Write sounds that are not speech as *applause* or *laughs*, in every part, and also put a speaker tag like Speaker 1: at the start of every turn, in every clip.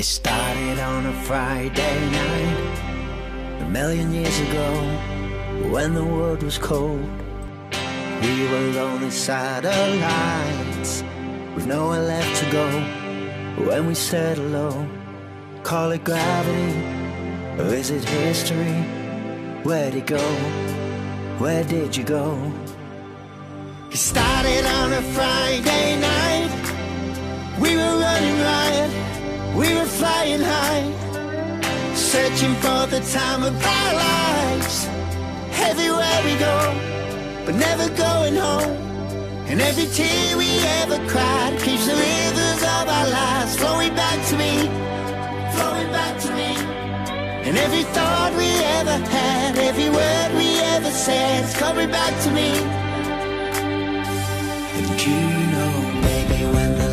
Speaker 1: It started on a Friday night a million years ago when the world was cold. We were lonely satellites with nowhere left to go. When we said hello, call it gravity or is it history? Where'd it go? Where did you go? It started on a Friday night. We were running riot, we were flying high, searching for the time of our lives. Everywhere we go, but never going home. And every tear we ever cried keeps the rivers of our lives flowing back to me, flowing back to me. And every thought we ever had, every word we ever said, is coming back to me. And you know, baby, when the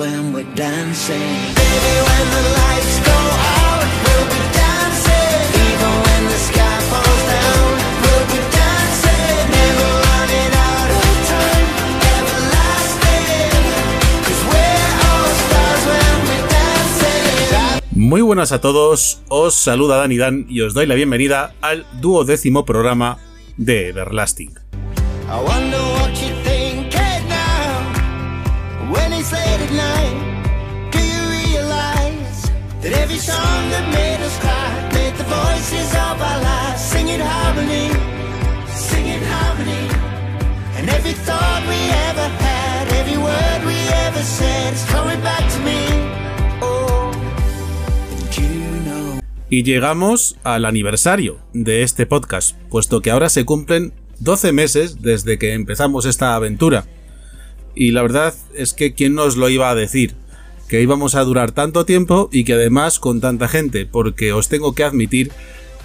Speaker 1: when we're dancing. Baby, when the lights go out, we'll be dancing. Even when the sky falls down, we'll be dancing. Never running out of time, everlasting. Cause we're all stars when we're dancing.
Speaker 2: Muy buenas a todos, os saluda Dani Dan y os doy la bienvenida al duodécimo programa de Everlasting.
Speaker 1: I wonder
Speaker 2: Y llegamos al aniversario de este podcast, puesto que ahora se cumplen 12 meses desde que empezamos esta aventura. Y la verdad es que quién nos lo iba a decir, que íbamos a durar tanto tiempo y que además con tanta gente, porque os tengo que admitir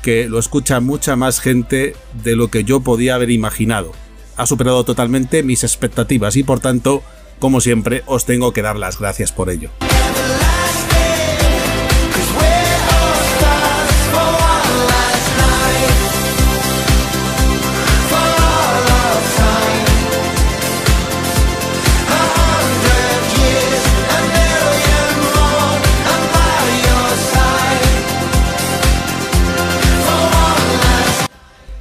Speaker 2: que lo escucha mucha más gente de lo que yo podía haber imaginado. Ha superado totalmente mis expectativas y por tanto, como siempre, os tengo que dar las gracias por ello.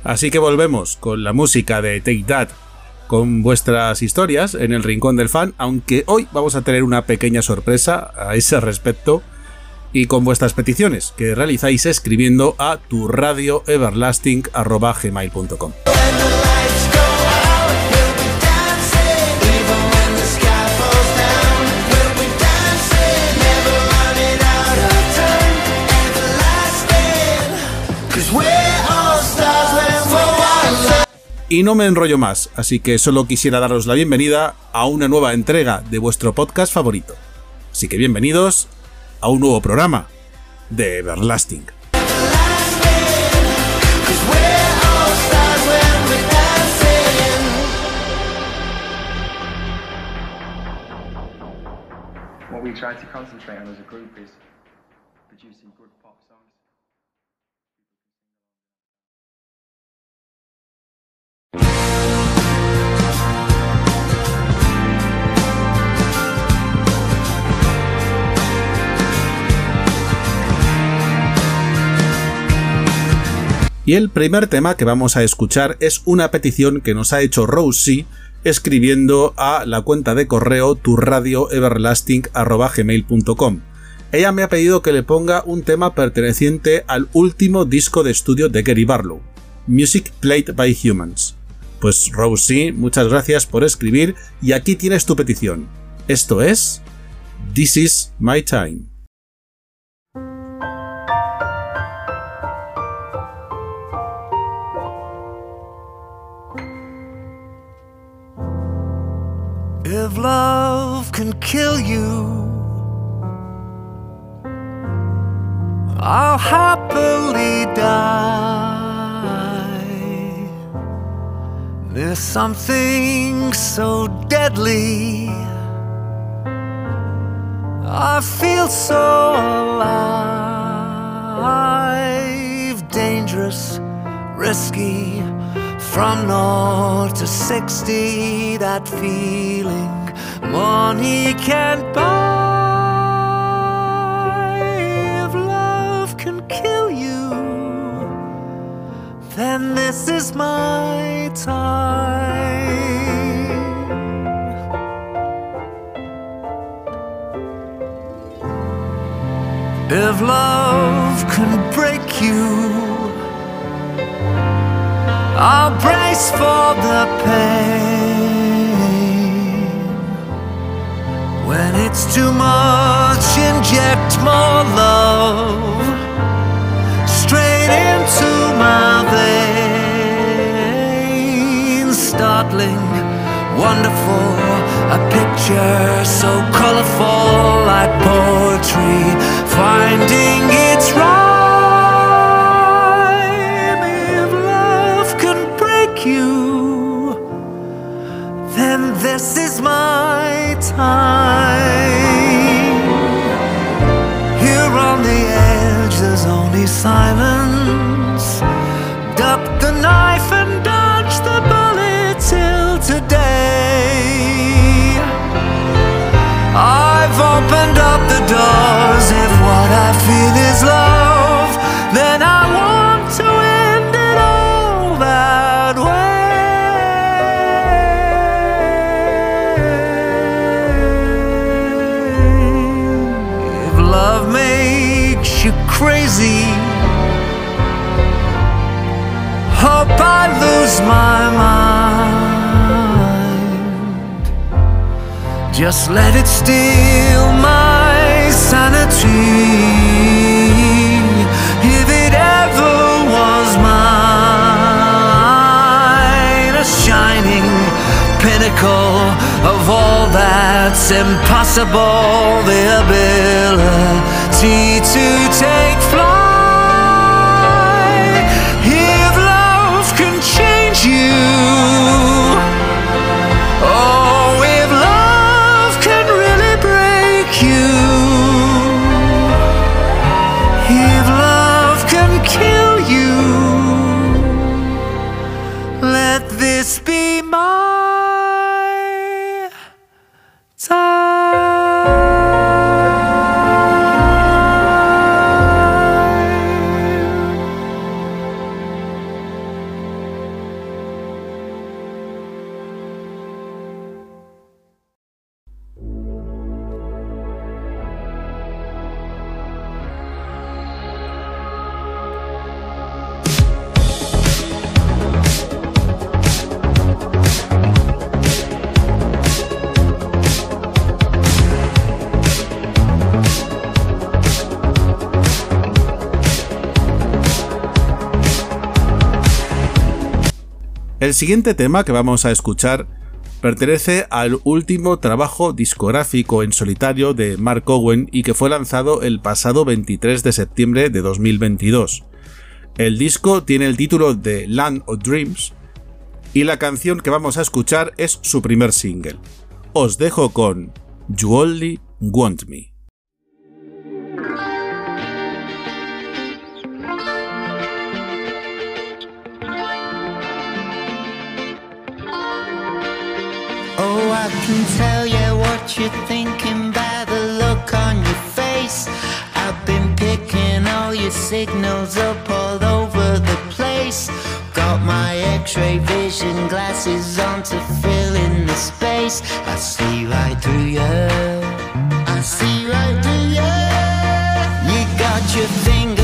Speaker 2: Así que volvemos con la música de Take That, con vuestras historias en el rincón del fan, aunque hoy vamos a tener una pequeña sorpresa a ese respecto y con vuestras peticiones que realizáis escribiendo a turadioeverlasting@gmail.com.
Speaker 1: when the
Speaker 2: Y no me enrollo más, así que solo quisiera daros la bienvenida a una nueva entrega de vuestro podcast favorito. Así que bienvenidos a un nuevo programa de Everlasting. Y el primer tema que vamos a escuchar es una petición que nos ha hecho Rosie escribiendo a la cuenta de correo turradioeverlasting.gmail.com. Ella me ha pedido que le ponga un tema perteneciente al último disco de estudio de Gary Barlow, Music Played by Humans. Pues Rosie, muchas gracias por escribir y aquí tienes tu petición. Esto es This is My Time.
Speaker 1: If love can kill you, I'll happily die. There's something so deadly. I feel so alive.
Speaker 3: Dangerous, risky. From naught to sixty, that feeling money can't buy. If love can kill you, then this is my time. If love can break you, I'll brace for the pain. When it's too much, inject more love straight into my veins. Startling, wonderful, a picture so colorful like poetry, finding its rhyme. This is my time. Here on the edge, there's only silence. My mind. Just let it steal my sanity. If it ever was mine, a shining pinnacle of all that's impossible, the ability to take flight. You.
Speaker 2: Siguiente tema que vamos a escuchar pertenece al último trabajo discográfico en solitario de Mark Owen y que fue lanzado el pasado 23 de septiembre de 2022. El disco tiene el título de Land of Dreams y la canción que vamos a escuchar es su primer single. Os dejo con You Only Want Me.
Speaker 1: I can tell you what you're thinking by the look on your face. I've been picking all your signals up all over the place. Got my x ray vision glasses on to fill in the space. I see right through you. I see right through you. You got your finger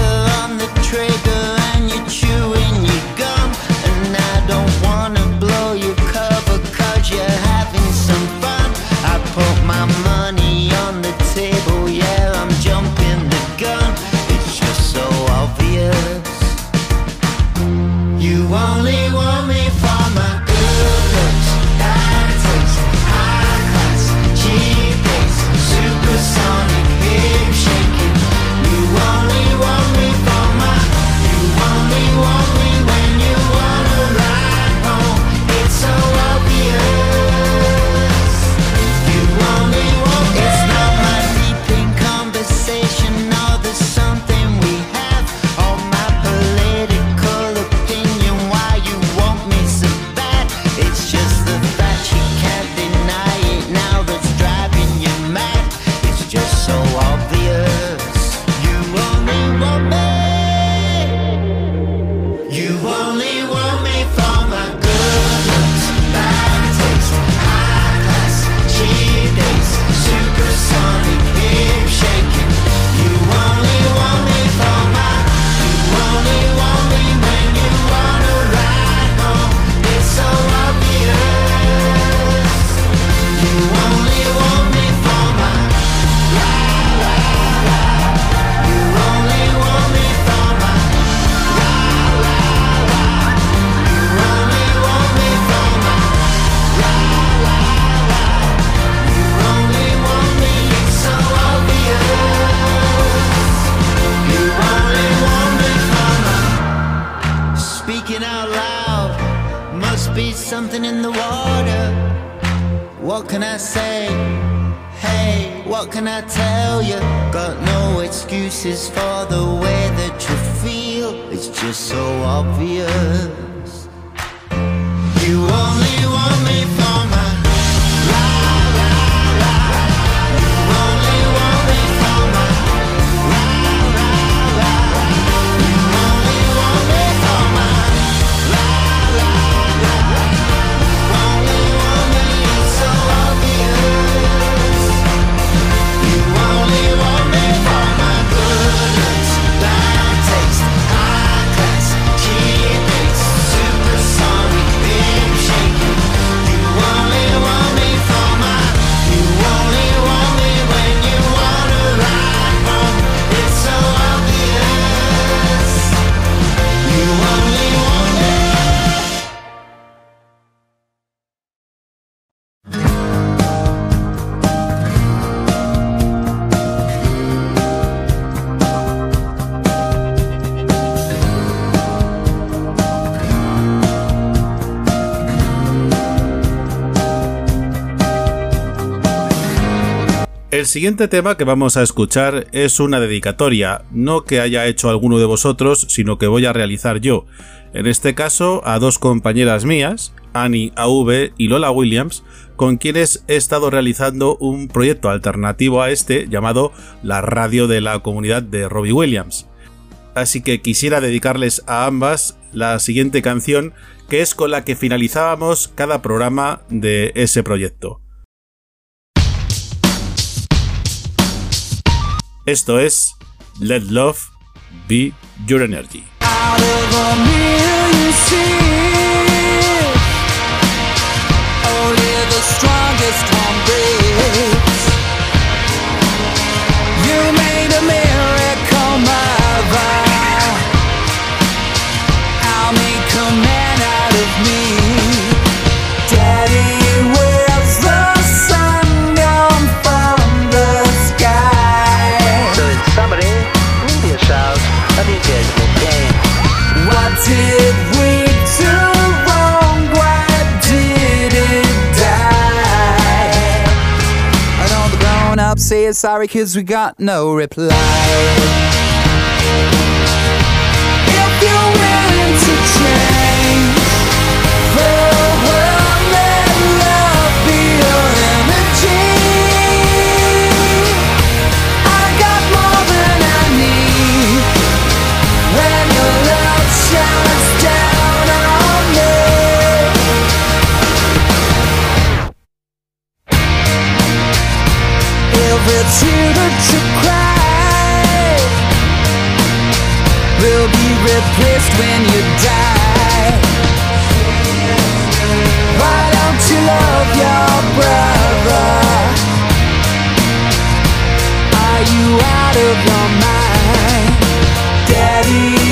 Speaker 2: siguiente tema que vamos a escuchar es una dedicatoria, no que haya hecho alguno de vosotros, sino que voy a realizar yo. En este caso, a dos compañeras mías, Annie AV y Lola Williams, con quienes he estado realizando un proyecto alternativo a este llamado La Radio de la Comunidad de Robbie Williams. Así que quisiera dedicarles a ambas la siguiente canción, que es con la que finalizábamos cada programa de ese proyecto. Esto es Let Love Be Your Energy.
Speaker 3: Grown ups say sorry cause we got no reply. If you're willing to change Every tear that you cry Will be replaced when you die Why don't you love your brother? Are you out of your mind? Daddy,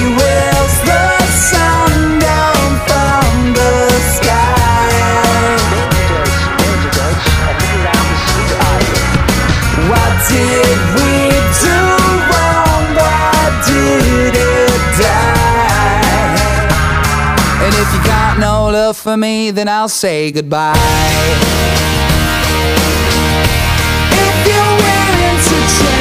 Speaker 3: for me, then I'll say goodbye. If you're willing to change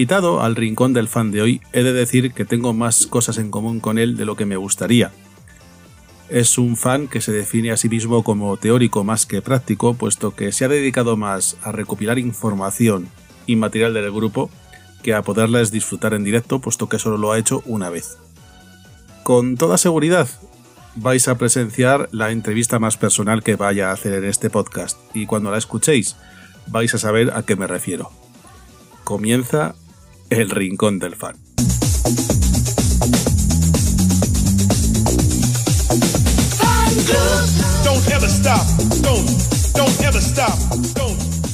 Speaker 2: invitado al rincón del fan de hoy, he de decir que tengo más cosas en común con él de lo que me gustaría. Es un fan que se define a sí mismo como teórico más que práctico, puesto que se ha dedicado más a recopilar información y material del grupo que a poderles disfrutar en directo, puesto que solo lo ha hecho una vez. Con toda seguridad, vais a presenciar la entrevista más personal que vaya a hacer en este podcast, y cuando la escuchéis, vais a saber a qué me refiero comienza el rincón del fan.
Speaker 3: Don't ever stop. Don't. Don't ever stop. Don't.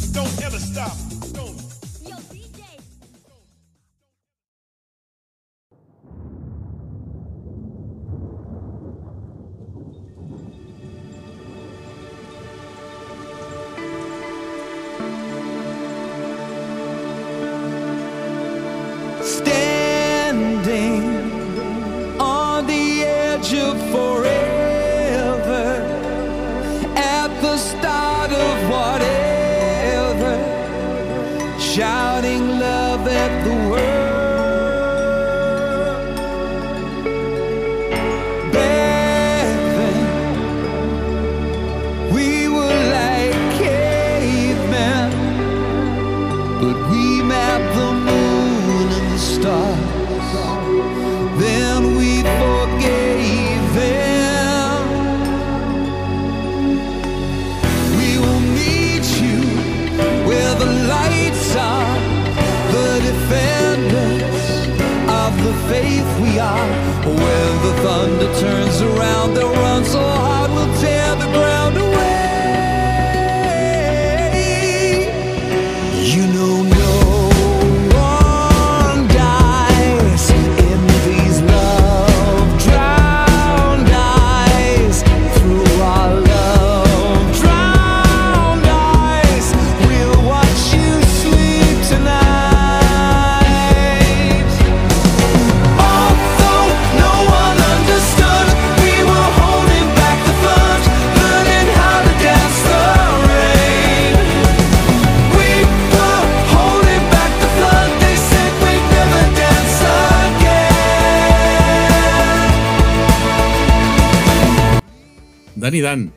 Speaker 2: Dani Dan,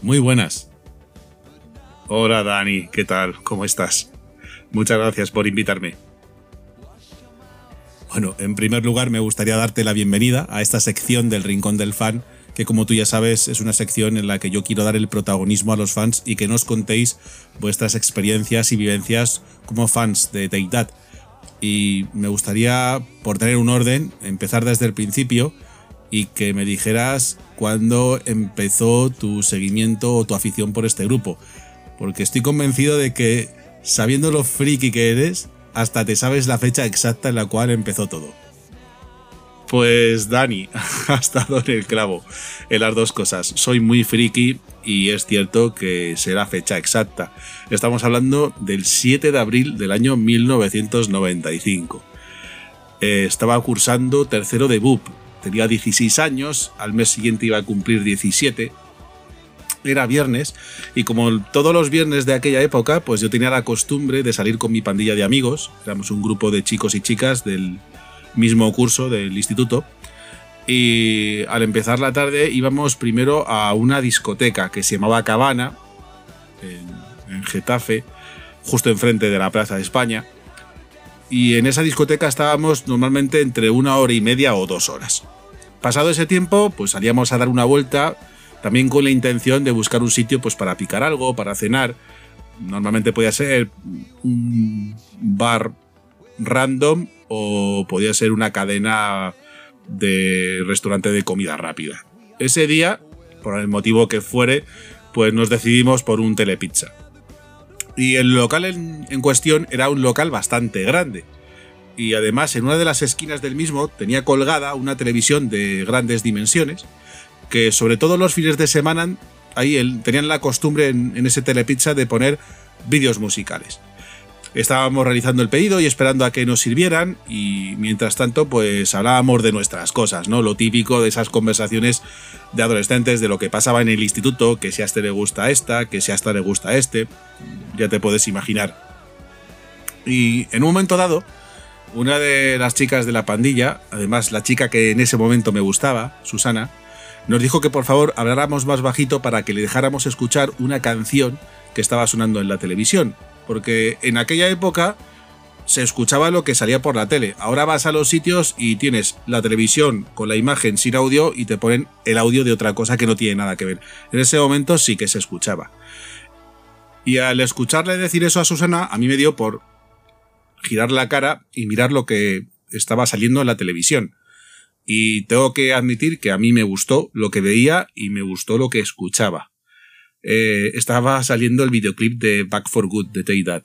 Speaker 2: muy buenas. Hola Dani, ¿qué tal? ¿Cómo estás? Muchas gracias por invitarme. Bueno, en primer lugar me gustaría darte la bienvenida a esta sección del Rincón del Fan, que como tú ya sabes es una sección en la que yo quiero dar el protagonismo a los fans y que nos contéis vuestras experiencias y vivencias como fans de Take. Y me gustaría, por tener un orden, empezar desde el principio y que me dijeras cuándo empezó tu seguimiento o tu afición por este grupo. Porque estoy convencido de que, sabiendo lo friki que eres, hasta te sabes la fecha exacta en la cual empezó todo. Pues Dani, *laughs* has dado en el clavo en las dos cosas. Soy muy friki y es cierto que será fecha exacta. Estamos hablando del 7 de abril del año 1995. Eh, estaba cursando tercero de BUP. Tenía 16 años, al mes siguiente iba a cumplir 17. Era viernes y como todos los viernes de aquella época, pues yo tenía la costumbre de salir con mi pandilla de amigos. Éramos un grupo de chicos y chicas del mismo curso del instituto. Y al empezar la tarde íbamos primero a una discoteca que se llamaba Cabana, en, en Getafe, justo enfrente de la Plaza de España. Y en esa discoteca estábamos normalmente entre una hora y media o dos horas. Pasado ese tiempo, pues salíamos a dar una vuelta, también con la intención de buscar un sitio pues para picar algo, para cenar. Normalmente podía ser un bar random o podía ser una cadena de restaurante de comida rápida. Ese día, por el motivo que fuere, pues nos decidimos por un telepizza. Y el local en, en cuestión era un local bastante grande. Y además en una de las esquinas del mismo tenía colgada una televisión de grandes dimensiones, que sobre todo los fines de semana ahí el- tenían la costumbre en, en ese telepizza de poner vídeos musicales. Estábamos realizando el pedido y esperando a que nos sirvieran y mientras tanto pues hablábamos de nuestras cosas, ¿no? Lo típico de esas conversaciones de adolescentes de lo que pasaba en el instituto, que si a este le gusta esta, que si a esta le gusta este, ya te puedes imaginar. Y en un momento dado, una de las chicas de la pandilla, además la chica que en ese momento me gustaba, Susana, nos dijo que por favor habláramos más bajito para que le dejáramos escuchar una canción que estaba sonando en la televisión, porque en aquella época se escuchaba lo que salía por la tele. Ahora vas a los sitios y tienes la televisión con la imagen sin audio y te ponen el audio de otra cosa que no tiene nada que ver. En ese momento sí que se escuchaba. Y al escucharle decir eso a Susana, a mí me dio por girar la cara y mirar lo que estaba saliendo en la televisión. Y tengo que admitir que a mí me gustó lo que veía y me gustó lo que escuchaba. Eh, estaba saliendo el videoclip de Back for Good de Take.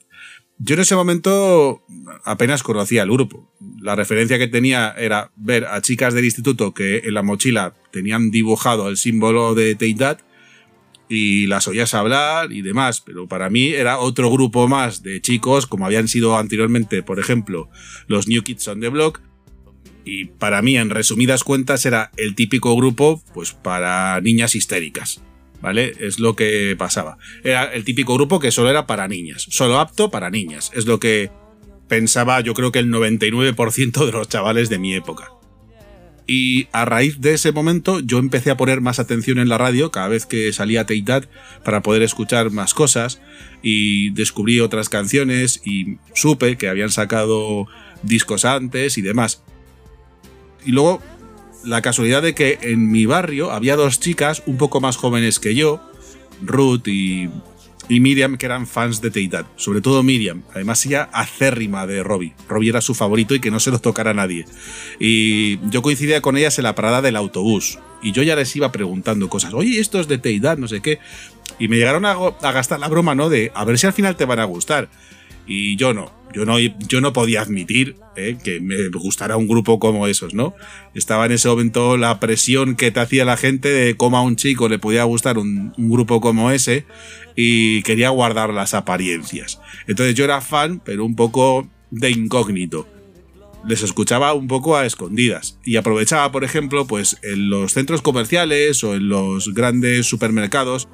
Speaker 2: Yo en ese momento apenas conocía el grupo. La referencia que tenía era ver a chicas del instituto que en la mochila tenían dibujado el símbolo de Take y las oías hablar y demás, pero para mí era otro grupo más de chicos, como habían sido anteriormente, por ejemplo, los New Kids on the Block, y para mí, en resumidas cuentas, era el típico grupo, pues para niñas histéricas, ¿vale? Es lo que pasaba. Era el típico grupo que solo era para niñas, solo apto para niñas, es lo que pensaba yo creo que el 99% de los chavales de mi época. Y a raíz de ese momento yo empecé a poner más atención en la radio cada vez que salía Take That para poder escuchar más cosas y descubrí otras canciones y supe que habían sacado discos antes y demás. Y luego la casualidad de que en mi barrio había dos chicas un poco más jóvenes que yo, Ruth y, y Miriam, que eran fans de Take That. Sobre todo Miriam. Además, ella acérrima de Robbie. Robbie era su favorito y que no se lo tocara a nadie. Y yo coincidía con ellas en la parada del autobús. Y yo ya les iba preguntando cosas. Oye, esto es de Take That, no sé qué. Y me llegaron a, a gastar la broma, ¿no? De a ver si al final te van a gustar. Y yo no. Yo no, yo no podía admitir eh, que me gustara un grupo como esos, ¿no? Estaba en ese momento la presión que te hacía la gente de cómo a un chico le podía gustar un, un grupo como ese y quería guardar las apariencias. Entonces yo era fan, pero un poco de incógnito. Les escuchaba un poco a escondidas y aprovechaba, por ejemplo, pues en los centros comerciales o en los grandes supermercados.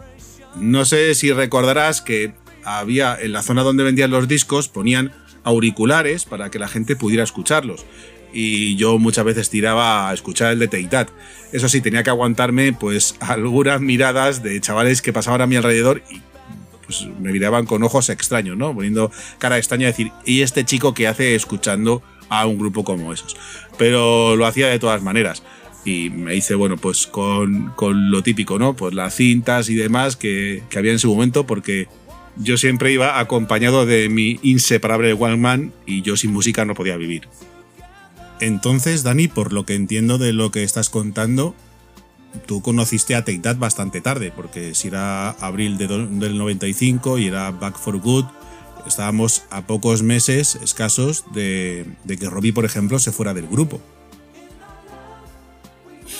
Speaker 2: No sé si recordarás que había en la zona donde vendían los discos ponían auriculares para que la gente pudiera escucharlos. Y yo muchas veces tiraba a escuchar el de Teitat. Eso sí, tenía que aguantarme pues *laughs* algunas miradas de chavales que pasaban a mi alrededor y pues me miraban con ojos extraños, ¿no? Poniendo cara extraña a decir, ¿y este chico qué hace escuchando a un grupo como esos? Pero lo hacía de todas maneras. Y me hice, bueno, pues con, con lo típico, ¿no? Pues las cintas y demás que, que había en su momento, porque yo siempre iba acompañado de mi inseparable Walkman y yo sin música no podía vivir. Entonces, Dani, por lo que entiendo de lo que estás contando, tú conociste a Take bastante tarde, porque si era abril de del 95 y era Back for Good, estábamos a pocos meses escasos de, de que Robbie, por ejemplo, se fuera del grupo.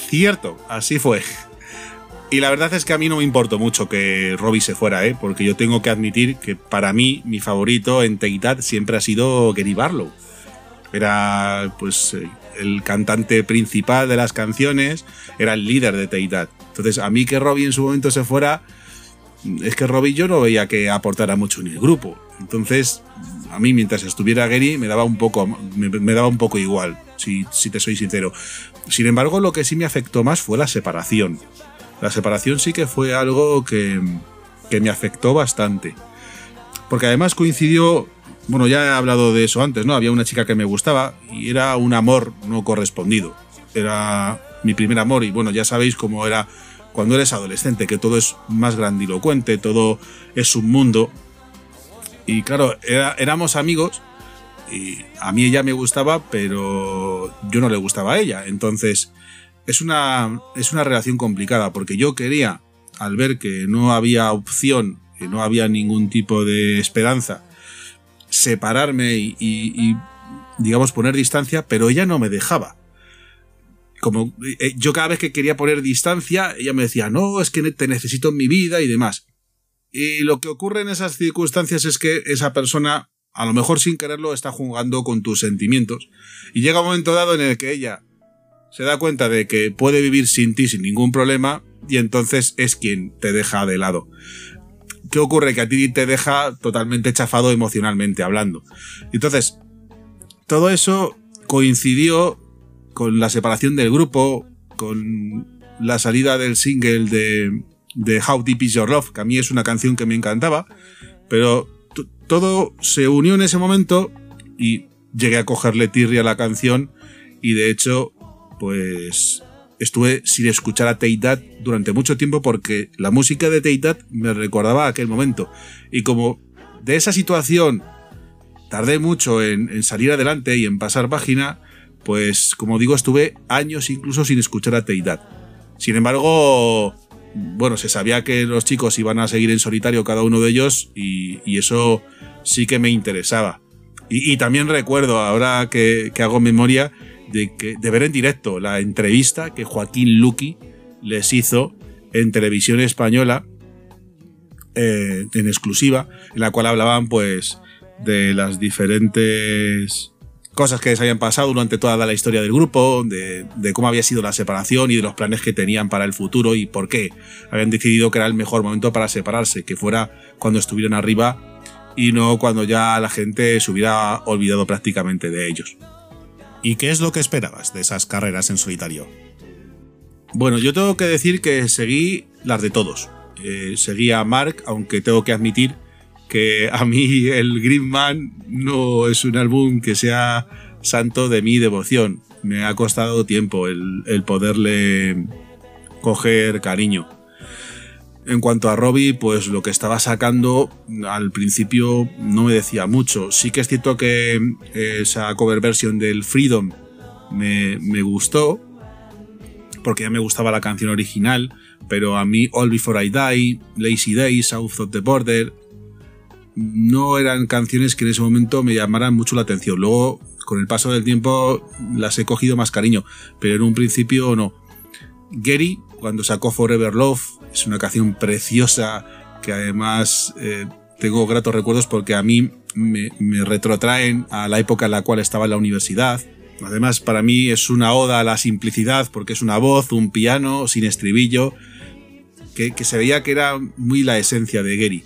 Speaker 2: Cierto, así fue. Y la verdad es que a mí no me importó mucho que Robbie se fuera, ¿eh? porque yo tengo que admitir que para mí mi favorito en Take That siempre ha sido Gary Barlow. Era pues eh, el cantante principal de las canciones, era el líder de Take That. Entonces a mí que Robbie en su momento se fuera, es que Robbie yo no veía que aportara mucho en el grupo. Entonces a mí mientras estuviera Gary me daba un poco, me, me daba un poco igual, si, si te soy sincero. Sin embargo, lo que sí me afectó más fue la separación. La separación sí que fue algo que, que me afectó bastante. Porque además coincidió, bueno, ya he hablado de eso antes, ¿no? Había una chica que me gustaba y era un amor no correspondido. Era mi primer amor y bueno, ya sabéis cómo era cuando eres adolescente, que todo es más grandilocuente, todo es un mundo. Y claro, era- éramos amigos y a mí ella me gustaba, pero yo no le gustaba a ella. Entonces, es una, es una relación complicada porque yo quería, al ver que no había opción, que no había ningún tipo de esperanza, separarme y, y- digamos, poner distancia, pero ella no me dejaba. Como eh, yo cada vez que quería poner distancia, ella me decía, no, es que te necesito en mi vida y demás. Y lo que ocurre en esas circunstancias es que esa persona, a lo mejor sin quererlo, está jugando con tus sentimientos. Y llega un momento dado en el que ella se da cuenta de que puede vivir sin ti sin ningún problema y entonces es quien te deja de lado. ¿Qué ocurre? Que a ti te deja totalmente chafado emocionalmente hablando. Entonces, todo eso coincidió con la separación del grupo, con la salida del single de, de How Deep Is Your Love, que a mí es una canción que me encantaba, pero todo se unió en ese momento y llegué a cogerle tirria a la canción y de hecho, pues estuve sin escuchar a That durante mucho tiempo porque la música de That me recordaba aquel momento. Y como de esa situación tardé mucho en, salir adelante y en pasar página, pues como digo, estuve años incluso sin escuchar a That. Sin embargo, bueno, se sabía que los chicos iban a seguir en solitario cada uno de ellos y, eso sí que me interesaba. Y, también recuerdo, ahora que hago memoria, de, que, de ver en directo la entrevista que Joaquín Luqui les hizo en televisión española eh, en exclusiva, en la cual hablaban pues de las diferentes cosas que les habían pasado durante toda la historia del grupo, de, de cómo había sido la separación y de los planes que tenían para el futuro y por qué habían decidido que era el mejor momento para separarse, que fuera cuando estuvieran arriba y no cuando ya la gente se hubiera olvidado prácticamente de ellos.
Speaker 4: ¿Y qué es lo que esperabas de esas carreras en solitario?
Speaker 2: Bueno, yo tengo que decir que seguí las de todos. Eh, seguí a Mark, aunque tengo que admitir que a mí el Green Man no es un álbum que sea santo de mi devoción. Me ha costado tiempo el, el poderle coger cariño. En cuanto a Robbie, pues lo que estaba sacando al principio no me decía mucho. Sí que es cierto que esa cover version del Freedom me, me gustó, porque ya me gustaba la canción original, pero a mí All Before I Die, Lazy Days, South of the Border, no eran canciones que en ese momento me llamaran mucho la atención. Luego, con el paso del tiempo, las he cogido más cariño, pero en un principio no. Gary, cuando sacó Forever Love, es una canción preciosa que además eh, tengo gratos recuerdos porque a mí me, retrotraen a la época en la cual estaba en la universidad. Además, para mí es una oda a la simplicidad porque es una voz, un piano sin estribillo, que, que se veía que era muy la esencia de Gary.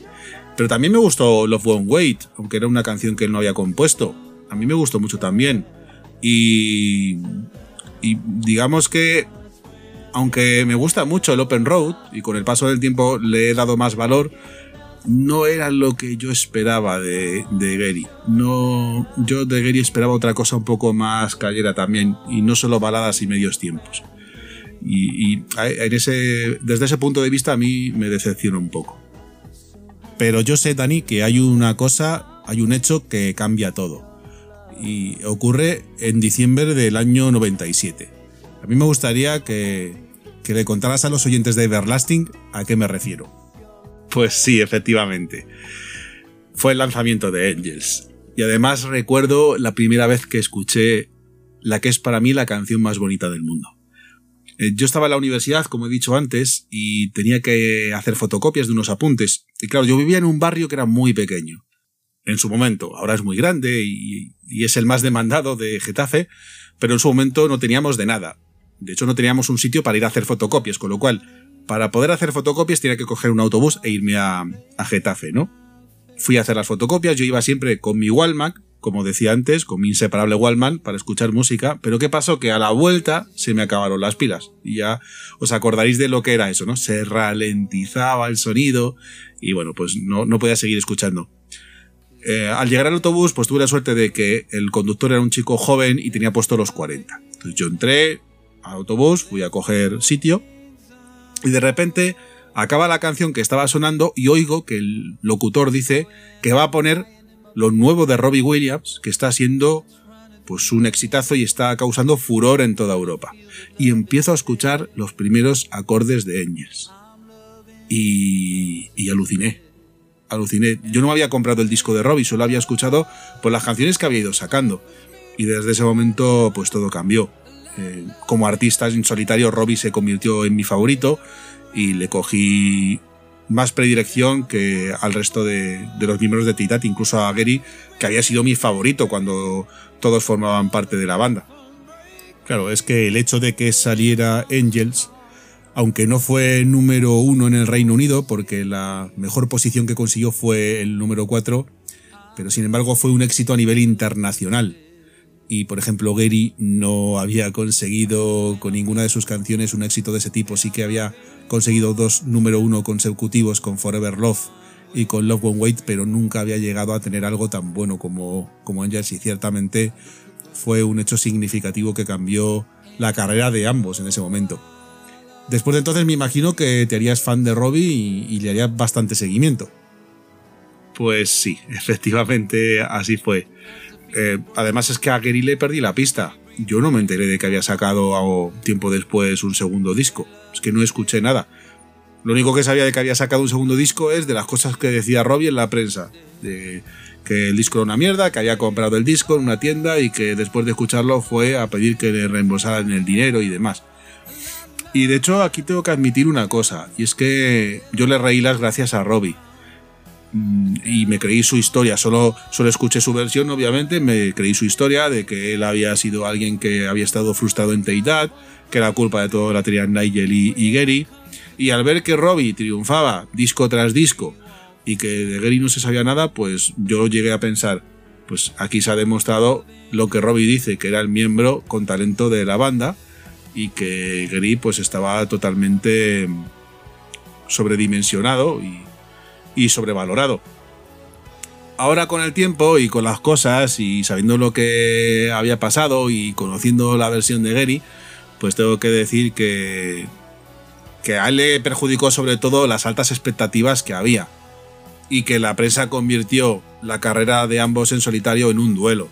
Speaker 2: Pero también me gustó Love Won't Wait, aunque era una canción que él no había compuesto. A mí me gustó mucho también. Y digamos que, aunque me gusta mucho el Open Road, y con el paso del tiempo le he dado más valor, no era lo que yo esperaba de, de Gary. No, yo de Gary esperaba otra cosa un poco más callera también, y no solo baladas y medios tiempos. Y, y en ese, desde ese punto de vista a mí me decepciona un poco.
Speaker 4: Pero yo sé, Dani, que hay una cosa, hay un hecho que cambia todo. Y ocurre en diciembre del año 97. A mí me gustaría que, que le contaras a los oyentes de Everlasting a qué me refiero.
Speaker 2: Pues sí, efectivamente. Fue el lanzamiento de Angels. Y además recuerdo la primera vez que escuché la que es para mí la canción más bonita del mundo. Eh, Yo estaba en la universidad, como he dicho antes, y tenía que hacer fotocopias de unos apuntes. Y claro, yo vivía en un barrio que era muy pequeño. En su momento, ahora es muy grande y, y es el más demandado de Getafe, pero en su momento no teníamos de nada. De hecho, no teníamos un sitio para ir a hacer fotocopias, con lo cual, para poder hacer fotocopias tenía que coger un autobús e irme a, a Getafe, ¿no? Fui a hacer las fotocopias, yo iba siempre con mi Walkman, como decía antes, con mi inseparable Walkman para escuchar música, pero ¿qué pasó? Que a la vuelta se me acabaron las pilas y ya os acordaréis de lo que era eso, ¿no? Se ralentizaba el sonido y bueno, pues no, no podía seguir escuchando. Eh, al llegar al autobús, pues tuve la suerte de que el conductor era un chico joven y tenía puesto los 40. Entonces yo entré al autobús, fui a coger sitio y de repente Acaba la canción que estaba sonando y oigo que el locutor dice que va a poner lo nuevo de Robbie Williams, que está siendo pues un exitazo y está causando furor en toda Europa. Y empiezo a escuchar los primeros acordes de Angels. Y, aluciné. Aluciné. Yo no había comprado el disco de Robbie, solo había escuchado pues, las canciones que había ido sacando. Y desde ese momento, pues todo cambió. Eh, como artista en solitario, Robbie se convirtió en mi favorito y le cogí más predilección que al resto de, de los miembros de Titat, incluso a Gary, que había sido mi favorito cuando todos formaban parte de la banda.
Speaker 4: Claro, es que el hecho de que saliera Angels, aunque no fue número uno en el Reino Unido, porque la mejor posición que consiguió fue el número 4, pero sin embargo fue un éxito a nivel internacional. Y por ejemplo, Gary no había conseguido con ninguna de sus canciones un éxito de ese tipo. Sí que había conseguido dos número uno consecutivos con Forever Love y con Love Won't Wait, pero nunca había llegado a tener algo tan bueno como, como Angels y ciertamente fue un hecho significativo que cambió la carrera de ambos en ese momento. Después de entonces me imagino que te harías fan de Robbie y, y le harías bastante seguimiento.
Speaker 2: Pues sí, *laughs* efectivamente así fue. Eh, además es que a Gary le perdí la pista. Yo no me enteré de que había sacado tiempo después un segundo disco. Es que no escuché nada. Lo único que sabía de que había sacado un segundo disco es de las cosas que decía Robbie en la prensa. De que el disco era una mierda, que había comprado el disco en una tienda y que después de escucharlo fue a pedir que le reembolsaran el dinero y demás. Y de hecho aquí tengo que admitir una cosa, y es que yo le reí las gracias a Robbie. Mm, Y me creí su historia, solo, solo escuché su versión, obviamente, me creí su historia de que él había sido alguien que había estado frustrado en Teidad, que era culpa de todo la teoría Nigel y, Gary. Y al ver que Robbie triunfaba disco tras disco y que de Gary no se sabía nada, pues yo llegué a pensar, pues aquí se ha demostrado lo que Robbie dice, que era el miembro con talento de la banda y que Gary pues estaba totalmente sobredimensionado y, y sobrevalorado. Ahora con el tiempo y con las cosas y sabiendo lo que había pasado y conociendo la versión de Gary, pues tengo que decir que, que a él le perjudicó sobre todo las altas expectativas que había y que la prensa convirtió la carrera de ambos en solitario en un duelo.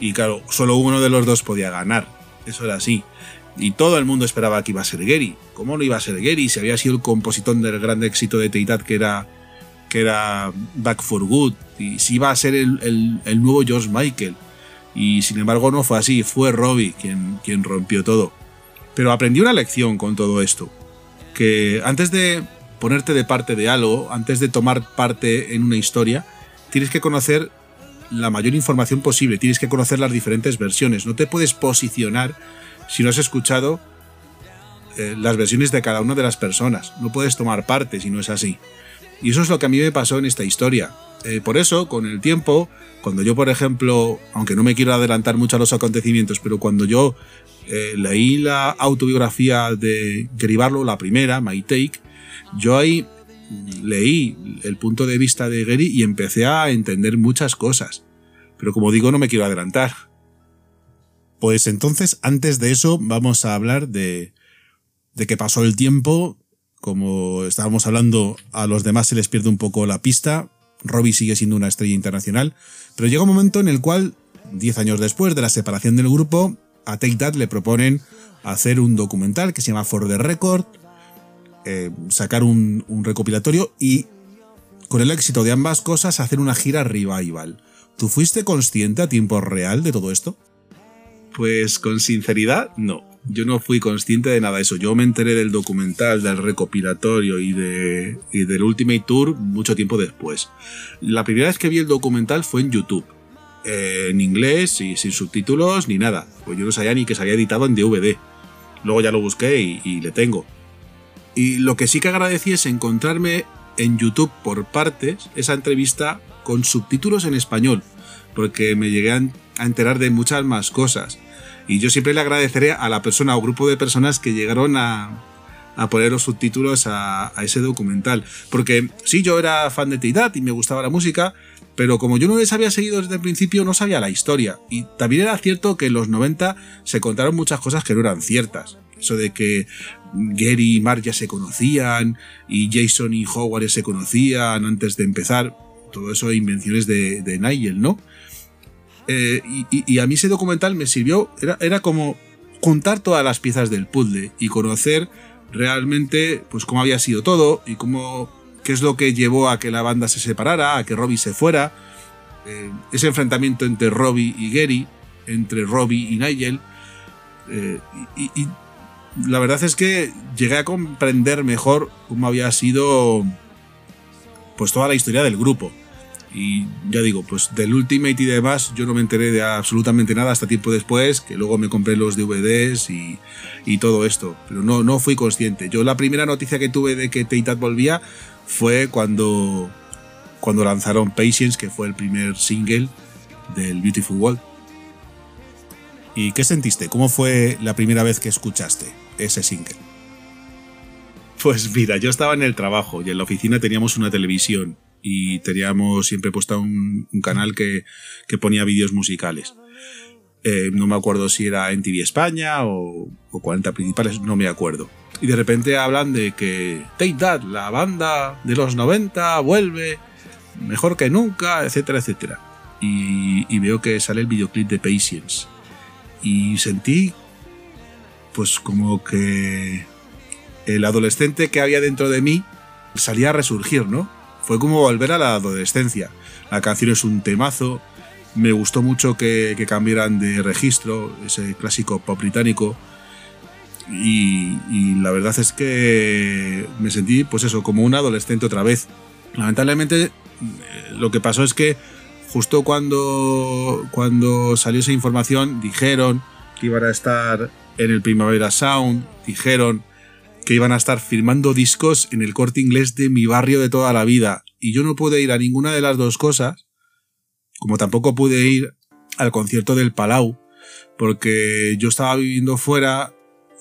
Speaker 2: Y claro, solo uno de los dos podía ganar. Eso era así. Y todo el mundo esperaba que iba a ser Gary. ¿Cómo no iba a ser Gary si había sido el compositor del gran éxito de Teitat que era, era Back for Good? Y si iba a ser el, el- el nuevo George Michael. Y sin embargo no fue así, fue Robbie quien, quien rompió todo. Pero aprendí una lección con todo esto. Que antes de ponerte de parte de algo, antes de tomar parte en una historia, tienes que conocer la mayor información posible, tienes que conocer las diferentes versiones. No te puedes posicionar si no has escuchado eh, las versiones de cada una de las personas. No puedes tomar parte si no es así. Y eso es lo que a mí me pasó en esta historia. Eh, por eso, con el tiempo, cuando yo, por ejemplo, aunque no me quiero adelantar mucho a los acontecimientos, pero cuando yo eh, leí la autobiografía de Gary Barlow, la primera, My Take, yo ahí leí el punto de vista de Gary y empecé a entender muchas cosas. Pero como digo, no me quiero adelantar.
Speaker 4: Pues entonces, antes de eso, vamos a hablar de, de que pasó el tiempo. Como estábamos hablando, a los demás se les pierde un poco la pista. Robbie sigue siendo una estrella internacional. Pero llega un momento en el cual, 10 años después de la separación del grupo, a Take That le proponen hacer un documental que se llama For the Record, eh, sacar un, un recopilatorio y, con el éxito de ambas cosas, hacer una gira revival. ¿Tú fuiste consciente a tiempo real de todo esto?
Speaker 2: Pues con sinceridad, no. Yo no fui consciente de nada de eso. Yo me enteré del documental, del recopilatorio y, de, y del Ultimate Tour mucho tiempo después. La primera vez que vi el documental fue en YouTube. eh, en inglés y sin subtítulos ni nada. Pues yo no sabía ni que se había editado en DVD. Luego ya lo busqué y, y le tengo. Y lo que sí que agradecí es encontrarme en YouTube por partes esa entrevista con subtítulos en español, porque me llegué a enterar de muchas más cosas. Y yo siempre le agradeceré a la persona o grupo de personas que llegaron a, poner los subtítulos a, ese documental. Porque sí, yo era fan de Teidat y me gustaba la música, pero como yo no les había seguido desde el principio, no sabía la historia. Y también era cierto que en los 90 se contaron muchas cosas que no eran ciertas. Eso de que Gary y Mark ya se conocían y Jason y Howard ya se conocían antes de empezar. Todo eso invenciones de, de Nigel, ¿no? Eh, y, a mí ese documental me sirvió, era, como juntar todas las piezas del puzzle y conocer realmente pues cómo había sido todo y cómo qué es lo que llevó a que la banda se separara, a que Robbie se fuera, eh, ese enfrentamiento entre Robbie y Gary, entre Robbie y Nigel. eh, y- y la verdad es que llegué a comprender mejor cómo había sido pues toda la historia del grupo. Y ya digo, pues del Ultimate y demás, yo no me enteré de absolutamente nada hasta tiempo después, que luego me compré los DVDs y, y todo esto. Pero no, no fui consciente. Yo la primera noticia que tuve de que Teitat volvía fue cuando, cuando lanzaron Patience, que fue el primer single del Beautiful World.
Speaker 5: ¿Y qué sentiste? ¿Cómo fue la primera vez que escuchaste ese single?
Speaker 2: Pues mira, yo estaba en el trabajo y en la oficina teníamos una televisión y teníamos siempre puesta un, un canal que, que ponía vídeos musicales. Eh, no me acuerdo si era en TV España o, o 40 principales, no me acuerdo. Y de repente hablan de que Take That, la banda de los 90, vuelve mejor que nunca, etcétera, etcétera. Y, y veo que sale el videoclip de Patience. Y sentí, pues como que el adolescente que había dentro de mí salía a resurgir, ¿no? Fue como volver a la adolescencia. La canción es un temazo. Me gustó mucho que, cambiaran de registro, ese clásico pop británico. Y, y la verdad es que me sentí, pues eso, como un adolescente otra vez. Lamentablemente, eh, lo que pasó es que justo cuando, cuando salió esa información, dijeron que iban a estar en el Primavera Sound, dijeron que iban a estar firmando discos en el corte inglés de mi barrio de toda la vida. Y yo no pude ir a ninguna de las dos cosas, como tampoco pude ir al concierto del Palau, porque yo estaba viviendo fuera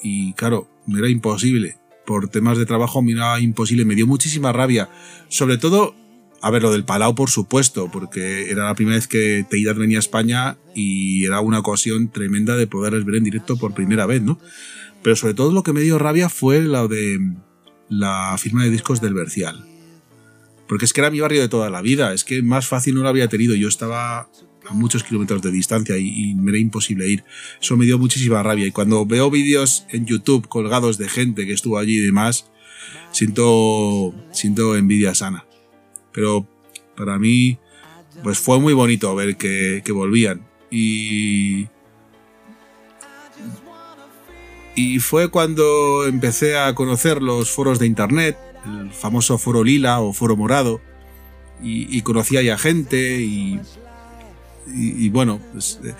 Speaker 2: y claro, me era imposible. Por temas de trabajo me era imposible, me dio muchísima rabia. Sobre todo, a ver, lo del Palau por supuesto, porque era la primera vez que Teidad venía a España y era una ocasión tremenda de poderles ver en directo por primera vez, ¿no? Pero sobre todo lo que me dio rabia fue lo de la firma de discos del Bercial. Porque es que era mi barrio de toda la vida, es que más fácil no lo había tenido. Yo estaba a muchos kilómetros de distancia y, y me era imposible ir. Eso me dio muchísima rabia. Y cuando veo vídeos en YouTube colgados de gente que estuvo allí y demás, siento, siento envidia sana. Pero para mí, pues fue muy bonito ver que, que volvían. Y, y fue cuando empecé a conocer los foros de internet, el famoso foro lila o foro morado, y, y conocía ya gente y, y, bueno, pues eh,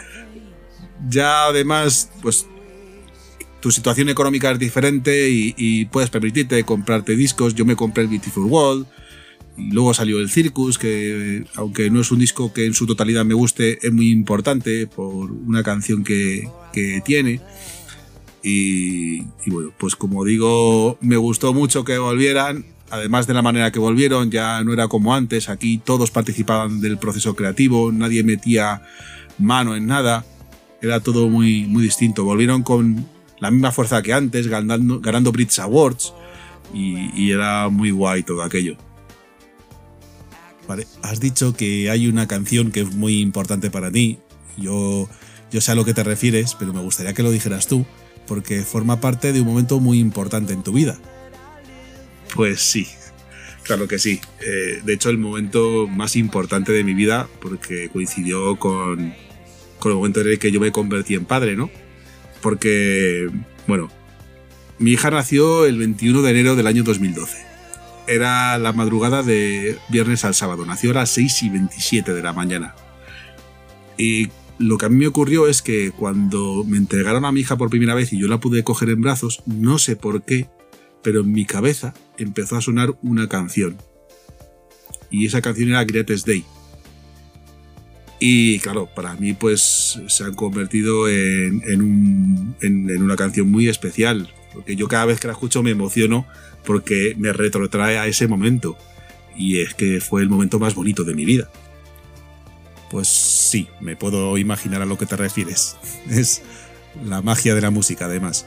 Speaker 2: ya además, pues tu situación económica es diferente y, puedes permitirte comprarte discos. Yo me compré el Beautiful World y luego salió el Circus, que aunque no es un disco que en su totalidad me guste, es muy importante por una canción que tiene. Y, bueno, pues como digo, me gustó mucho que volvieran. Además de la manera que volvieron, ya no era como antes. Aquí todos participaban del proceso creativo, nadie metía mano en nada. Era todo muy, muy distinto. Volvieron con la misma fuerza que antes, ganando, ganando Brits Awards. Y, y era muy guay todo aquello.
Speaker 5: Vale, has dicho que hay una canción que es muy importante para ti. Yo, yo sé a lo que te refieres, pero me gustaría que lo dijeras tú, porque forma parte de un momento muy importante en tu vida.
Speaker 2: Pues sí, claro que sí. Eh, de hecho, el momento más importante de mi vida, porque coincidió con, con el momento en el que yo me convertí en padre, ¿no? Porque, bueno, mi hija nació el 21 de enero del año 2012. Era la madrugada de viernes al sábado. Nació a las 6 y 27 de la mañana. Y lo que a mí me ocurrió es que cuando me entregaron a mi hija por primera vez y yo la pude coger en brazos, no sé por qué, pero en mi cabeza empezó a sonar una canción. Y esa canción era Greatest Day. Y claro, para mí pues se han convertido en, en, un- en- en una canción muy especial. Porque yo cada vez que la escucho me emociono porque me retrotrae a ese momento. Y es que fue el momento más bonito de mi vida.
Speaker 5: Pues sí, me puedo imaginar a lo que te refieres. *laughs* Es la magia de la música, además.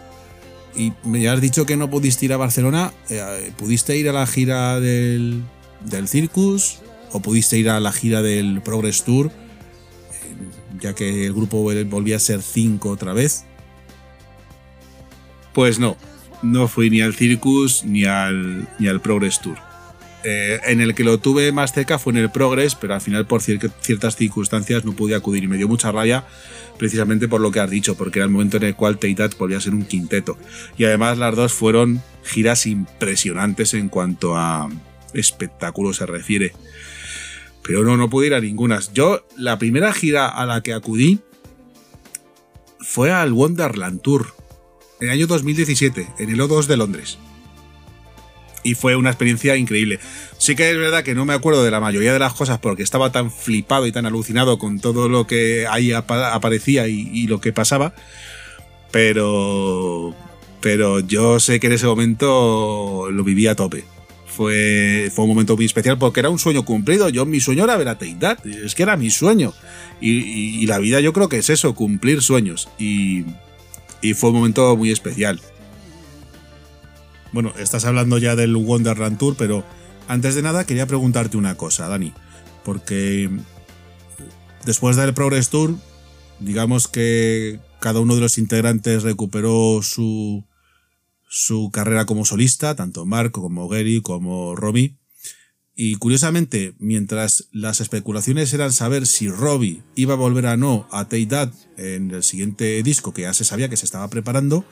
Speaker 4: y me has dicho que no pudiste ir a Barcelona. eh, ¿Pudiste ir a la gira del, del Circus? ¿O pudiste ir a la gira del Progress Tour? Eh, Ya que el grupo vol- volvía a ser 5 otra vez.
Speaker 2: Pues no, no fui ni al Circus ni al, ni al Progress Tour. Eh, en el que lo tuve más cerca fue en el Progress, pero al final por cier- ciertas circunstancias no pude acudir y me dio mucha rabia precisamente por lo que has dicho, porque era el momento en el cual Teitat volvía a ser un quinteto. Y además las dos fueron giras impresionantes en cuanto a espectáculo se refiere. Pero no, no pude ir a ninguna. Yo, la primera gira a la que acudí fue al Wonderland Tour, en el año 2017, en el O2 de Londres. Y fue una experiencia increíble. Sí que es verdad que no me acuerdo de la mayoría de las cosas porque estaba tan flipado y tan alucinado con todo lo que ahí apa- aparecía y, lo que pasaba. Pero. Pero yo sé que en ese momento lo viví a tope. Fue, fue un momento muy especial porque era un sueño cumplido. Yo, mi sueño era ver a Teidad. Es que era mi sueño. Y, la vida yo creo que es eso, cumplir sueños. Y fue un momento muy especial.
Speaker 4: Bueno, estás hablando ya del Wonderland Tour, pero antes de nada quería preguntarte una cosa, Dani. Porque después del Progress Tour, digamos que cada uno de los integrantes recuperó su, su carrera como solista, tanto Mark como Gary como Robbie. Y curiosamente, mientras las especulaciones eran saber si Robbie iba a volver a no a Take That en el siguiente disco que ya se sabía que se estaba preparando,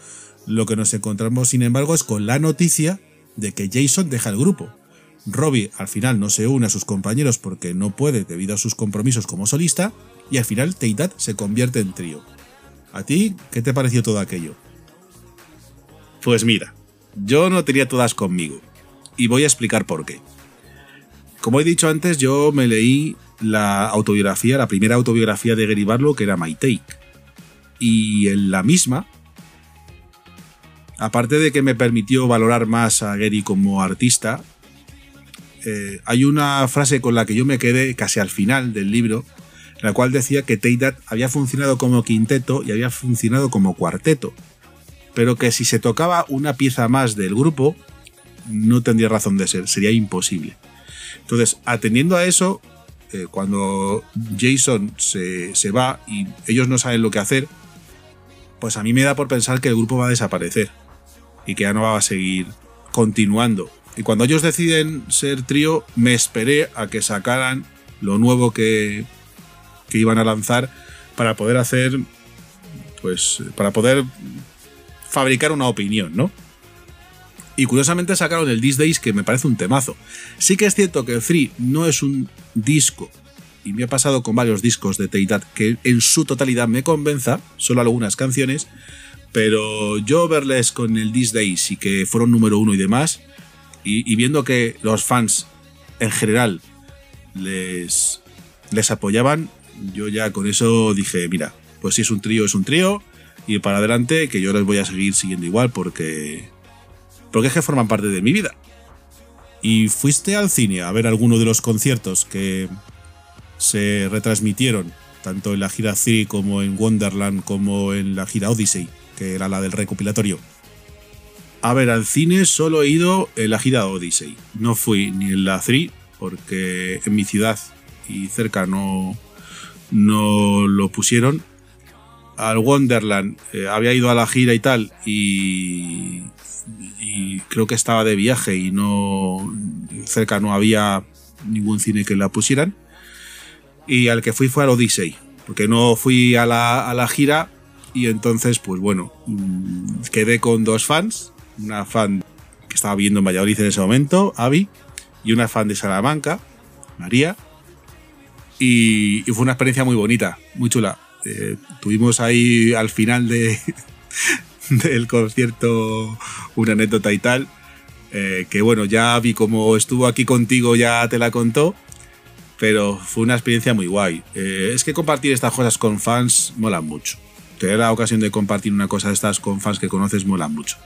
Speaker 4: lo que nos encontramos, sin embargo, es con la noticia de que Jason deja el grupo. Robbie al final no se une a sus compañeros porque no puede debido a sus compromisos como solista y al final That se convierte en trío. ¿A ti qué te pareció todo aquello?
Speaker 2: Pues mira, yo no tenía todas conmigo. Y voy a explicar por qué. Como he dicho antes, yo me leí la autobiografía, la primera autobiografía de Gary Barlow, que era My Take. Y en la misma, aparte de que me permitió valorar más a Gary como artista, eh, hay una frase con la que yo me quedé casi al final del libro, la cual decía que Take That había funcionado como quinteto y había funcionado como cuarteto, pero que si se tocaba una pieza más del grupo, no tendría razón de ser, sería imposible. Entonces, atendiendo a eso, eh, cuando Jason se, se va y ellos no saben lo que hacer, pues a mí me da por pensar que el grupo va a desaparecer y que ya no va a seguir continuando. Y cuando ellos deciden ser trío, me esperé a que sacaran lo nuevo que, que iban a lanzar para poder hacer, pues, para poder fabricar una opinión, ¿no? Y curiosamente sacaron el These Days, que me parece un temazo. Sí que es cierto que Free no es un disco, y me ha pasado con varios discos de Teitat, que en su totalidad me convenza, solo algunas canciones, pero yo verles con el These Days y que fueron número uno y demás, y, viendo que los fans en general les, les apoyaban, yo ya con eso dije, mira, pues si es un trío, es un trío, y para adelante, que yo les voy a seguir siguiendo igual porque porque es que forman parte de mi vida.
Speaker 4: ¿Y fuiste al cine a ver alguno de los conciertos que se retransmitieron, tanto en la gira 3 como en Wonderland, como en la gira Odyssey, que era la del recopilatorio?
Speaker 2: A ver, al cine solo he ido en la gira Odyssey. No fui ni en la 3 porque en mi ciudad y cerca no, no lo pusieron. Al Wonderland eh, había ido a la gira y tal y, y creo que estaba de viaje y no cerca no había ningún cine que la pusieran. Y al que fui fue al Odyssey, porque no fui a la, a la gira y entonces pues bueno, mm, quedé con dos fans, una fan que estaba viendo en Valladolid en ese momento, Avi, y una fan de Salamanca, María. Y, y fue una experiencia muy bonita, muy chula. Eh, tuvimos ahí al final de, *laughs* del concierto una anécdota y tal. eh, que bueno, ya vi como estuvo aquí contigo, ya te la contó. Pero fue una experiencia muy guay. Eh, es que compartir estas cosas con fans mola mucho. Tener la ocasión de compartir una cosa de estas con fans que conoces mola mucho.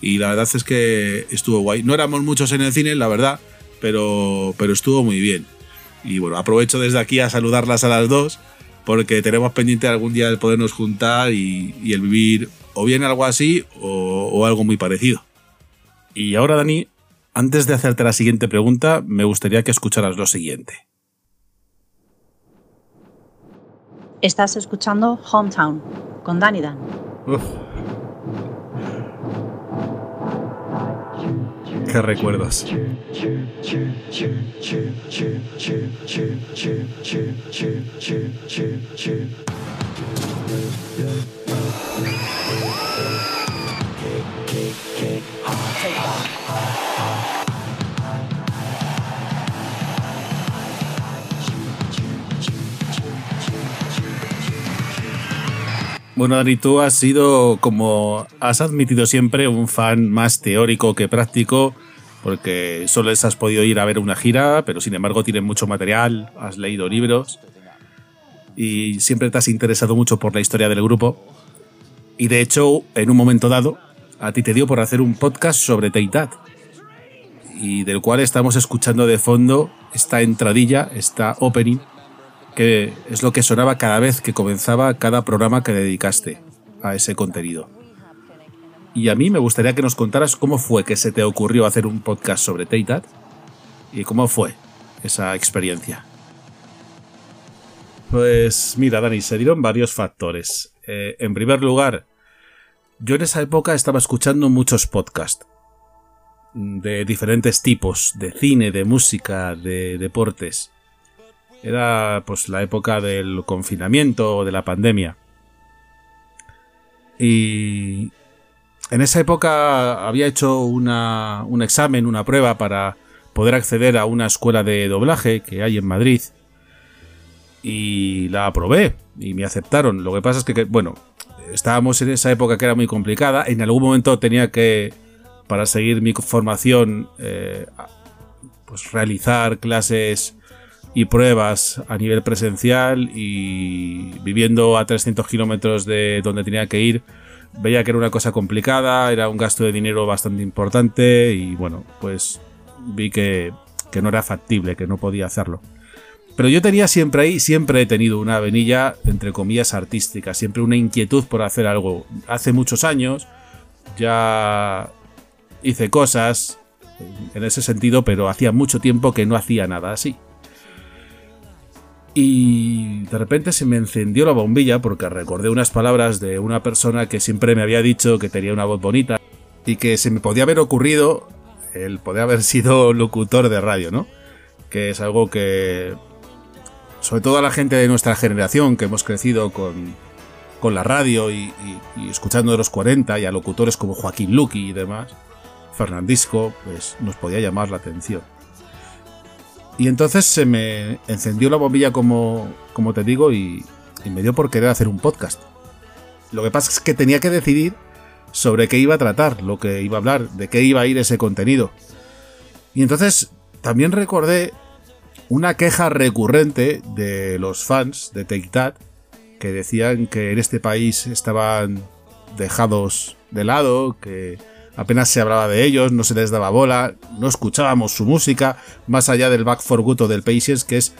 Speaker 2: Y la verdad es que estuvo guay. No éramos muchos en el cine, la verdad, pero, pero estuvo muy bien. Y bueno, aprovecho desde aquí a saludarlas a las dos, porque tenemos pendiente algún día el podernos juntar y, y el vivir o bien algo así o, o algo muy parecido. Y ahora, Dani, antes de hacerte la siguiente pregunta, me gustaría que escucharas lo siguiente.
Speaker 6: Estás escuchando Hometown con Danny Dan.
Speaker 2: Qué recuerdos. Bueno, Dani, tú has sido, como has admitido siempre, un fan más teórico que práctico, porque solo has podido ir a ver una gira, pero sin embargo tienes mucho material, has leído libros y siempre te has interesado mucho por la historia del grupo. Y de hecho, en un momento dado, a ti te dio por hacer un podcast sobre Teitat, y del cual estamos escuchando de fondo esta entradilla, esta opening, que es lo que sonaba cada vez que comenzaba cada programa que dedicaste a ese contenido. Y a mí me gustaría que nos contaras cómo fue que se te ocurrió hacer un podcast sobre Teitat y cómo fue esa experiencia. Pues mira, Dani, se dieron varios factores. Eh, en primer lugar, yo en esa época estaba escuchando muchos podcasts de diferentes tipos, de cine, de música, de deportes. Era pues la época del confinamiento o de la pandemia. Y en esa época había hecho una, un examen, una prueba para poder acceder a una escuela de doblaje que hay en Madrid. Y la aprobé y me aceptaron. Lo que pasa es que, bueno, estábamos en esa época que era muy complicada. En algún momento tenía que, para seguir mi formación, eh, pues realizar clases y pruebas a nivel presencial y viviendo a 300 kilómetros de donde tenía que ir, veía que era una cosa complicada, era un gasto de dinero bastante importante y bueno, pues vi que, que no era factible, que no podía hacerlo. Pero yo tenía siempre ahí, siempre he tenido una venilla, entre comillas, artística, siempre una inquietud por hacer algo. Hace muchos años ya hice cosas en ese sentido, pero hacía mucho tiempo que no hacía nada así. Y de repente se me encendió la bombilla porque recordé unas palabras de una persona que siempre me había dicho que tenía una voz bonita y que se me podía haber ocurrido el poder haber sido locutor de radio, ¿no? Que es algo que, sobre todo a la gente de nuestra generación, que hemos crecido con, con la radio y, y- escuchando de los 40 y a locutores como Joaquín Luqui y demás, Fernandisco, pues nos podía llamar la atención. Y entonces se me encendió la bombilla como, como te digo y, y me dio por querer hacer un podcast. Lo que pasa es que tenía que decidir sobre qué iba a tratar, lo que iba a hablar, de qué iba a ir ese contenido. Y entonces también recordé una queja recurrente de los fans de Take That que decían que en este país estaban dejados de lado, que apenas se hablaba de ellos, no se les daba bola, no escuchábamos su música, más allá del Back for Good o del Patience, que es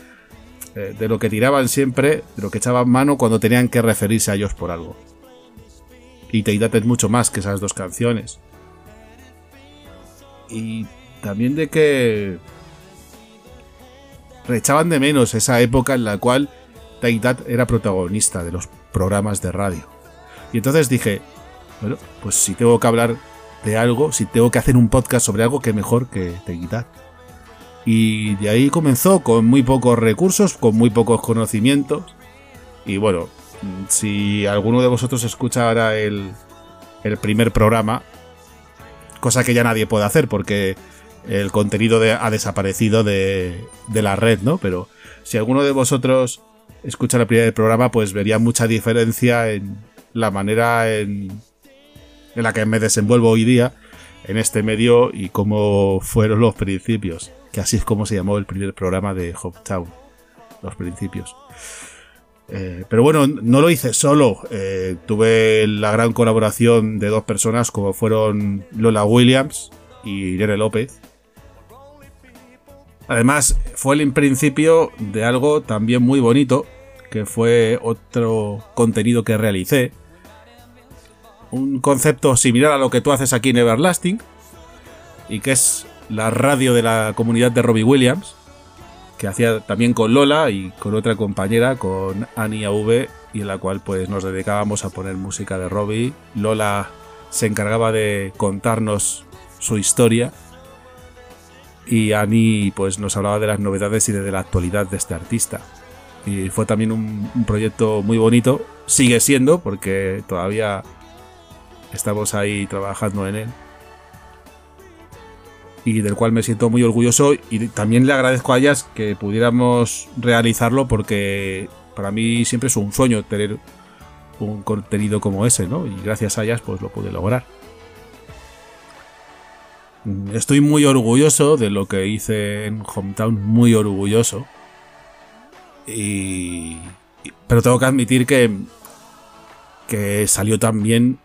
Speaker 2: eh, de lo que tiraban siempre, de lo que echaban mano cuando tenían que referirse a ellos por algo. Y Take That es mucho más que esas dos canciones. Y también de que echaban de menos esa época en la cual Take That era protagonista de los programas de radio. Y entonces dije, bueno, pues si tengo que hablar de algo, si tengo que hacer un podcast sobre algo, que mejor que Take That. Y de ahí comenzó con muy pocos recursos, con muy pocos conocimientos. Y bueno, si alguno de vosotros escucha ahora el, el primer programa, cosa que ya nadie puede hacer porque el contenido de- ha desaparecido de, de la red, ¿no? Pero si alguno de vosotros escucha el primer programa, pues vería mucha diferencia en la manera en, en la que me desenvuelvo hoy día en este medio y cómo fueron los principios, que así es como se llamó el primer programa de Hoptown, los principios. Eh, pero bueno, no lo hice solo. Eh, tuve la gran colaboración de dos personas como fueron Lola Williams y Irene López. Además, fue el principio de algo también muy bonito, que fue otro contenido que realicé, un concepto similar a lo que tú haces aquí en Everlasting y que es la radio de la comunidad de Robbie Williams, que hacía también con Lola y con otra compañera, con Annie AV, y en la cual pues nos dedicábamos a poner música de Robbie. Lola se encargaba de contarnos su historia y Annie pues nos hablaba de las novedades y de la actualidad de este artista. Y fue también un, un proyecto muy bonito, sigue siendo porque todavía estamos ahí trabajando en él y del cual me siento muy orgulloso y también le agradezco a ellas que pudiéramos realizarlo porque para mí siempre es un sueño tener un contenido como ese, ¿no? Y gracias a ellas pues lo pude lograr. Estoy muy orgulloso de lo que hice en Hometown, muy orgulloso. Y, pero tengo que admitir que que salió también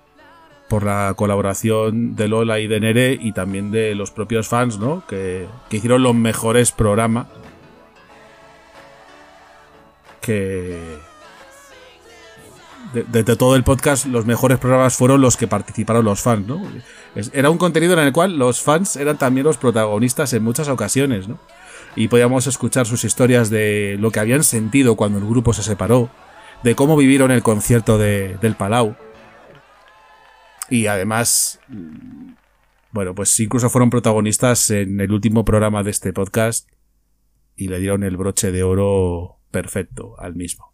Speaker 2: por la colaboración de Lola y de Nere y también de los propios fans, ¿no? Que, que hicieron los mejores programas que de, de- todo el podcast los mejores programas fueron los que participaron los fans, ¿no? Era un contenido en el cual los fans eran también los protagonistas en muchas ocasiones, ¿no? Y podíamos escuchar sus historias de lo que habían sentido cuando el grupo se separó, de cómo vivieron el concierto de- del Palau. Y además, bueno, pues incluso fueron protagonistas en el último programa de este podcast y le dieron el broche de oro perfecto al mismo.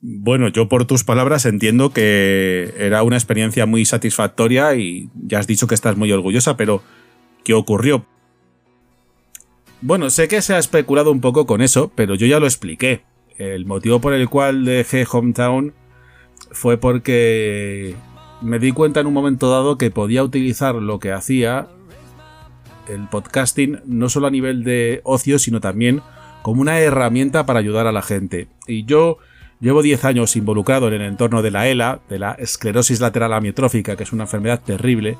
Speaker 2: Bueno, yo por tus palabras entiendo que era una experiencia muy satisfactoria y ya has dicho que estás muy orgullosa, pero ¿qué ocurrió? Bueno, sé que se ha especulado un poco con eso, pero yo ya lo expliqué. El motivo por el cual dejé Hometown fue porque me di cuenta en un momento dado que podía utilizar lo que hacía el podcasting no solo a nivel de ocio, sino también como una herramienta para ayudar a la gente. Y yo llevo 10 años involucrado en el entorno de la ELA, de la esclerosis lateral amiotrófica, que es una enfermedad terrible,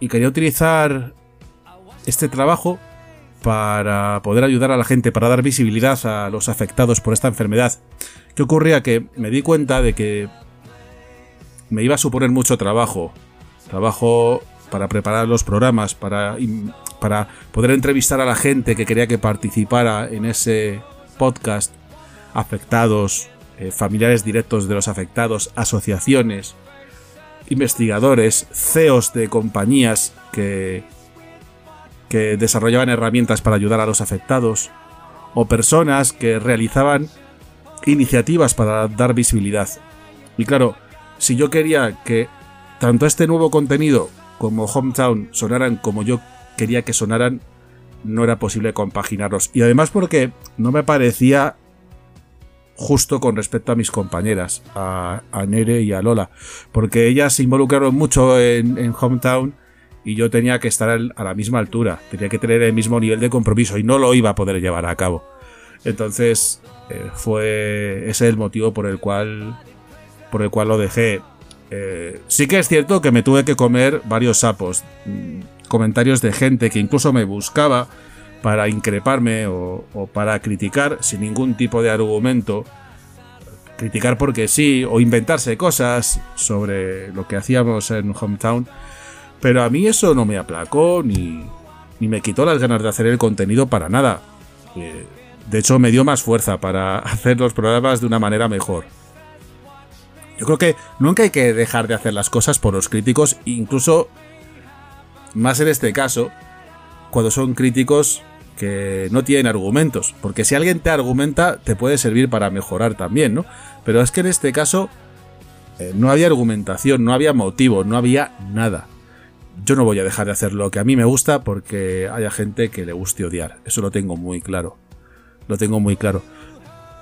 Speaker 2: y quería utilizar este trabajo para poder ayudar a la gente, para dar visibilidad a los afectados por esta enfermedad. ¿Qué ocurría? Que me di cuenta de que me iba a suponer mucho trabajo. Trabajo para preparar los programas, para, para poder entrevistar a la gente que quería que participara en ese podcast, afectados, eh, familiares directos de los afectados, asociaciones, investigadores, CEOs de compañías que, que desarrollaban herramientas para ayudar a los afectados, o personas que realizaban iniciativas para dar visibilidad. Y claro, si yo quería que tanto este nuevo contenido como Hometown sonaran como yo quería que sonaran, no era posible compaginarlos. Y además porque no me parecía justo con respecto a mis compañeras, a, Nere y a Lola, porque ellas se involucraron mucho en, Hometown y yo tenía que estar a la misma altura, tenía que tener el mismo nivel de compromiso y no lo iba a poder llevar a cabo. Entonces eh, fue ese el motivo por el cual por el cual lo dejé. Eh, sí que es cierto que me tuve que comer varios sapos, mm, comentarios de gente que incluso me buscaba para increparme o, para criticar sin ningún tipo de argumento, criticar porque sí, o inventarse cosas sobre lo que hacíamos en Hometown, pero a mí eso no me aplacó ni, ni me quitó las ganas de hacer el contenido para nada. Eh, de hecho, me dio más fuerza para *laughs* hacer los programas de una manera mejor. Yo creo que nunca hay que dejar de hacer las cosas por los críticos, incluso más en este caso, cuando son críticos que no tienen argumentos. Porque si alguien te argumenta, te puede servir para mejorar también, ¿no? Pero es que en este caso eh, no había argumentación, no había motivo, no había nada. Yo no voy a dejar de hacer lo que a mí me gusta porque haya gente que le guste odiar. Eso lo tengo muy claro. Lo tengo muy claro.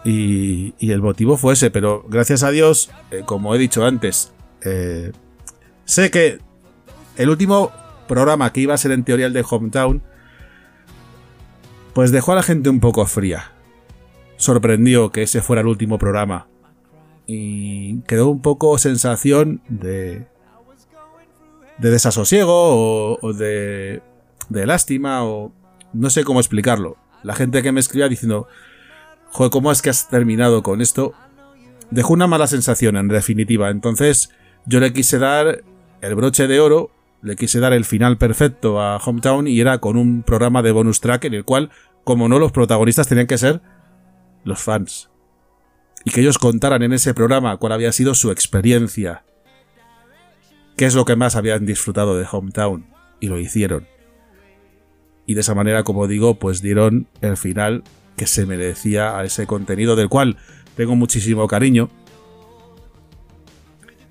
Speaker 2: Y, y el motivo fue ese, pero gracias a Dios, eh, como he dicho antes, eh, sé que el último programa que iba a ser en teoría el de Hometown, pues dejó a la gente un poco fría. Sorprendió que ese fuera el último programa. Y quedó un poco sensación de. de desasosiego o, o de. de lástima o. no sé cómo explicarlo. La gente que me escribía diciendo. Joder, ¿cómo es que has terminado con esto? Dejó una mala sensación, en definitiva. Entonces,
Speaker 7: yo le quise dar el broche de oro, le quise dar el final perfecto a Hometown y era con un programa de bonus track en el cual, como no, los protagonistas tenían que ser los fans. Y que ellos contaran en ese programa cuál había sido su experiencia. Qué es lo que más habían disfrutado de Hometown. Y lo hicieron. Y de esa manera, como digo, pues dieron el final que se merecía a ese contenido del cual tengo muchísimo cariño.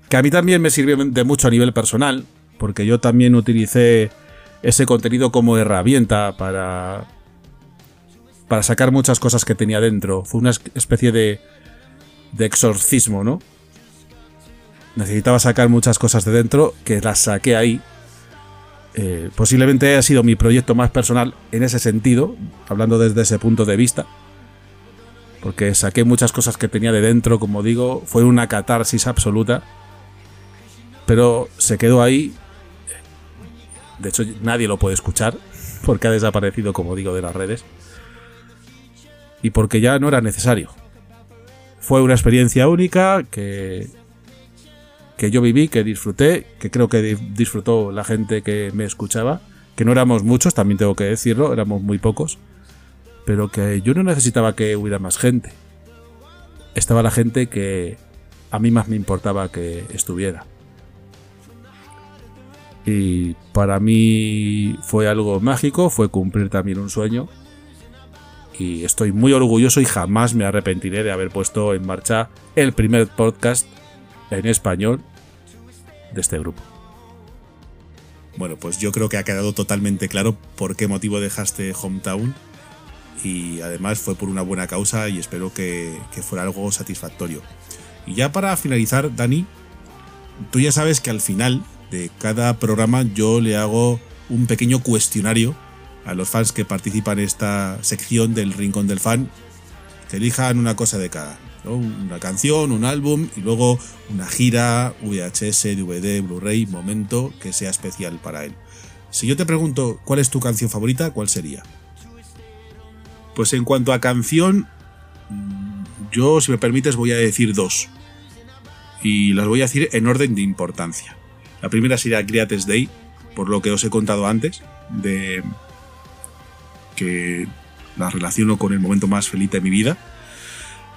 Speaker 7: Que a mí también me sirvió de mucho a nivel personal, porque yo también utilicé ese contenido como herramienta para para sacar muchas cosas que tenía dentro. Fue una especie de de exorcismo, ¿no? Necesitaba sacar muchas cosas de dentro que las saqué ahí. Eh, posiblemente haya sido mi proyecto más personal en ese sentido, hablando desde ese punto de vista. Porque saqué muchas cosas que tenía de dentro, como digo, fue una catarsis absoluta. Pero se quedó ahí. De hecho, nadie lo puede escuchar, *laughs* porque ha desaparecido, como digo, de las redes. Y porque ya no era necesario fue una experiencia única que, que yo viví, que disfruté, que creo que disfrutó la gente que me escuchaba, que no éramos muchos, también tengo que decirlo, éramos muy pocos, pero que yo no necesitaba que hubiera más gente. Estaba la gente que a mí más me importaba que estuviera. Y para mí fue algo mágico, fue cumplir también un sueño y estoy muy orgulloso y jamás me arrepentiré de haber puesto en marcha el primer podcast en español de este grupo.
Speaker 2: Bueno, pues yo creo que ha quedado totalmente claro por qué motivo dejaste Hometown y además fue por una buena causa y espero que, que fuera algo satisfactorio. Y ya para finalizar, Dani, tú ya sabes que al final de cada programa yo le hago un pequeño cuestionario a los fans que participan en esta sección del Rincón del Fan que elijan una cosa de cada. Una canción, un álbum y luego una gira, VHS, DVD, Blu-ray, momento que sea especial para él. Si yo te pregunto cuál es tu canción favorita, ¿cuál sería? Pues en cuanto a canción, mm, yo, si me permites, voy a decir dos. Y las voy a decir en orden de importancia. La primera sería Greatest Day, por lo que os he contado antes, de que la relaciono con el momento más feliz de mi vida.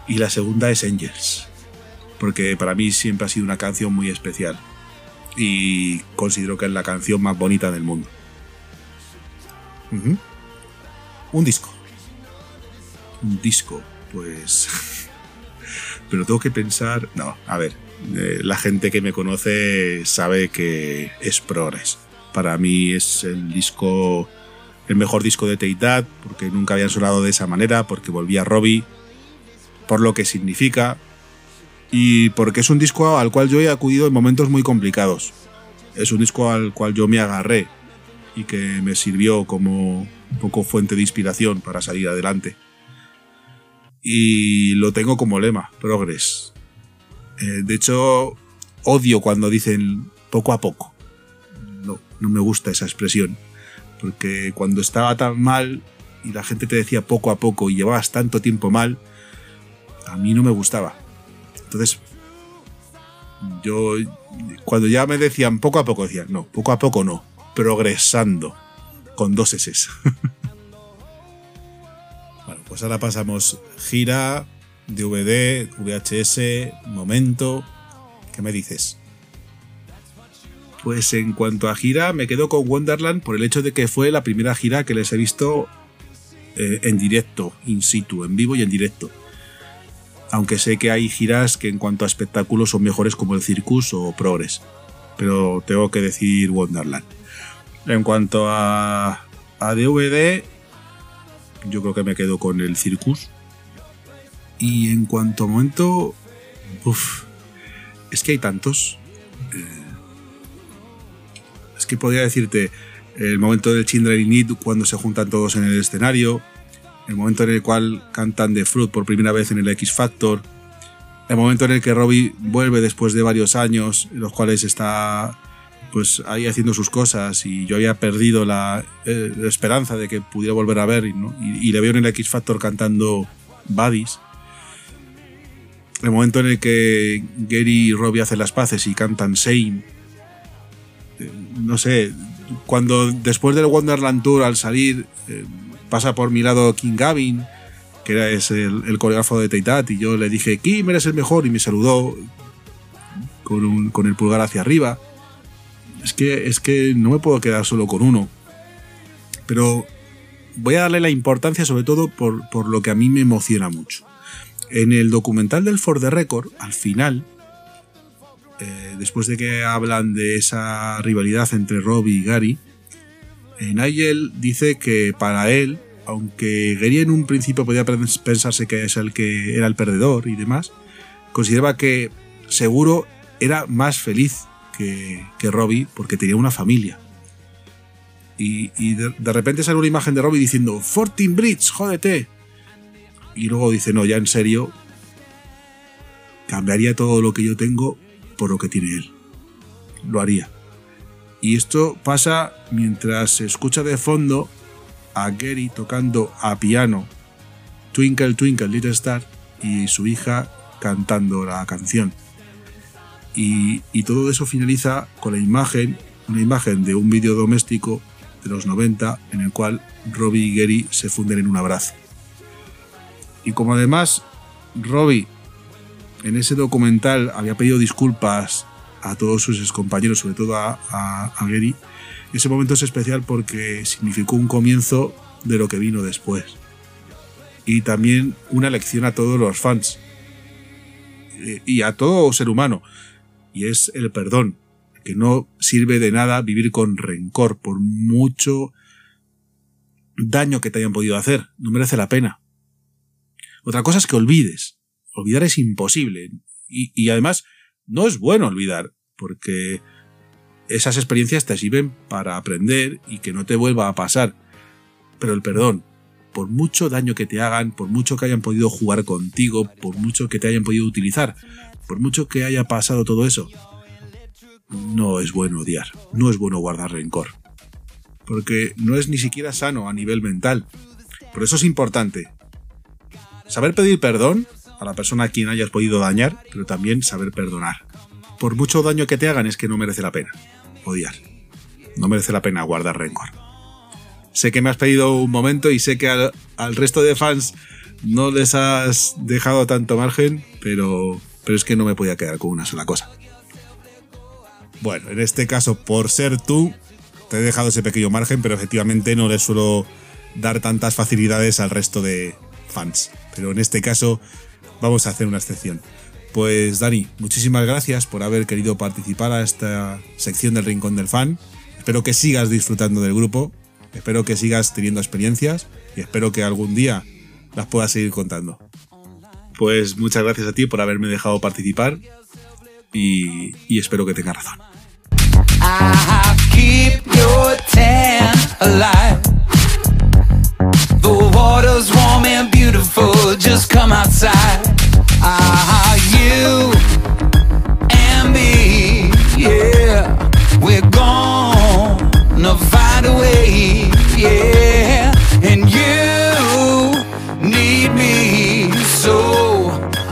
Speaker 2: Y la segunda es Angels, porque para mí siempre ha sido una canción muy especial y considero que es la canción más bonita del mundo. Un disco. Un disco, pues... *laughs* Pero tengo que pensar... No, a ver, eh, la gente que me conoce sabe que es Progress. Para mí es el disco el mejor disco de Teidad, porque nunca habían sonado de esa manera, porque volvía Robbie, por lo que significa, y porque es un disco al cual yo he acudido en momentos muy complicados. Es un disco al cual yo me agarré y que me sirvió como un poco fuente de inspiración para salir adelante. Y lo tengo como lema, Progress. Eh, de hecho, odio cuando dicen poco a poco. No, no me gusta esa expresión porque cuando estaba tan mal y la gente te decía poco a poco y llevabas tanto tiempo mal, a mí no me gustaba. Entonces, yo, cuando ya me decían poco a poco, decía, no, poco a poco no, progresando, con dos S. *laughs* bueno, pues ahora pasamos gira, DVD, VHS, momento. ¿Qué me dices? Pues en cuanto a gira, me quedo con Wonderland por el hecho de que fue la primera gira que les he visto eh, en directo, in situ, en vivo y en directo. Aunque sé que hay giras que en cuanto a espectáculos son mejores como el Circus o Progress. Pero tengo que decir Wonderland. En cuanto a, a DVD, yo creo que me quedo con el Circus. Y en cuanto a momento, uf, es que hay tantos. Eh, es que podría decirte el momento del Children in Need cuando se juntan todos en el escenario, el momento en el cual cantan The Fruit por primera vez en el X Factor, el momento en el que Robbie vuelve después de varios años, en los cuales está pues ahí haciendo sus cosas y yo había perdido la, eh, la esperanza de que pudiera volver a ver ¿no? y, le veo en el X Factor cantando Buddies. el momento en el que Gary y Robbie hacen las paces y cantan Same. eh, No sé, cuando después del Wonderland Tour al salir eh, pasa por mi lado King Gavin, que es el, coreógrafo de Teitat, y yo le dije, Kim, eres el mejor, y me saludó con, el pulgar hacia arriba. Es que, es que no me puedo quedar solo con uno. Pero voy a darle la importancia sobre todo por, por lo que a mí me emociona mucho. En el documental del For the Record, al final, eh, después de que hablan de esa rivalidad entre Robbie y Gary, Nigel dice que para él, aunque Gary en un principio podía pens- pensarse que es el que era el perdedor y demás, consideraba que seguro era más feliz que, que Robbie porque tenía una familia. Y, de, repente sale una imagen de Robbie diciendo, 14 Brits, jódete. Y luego dice, no, ya en serio, cambiaría todo lo que yo tengo por lo que tiene él. Lo haría. Y esto pasa mientras se escucha de fondo a Gary tocando a piano Twinkle Twinkle Little Star y su hija cantando la canción. Y, todo eso finaliza con la imagen, una imagen de un vídeo doméstico de los 90 en el cual Robbie y Gary se funden en un abrazo. Y como además Robbie en ese documental había pedido disculpas a todos sus excompañeros, sobre todo a Gary, ese momento es especial porque significó un comienzo de lo que vino después. Y también una lección a todos los fans. Eh, Y a todo ser humano. Y es el perdón. Que no sirve de nada vivir con rencor por mucho daño que te hayan podido hacer. No merece la pena. Otra cosa es que olvides. Olvidar es imposible. Y, y además, no es bueno olvidar, porque esas experiencias te sirven para aprender y que no te vuelva a pasar. Pero el perdón, por mucho daño que te hagan, por mucho que hayan podido jugar contigo, por mucho que te hayan podido utilizar, por mucho que haya pasado todo eso, no es bueno odiar, no es bueno guardar rencor. Porque no es ni siquiera sano a nivel mental. Por eso es importante saber pedir perdón a la persona a quien hayas podido dañar, pero también saber perdonar. Por mucho daño que te hagan es que no merece la pena odiar. No merece la pena guardar rencor. Sé que me has pedido un momento y sé que al, resto de fans no les has dejado tanto margen, pero, pero es que no me podía quedar con una sola cosa. Bueno, en este caso, por ser tú, te he dejado ese pequeño margen, pero efectivamente no le suelo dar tantas facilidades al resto de fans. Pero en este caso, vamos a hacer una excepción. Pues Dani, muchísimas gracias por haber querido participar a esta sección del Rincón del Fan. Espero que sigas disfrutando del grupo, espero que sigas teniendo experiencias y espero que algún día las puedas seguir contando. Pues muchas gracias a ti por haberme dejado participar y, espero que tengas razón.
Speaker 3: Ah, you and me, yeah. We're gonna find a way, yeah. And you need me, so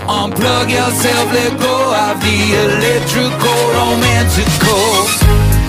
Speaker 3: unplug yourself, let go of the electrical, romantical.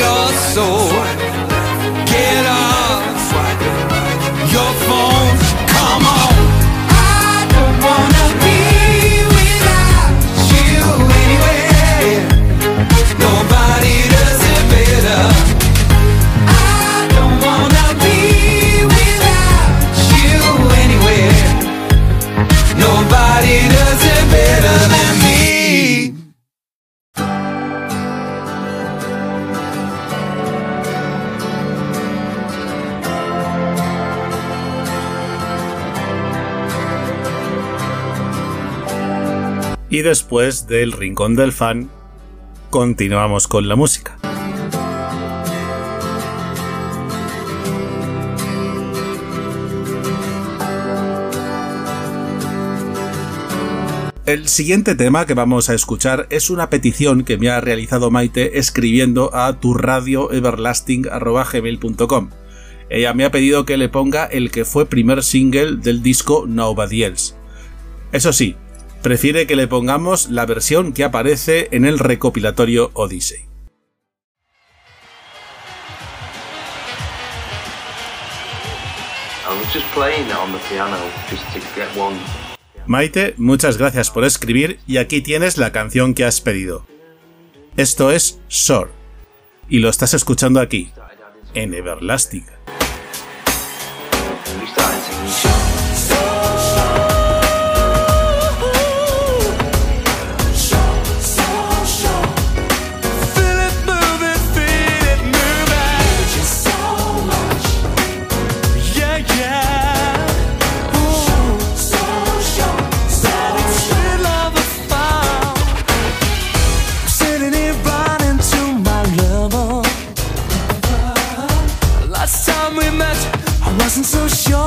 Speaker 3: your soul.
Speaker 2: y después del Rincón del Fan continuamos con la música. El siguiente tema que vamos a escuchar es una petición que me ha realizado Maite escribiendo a turradioeverlasting.com. Ella me ha pedido que le ponga el que fue primer single del disco Nobody Else. Eso sí, prefiere que le pongamos la versión que aparece en el recopilatorio Odyssey. Maite, muchas gracias por escribir y aquí tienes la canción que has pedido. Esto es Shore y lo estás escuchando aquí, en Everlasting.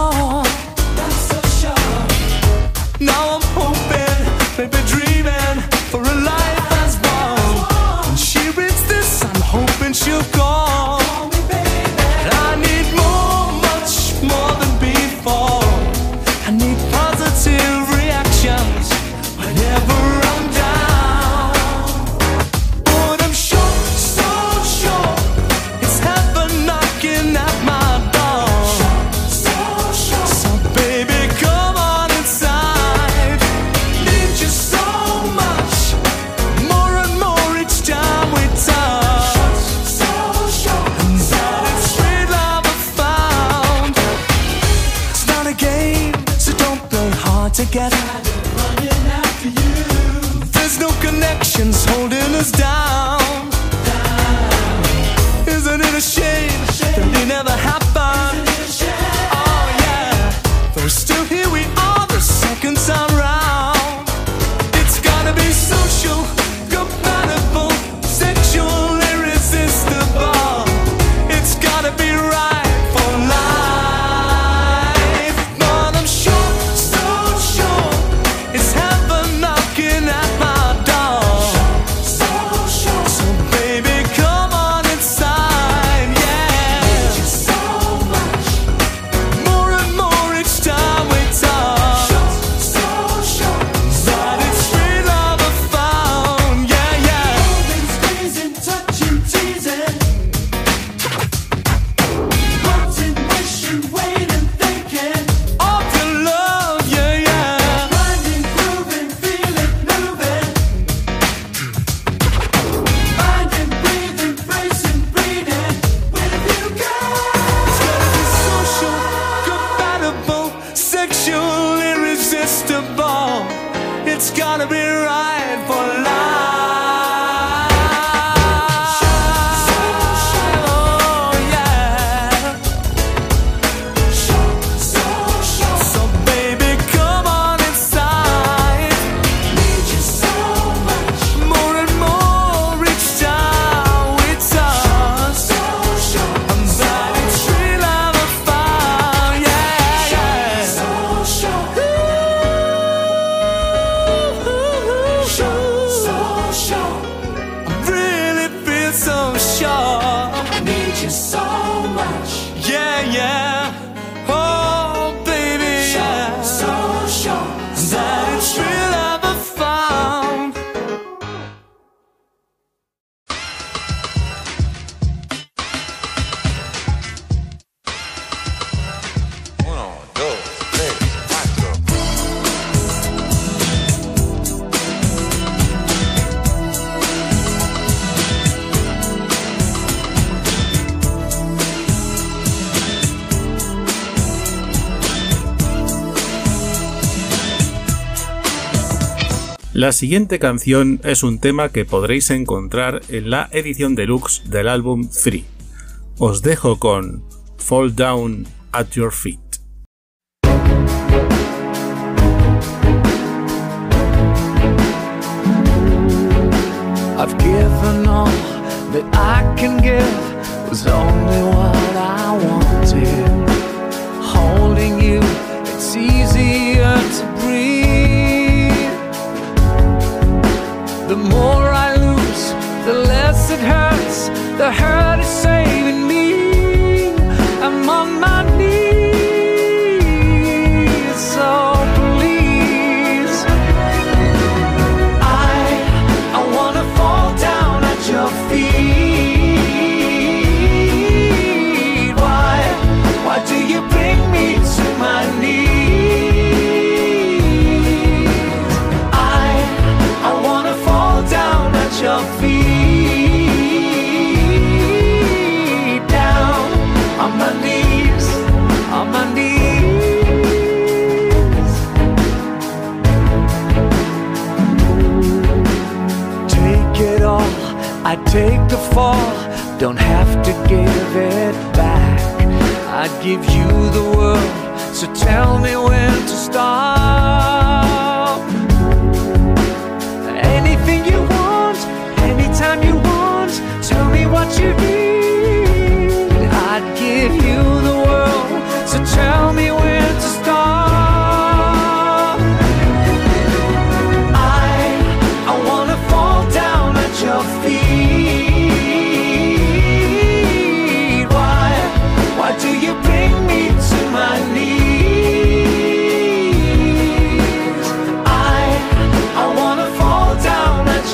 Speaker 3: Oh.
Speaker 2: La siguiente canción es un tema que podréis encontrar en la edición deluxe del álbum Free. Os dejo con Fall Down at Your Feet.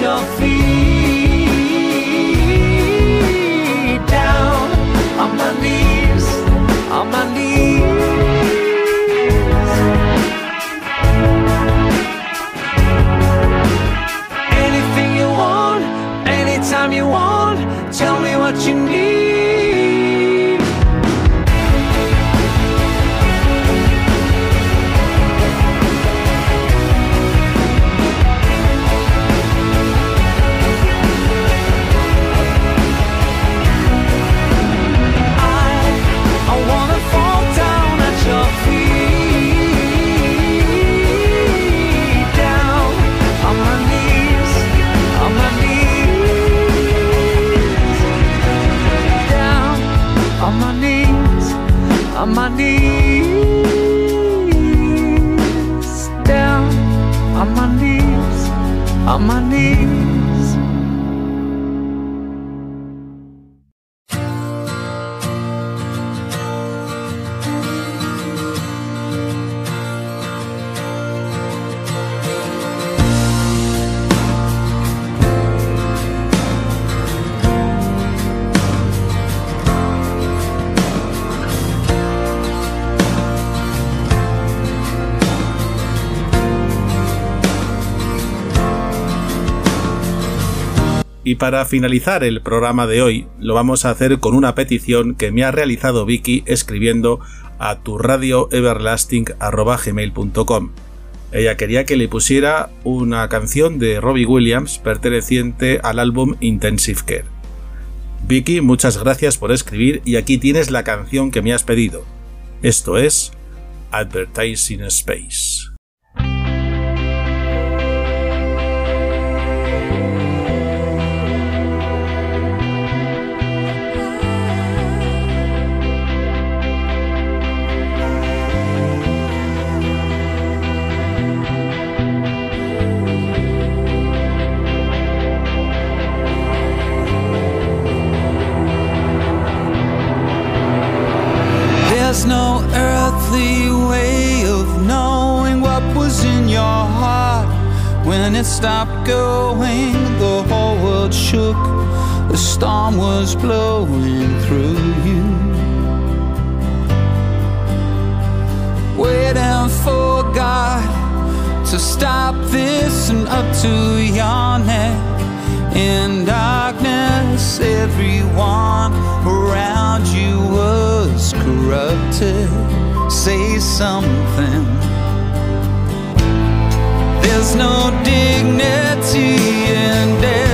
Speaker 3: Your feet. On
Speaker 2: para finalizar el programa de hoy, lo vamos a hacer con una petición que me ha realizado Vicky escribiendo a tu radioeverlasting.com. Ella quería que le pusiera una canción de Robbie Williams perteneciente al álbum Intensive Care. Vicky, muchas gracias por escribir y aquí tienes la canción que me has pedido. Esto es Advertising Space.
Speaker 3: There's no earthly way of knowing what was in your heart when it stopped going. The whole world shook, the storm was blowing through you. Waiting for God to stop this and up to your neck in darkness. Everyone around you was corrupted. Say something. There's no dignity in death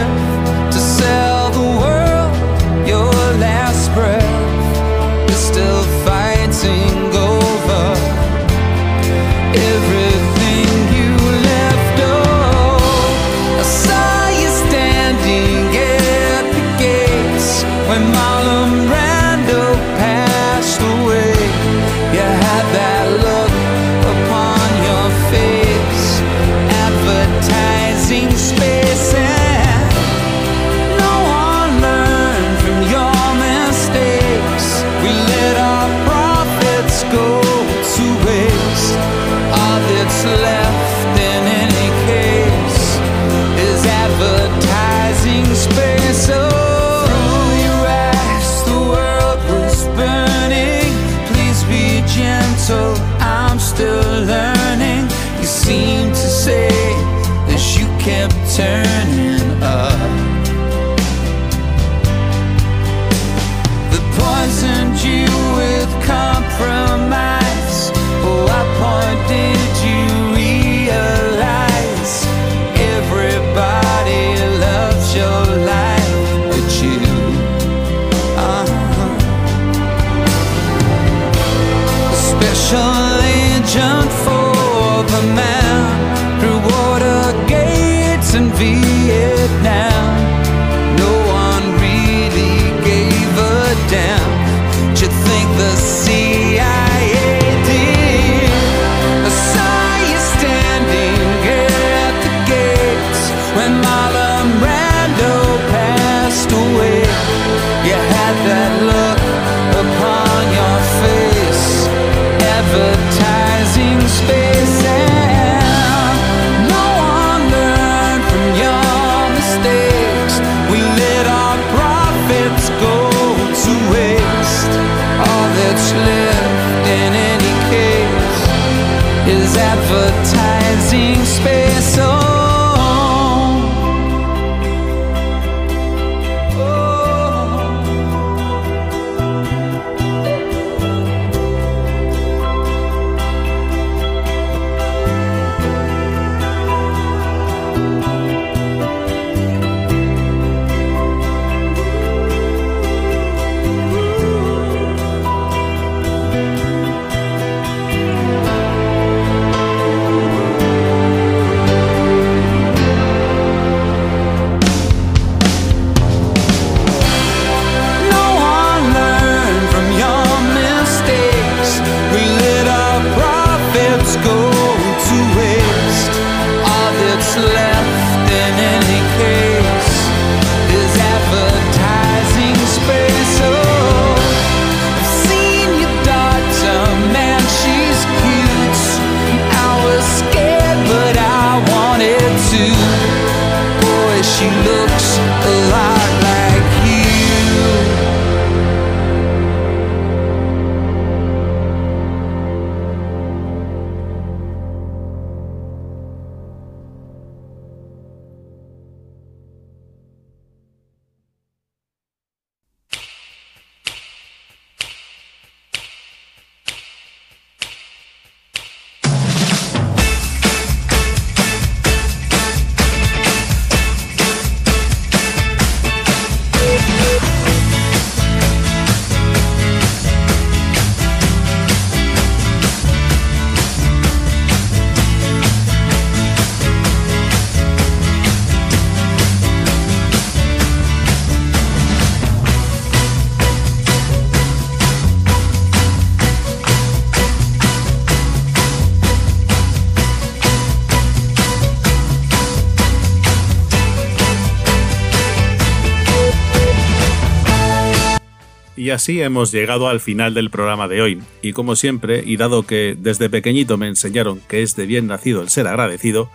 Speaker 2: así hemos llegado al final del programa de hoy. Y como siempre, y dado que desde pequeñito me enseñaron que es de bien nacido el ser agradecido,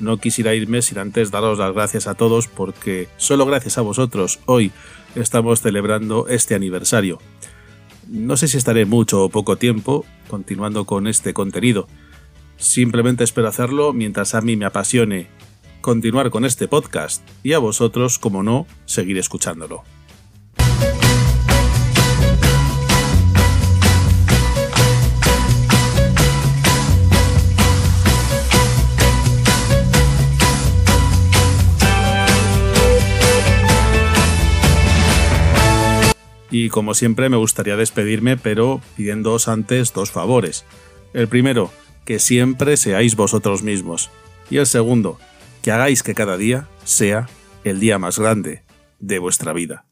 Speaker 2: no quisiera irme sin antes daros las gracias a todos porque solo gracias a vosotros hoy estamos celebrando este aniversario. No sé si estaré mucho o poco tiempo continuando con este contenido. Simplemente espero hacerlo mientras a mí me apasione continuar con este podcast y a vosotros, como no, seguir escuchándolo. Y como siempre me gustaría despedirme, pero pidiéndoos antes dos favores. El primero, que siempre seáis vosotros mismos. Y el segundo, que hagáis que cada día sea el día más grande de vuestra vida.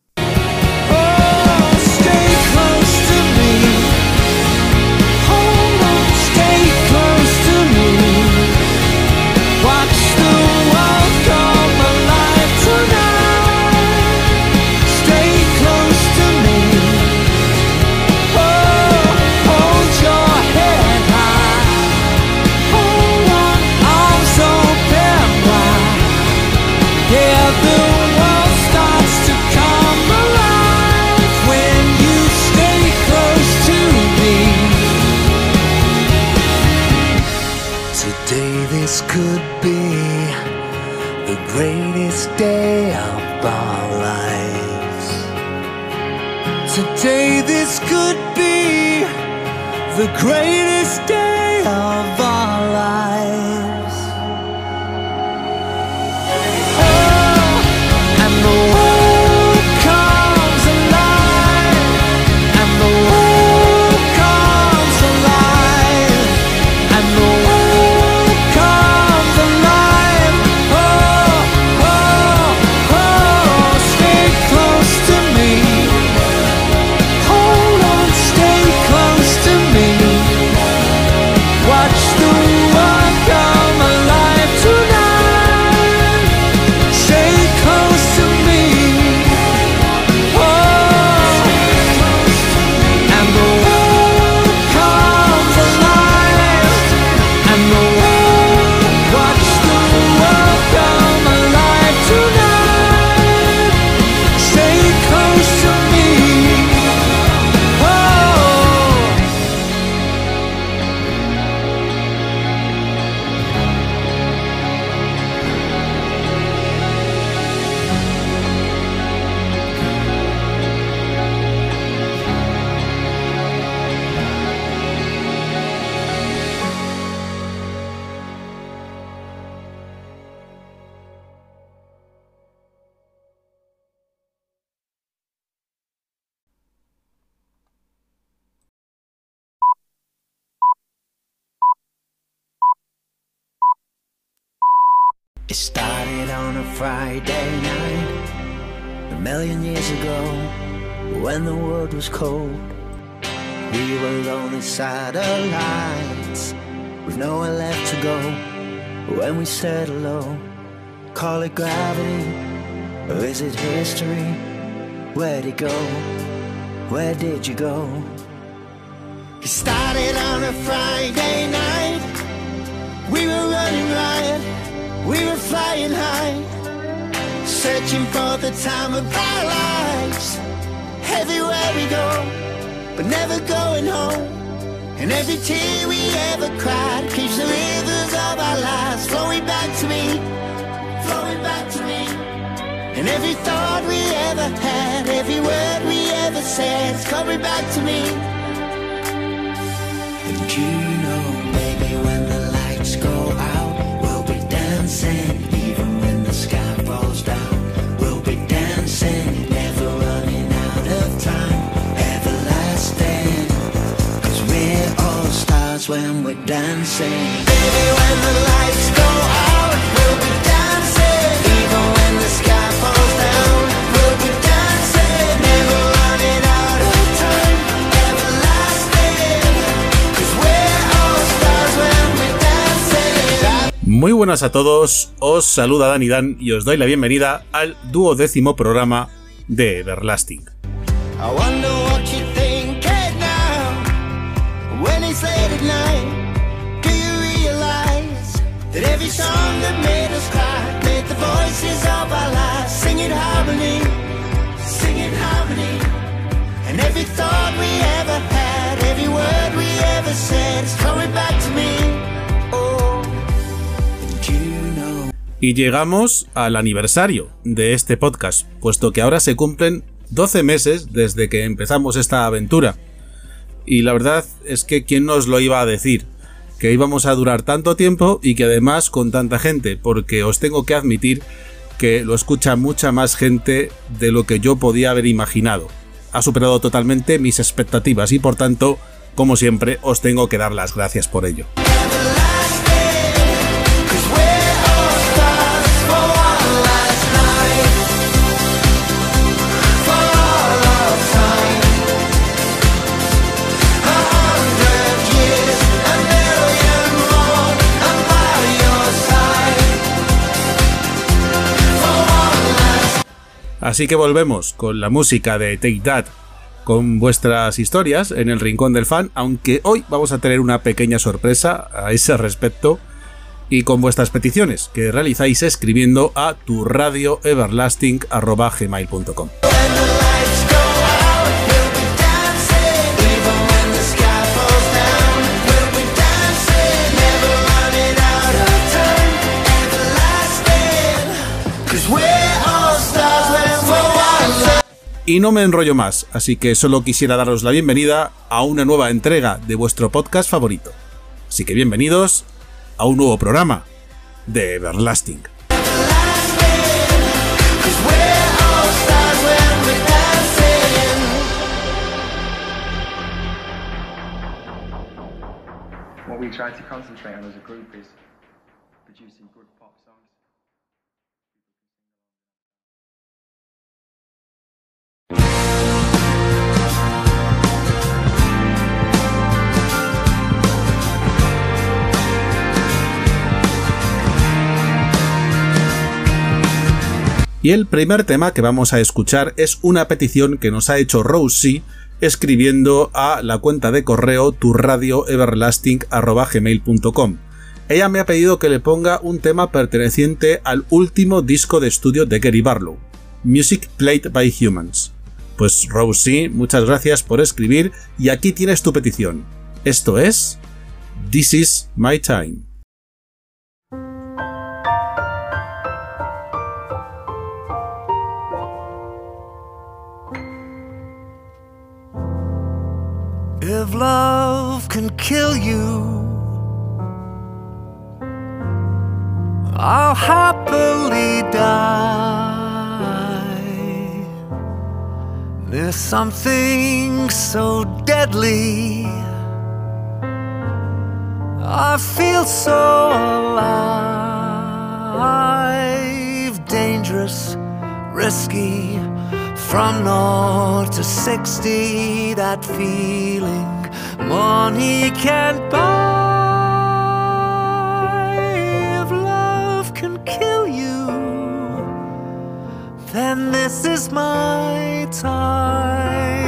Speaker 8: The
Speaker 3: greatest day
Speaker 1: It started on a Friday night a million years ago when the world was cold. We were lonely satellites with nowhere left to go. When we settle low, call it gravity or is it history? Where'd it go? Where did you go? It started on a Friday night. We were running riot, we were flying high, searching for the time of our lives. Everywhere we go, but never going home. And every tear we ever cried keeps the rivers of our lives flowing back to me, flowing back to me. And every thought we ever had, every word we ever said, coming back to me. And you When we're dancing. Baby, when the lights go out,
Speaker 2: Muy buenas a todos, os saluda Dani Dan y os doy la bienvenida al duodécimo programa de Everlasting.
Speaker 1: Every thought we ever had, every word we ever said is coming back to me.
Speaker 2: Y llegamos al aniversario de este podcast, puesto que ahora se cumplen 12 meses desde que empezamos esta aventura. Y la verdad es que quién nos lo iba a decir, que íbamos a durar tanto tiempo y que además con tanta gente, porque os tengo que admitir que lo escucha mucha más gente de lo que yo podía haber imaginado. Ha superado totalmente mis expectativas y por tanto, como siempre, os tengo que dar las gracias por ello. Así que volvemos con la música de Take That, con vuestras historias en el Rincón del Fan, aunque hoy vamos a tener una pequeña sorpresa a ese respecto y con vuestras peticiones que realizáis escribiendo a turradioeverlasting.gmail.com.
Speaker 1: when the
Speaker 2: Y no me enrollo más, así que solo quisiera daros la bienvenida a una nueva entrega de vuestro podcast favorito. Así que bienvenidos a un nuevo programa de Everlasting.
Speaker 9: What we to concentrate on as a group is
Speaker 2: Y el primer tema que vamos a escuchar es una petición que nos ha hecho Rosie escribiendo a la cuenta de correo turradioeverlasting.gmail.com. Ella me ha pedido que le ponga un tema perteneciente al último disco de estudio de Gary Barlow, Music Played by Humans. Pues Rosie, muchas gracias por escribir y aquí tienes tu petición. Esto es This is My Time.
Speaker 10: If love can kill you, I'll happily die. There's something so deadly. I feel so alive.
Speaker 3: dangerous, risky. From naught to sixty, that feeling money can't buy. If love can kill you, then this is my time.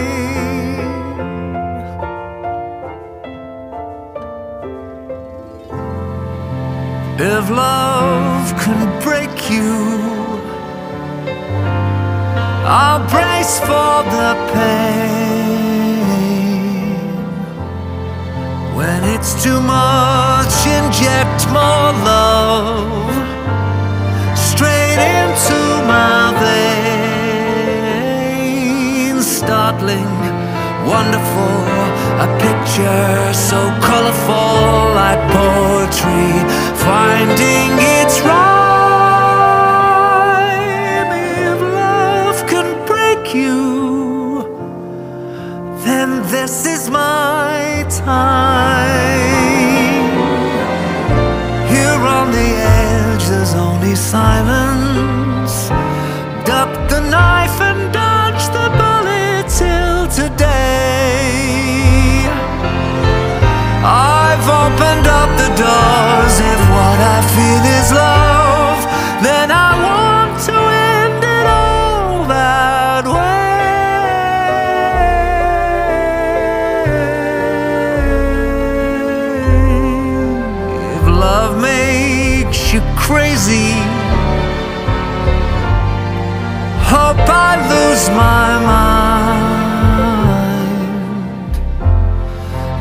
Speaker 3: If love can break you, I'll brace for the pain. When it's too much, inject more love straight into my veins. Startling, wonderful, a picture so colorful like poetry, finding its rhyme. You, then this is my time. Here on the edge, there's only silence. My mind.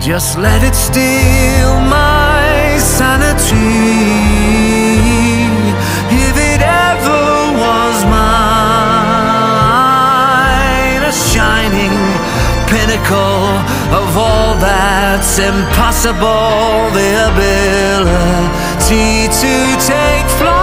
Speaker 3: Just let it steal my sanity. If it ever was mine, a shining pinnacle of all that's impossible, the ability to take flight.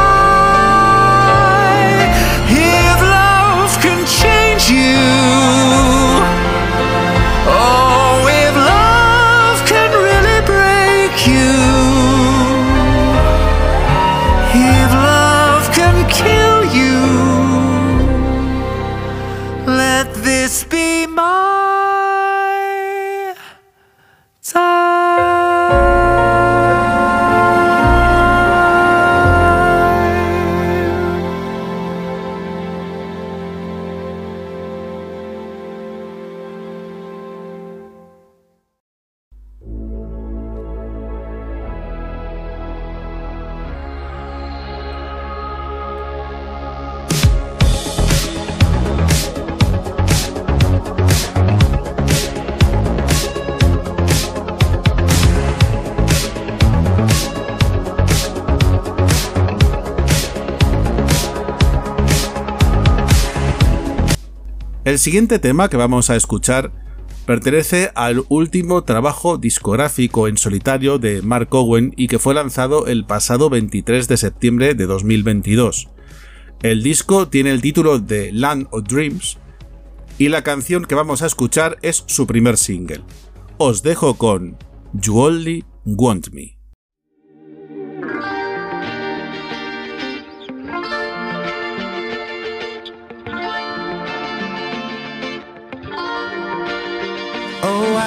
Speaker 2: Siguiente tema que vamos a escuchar pertenece al último trabajo discográfico en solitario de Mark Owen y que fue lanzado el pasado 23 de septiembre de 2022. El disco tiene el título de Land of Dreams y la canción que vamos a escuchar es su primer single. Os dejo con You Only Want Me.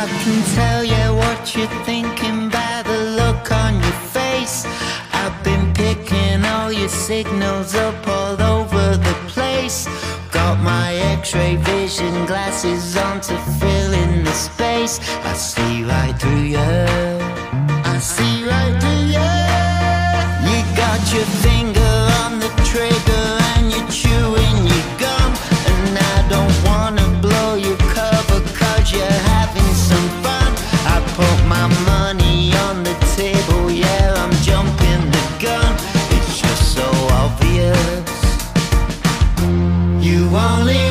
Speaker 1: I can tell you what you're thinking by the look on your face. I've been picking all your signals up all over the place. Got my x ray vision glasses on to fill in the space. I see right through you. I see right through you. You got your finger on the trigger You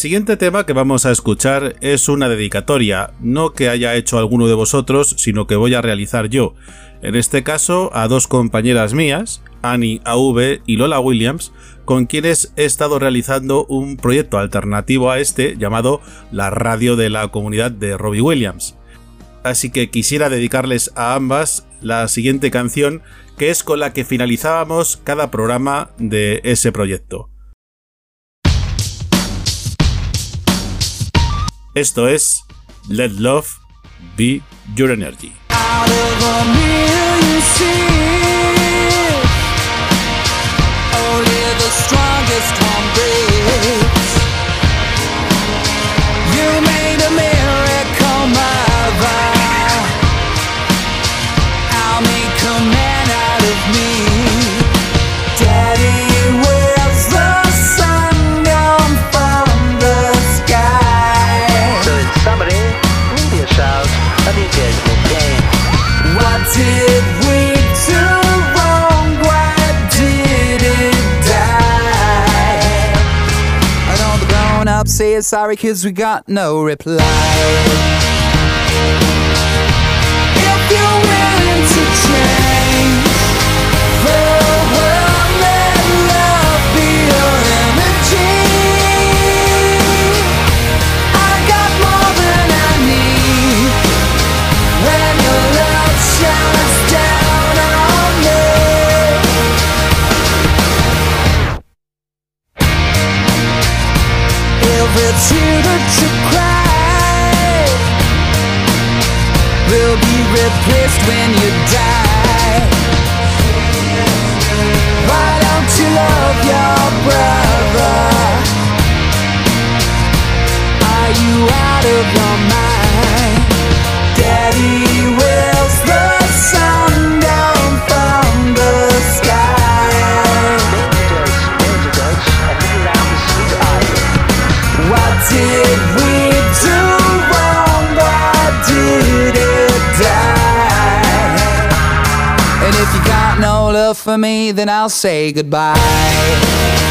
Speaker 2: siguiente tema que vamos a escuchar es una dedicatoria, no que haya hecho alguno de vosotros, sino que voy a realizar yo. En este caso a dos compañeras mías, Annie AV y Lola Williams, con quienes he estado realizando un proyecto alternativo a este llamado La Radio de la Comunidad de Robbie Williams. Así que quisiera dedicarles a ambas la siguiente canción, que es con la que finalizábamos cada programa de ese proyecto. Esto es Let Love Be Your Energy.
Speaker 3: Ups say sorry cause we got no reply. If you're willing to change the world, let love be your energy. I got Every tear that you cry. Will be replaced when you die. Why don't you love your brother? Are you out of your for me, then I'll say goodbye.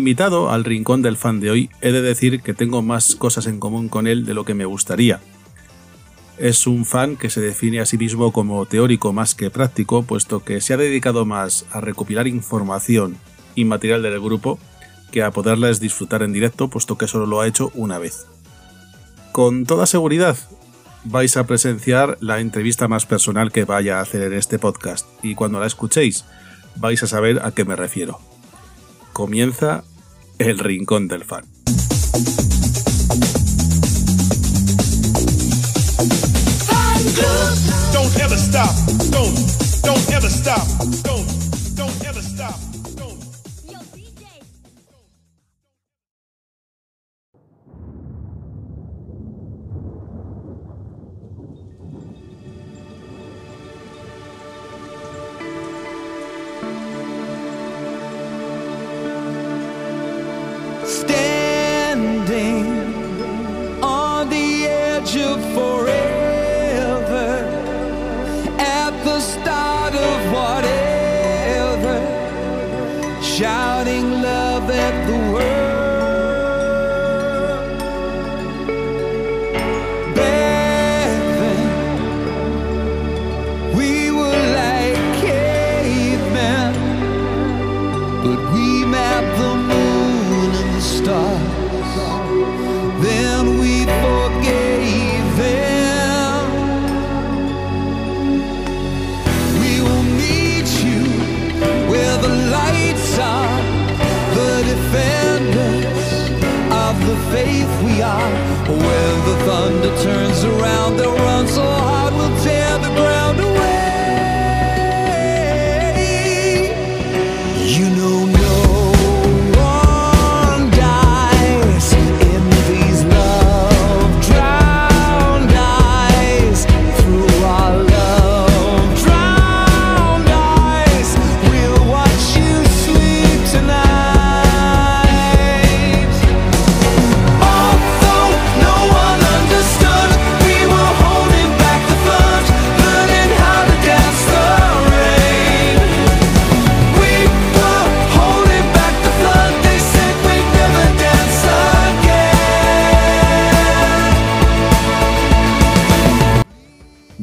Speaker 11: Invitado al rincón del fan de hoy, he de decir que tengo más cosas en común con él de lo que me gustaría. Es un fan que se define a sí mismo como teórico más que práctico, puesto que se ha dedicado más a recopilar información y material del grupo que a poderles disfrutar en directo, puesto que solo lo ha hecho una vez. Con toda seguridad, vais a presenciar la entrevista más personal que vaya a hacer en este podcast, y cuando la escuchéis, vais a saber a qué me refiero comienza el rincón del fan.
Speaker 3: Don't ever stop. Don't, don't ever stop. Don't, don't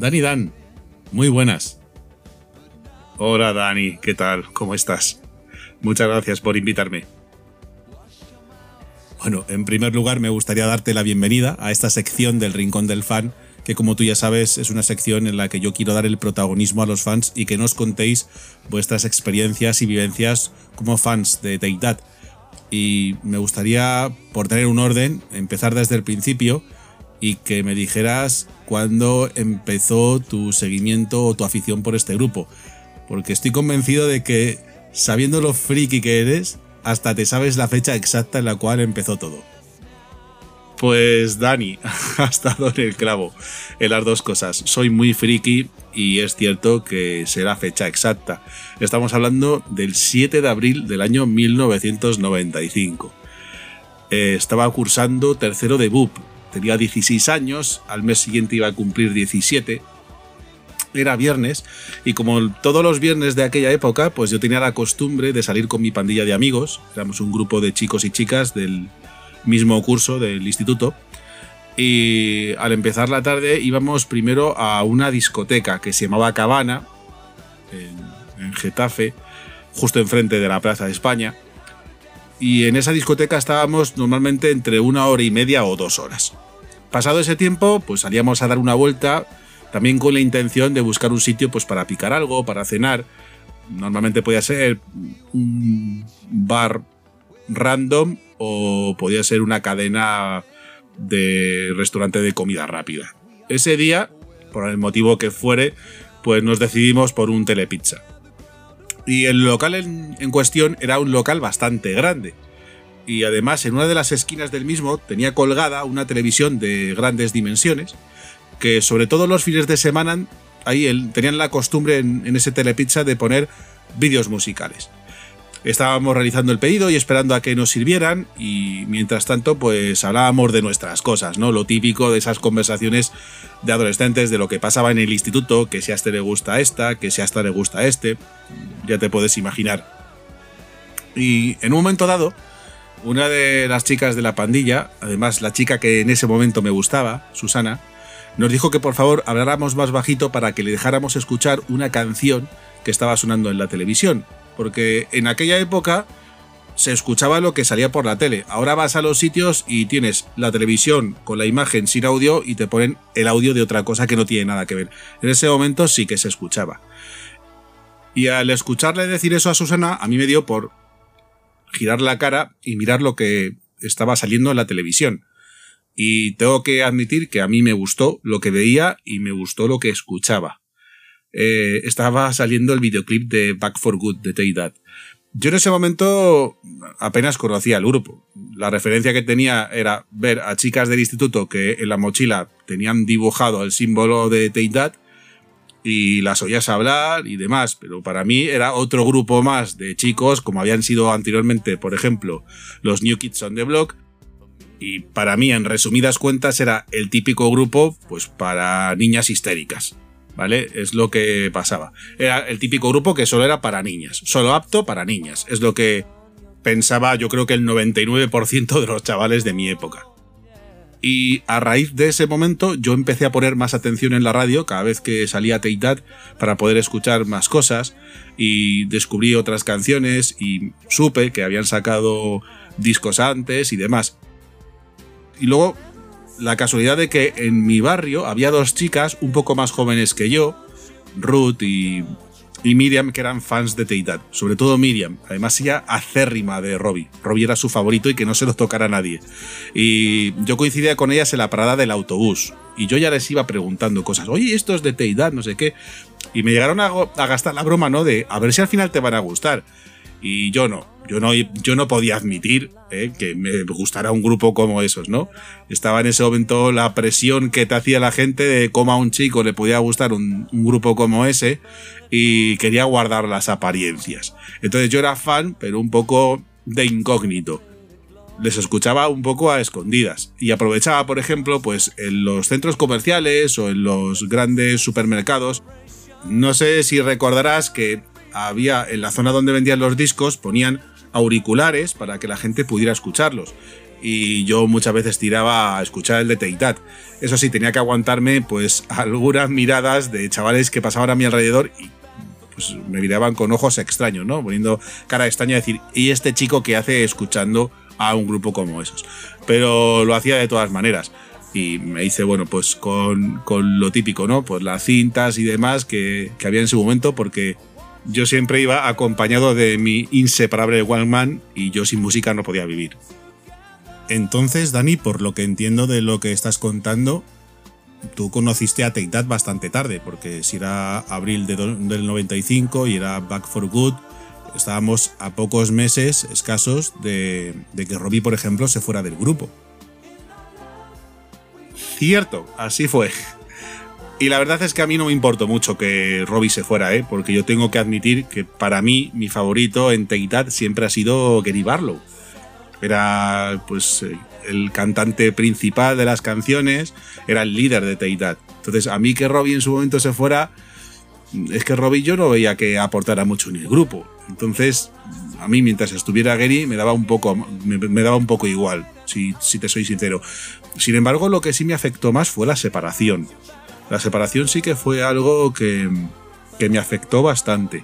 Speaker 2: Dani Dan, muy buenas. Hola Dani, ¿qué tal? ¿Cómo estás? Muchas gracias por invitarme. Bueno, en primer lugar me gustaría darte la bienvenida a esta sección del Rincón del Fan, que como tú ya sabes es una sección en la que yo quiero dar el protagonismo a los fans y que nos contéis vuestras experiencias y vivencias como fans de Take That. Y me gustaría, por tener un orden, empezar desde el principio y que me dijeras cuándo empezó tu seguimiento o tu afición por este grupo. Porque estoy convencido de que, sabiendo lo friki que eres, hasta te sabes la fecha exacta en la cual empezó todo. Pues Dani, *laughs* has dado en el clavo en las dos cosas. Soy muy friki y es cierto que la fecha exacta. Estamos hablando del 7 de abril del año 1995. Eh, estaba cursando tercero de BUP. Tenía 16 años, al mes siguiente iba a cumplir 17. Era viernes y como todos los viernes de aquella época, pues yo tenía la costumbre de salir con mi pandilla de amigos. Éramos un grupo de chicos y chicas del mismo curso del instituto. Y al empezar la tarde íbamos primero a una discoteca que se llamaba Cabana, en, en Getafe, justo enfrente de la Plaza de España. Y en esa discoteca estábamos normalmente entre una hora y media o dos horas. Pasado ese tiempo, pues salíamos a dar una vuelta, también con la intención de buscar un sitio pues para picar algo, para cenar. Normalmente podía ser un bar random o podía ser una cadena de restaurante de comida rápida. Ese día, por el motivo que fuere, pues nos decidimos por un telepizza. Y el local en, en cuestión era un local bastante grande. Y además en una de las esquinas del mismo tenía colgada una televisión de grandes dimensiones, que sobre todo los fines de semana ahí tenían la costumbre en, en ese telepizza de poner vídeos musicales. Estábamos realizando el pedido y esperando a que nos sirvieran y mientras tanto pues hablábamos de nuestras cosas, ¿no? Lo típico de esas conversaciones de adolescentes de lo que pasaba en el instituto, que si a este le gusta esta, que si a esta le gusta a este, ya te puedes imaginar. Y en un momento dado, una de las chicas de la pandilla, además la chica que en ese momento me gustaba, Susana, nos dijo que por favor habláramos más bajito para que le dejáramos escuchar una canción que estaba sonando en la televisión, porque en aquella época se escuchaba lo que salía por la tele. Ahora vas a los sitios y tienes la televisión con la imagen sin audio y te ponen el audio de otra cosa que no tiene nada que ver. En ese momento sí que se escuchaba. Y al escucharle decir eso a Susana, a mí me dio por girar la cara y mirar lo que estaba saliendo en la televisión. Y tengo que admitir que a mí me gustó lo que veía y me gustó lo que escuchaba. Eh, estaba saliendo el videoclip de Back for Good de Take. Yo en ese momento apenas conocía al grupo. La referencia que tenía era ver a chicas del instituto que en la mochila tenían dibujado el símbolo de Take y las oías hablar y demás, pero para mí era otro grupo más de chicos, como habían sido anteriormente, por ejemplo, los New Kids on the Block, y para mí, en resumidas cuentas, era el típico grupo, pues para niñas histéricas, ¿vale? Es lo que pasaba. Era el típico grupo que solo era para niñas, solo apto para niñas, es lo que pensaba yo creo que el 99% de los chavales de mi época. Y a raíz de ese momento yo empecé a poner más atención en la radio cada vez que salía Take That para poder escuchar más cosas y descubrí otras canciones y supe que habían sacado discos antes y demás. Y luego la casualidad de que en mi barrio había dos chicas un poco más jóvenes que yo, Ruth y, y Miriam, que eran fans de Take That. Sobre todo Miriam. Además, ella acérrima de Robbie. Robbie era su favorito y que no se lo tocara a nadie. Y yo coincidía con ellas en la parada del autobús. Y yo ya les iba preguntando cosas. Oye, esto es de Take That, no sé qué. Y me llegaron a, a gastar la broma, ¿no? De a ver si al final te van a gustar. Y yo no. Yo no, yo no podía admitir eh, que me gustara un grupo como esos, ¿no? Estaba en ese momento la presión que te hacía la gente de cómo a un chico le podía gustar un, un grupo como ese y quería guardar las apariencias. Entonces yo era fan, pero un poco de incógnito. Les escuchaba un poco a escondidas y aprovechaba, por ejemplo, pues en los centros comerciales o en los grandes supermercados. No sé si recordarás que había en la zona donde vendían los discos ponían auriculares para que la gente pudiera escucharlos. Y yo muchas veces tiraba a escuchar el de Take That. Eso sí, tenía que aguantarme pues *laughs* algunas miradas de chavales que pasaban a mi alrededor y pues me miraban con ojos extraños, ¿no? Poniendo cara extraña a decir, ¿y este chico qué hace escuchando a un grupo como esos? Pero lo hacía de todas maneras. Y me hice, bueno, pues con, con lo típico, ¿no? Pues las cintas y demás que, que había en su momento, porque yo siempre iba acompañado de mi inseparable Walkman y yo sin música no podía vivir.
Speaker 4: Entonces, Dani, por lo que entiendo de lo que estás contando, tú conociste a Take bastante tarde, porque si era abril de del 95 y era Back for Good, estábamos a pocos meses escasos de, de que Robbie, por ejemplo, se fuera del grupo.
Speaker 2: Cierto, así fue. Y la verdad es que a mí no me importó mucho que Robbie se fuera, ¿eh? porque yo tengo que admitir que para mí mi favorito en Take That siempre ha sido Gary Barlow. Era pues eh, el cantante principal de las canciones, era el líder de Take That. Entonces a mí que Robbie en su momento se fuera, es que Robbie yo no veía que aportara mucho en el grupo. Entonces a mí mientras estuviera Gary me daba un poco, me, me daba un poco igual, si, si te soy sincero. Sin embargo, lo que sí me afectó más fue la separación. La separación sí que fue algo que, que me afectó bastante.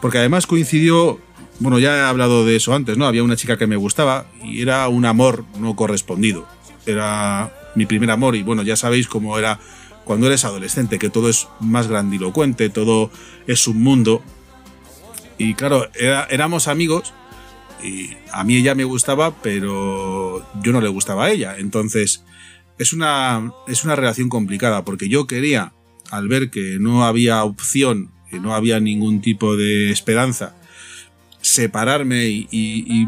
Speaker 2: Porque además coincidió, bueno, ya he hablado de eso antes, ¿no? Había una chica que me gustaba y era un amor no correspondido. Era mi primer amor y bueno, ya sabéis cómo era cuando eres adolescente, que todo es más grandilocuente, todo es un mundo. Y claro, era- éramos amigos y a mí ella me gustaba, pero yo no le gustaba a ella. Entonces, es una, es una relación complicada porque yo quería, al ver que no había opción, que no había ningún tipo de esperanza, separarme y, y-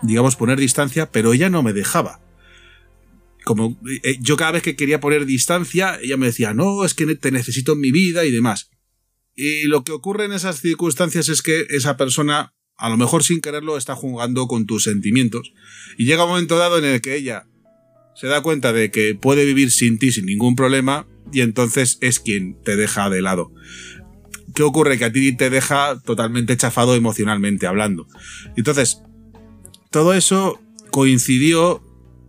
Speaker 2: digamos, poner distancia, pero ella no me dejaba. Como eh, yo cada vez que quería poner distancia, ella me decía, no, es que te necesito en mi vida y demás. Y lo que ocurre en esas circunstancias es que esa persona, a lo mejor sin quererlo, está jugando con tus sentimientos. Y llega un momento dado en el que ella se da cuenta de que puede vivir sin ti sin ningún problema y entonces es quien te deja de lado. ¿Qué ocurre? Que a ti te deja totalmente chafado emocionalmente hablando. Entonces, todo eso coincidió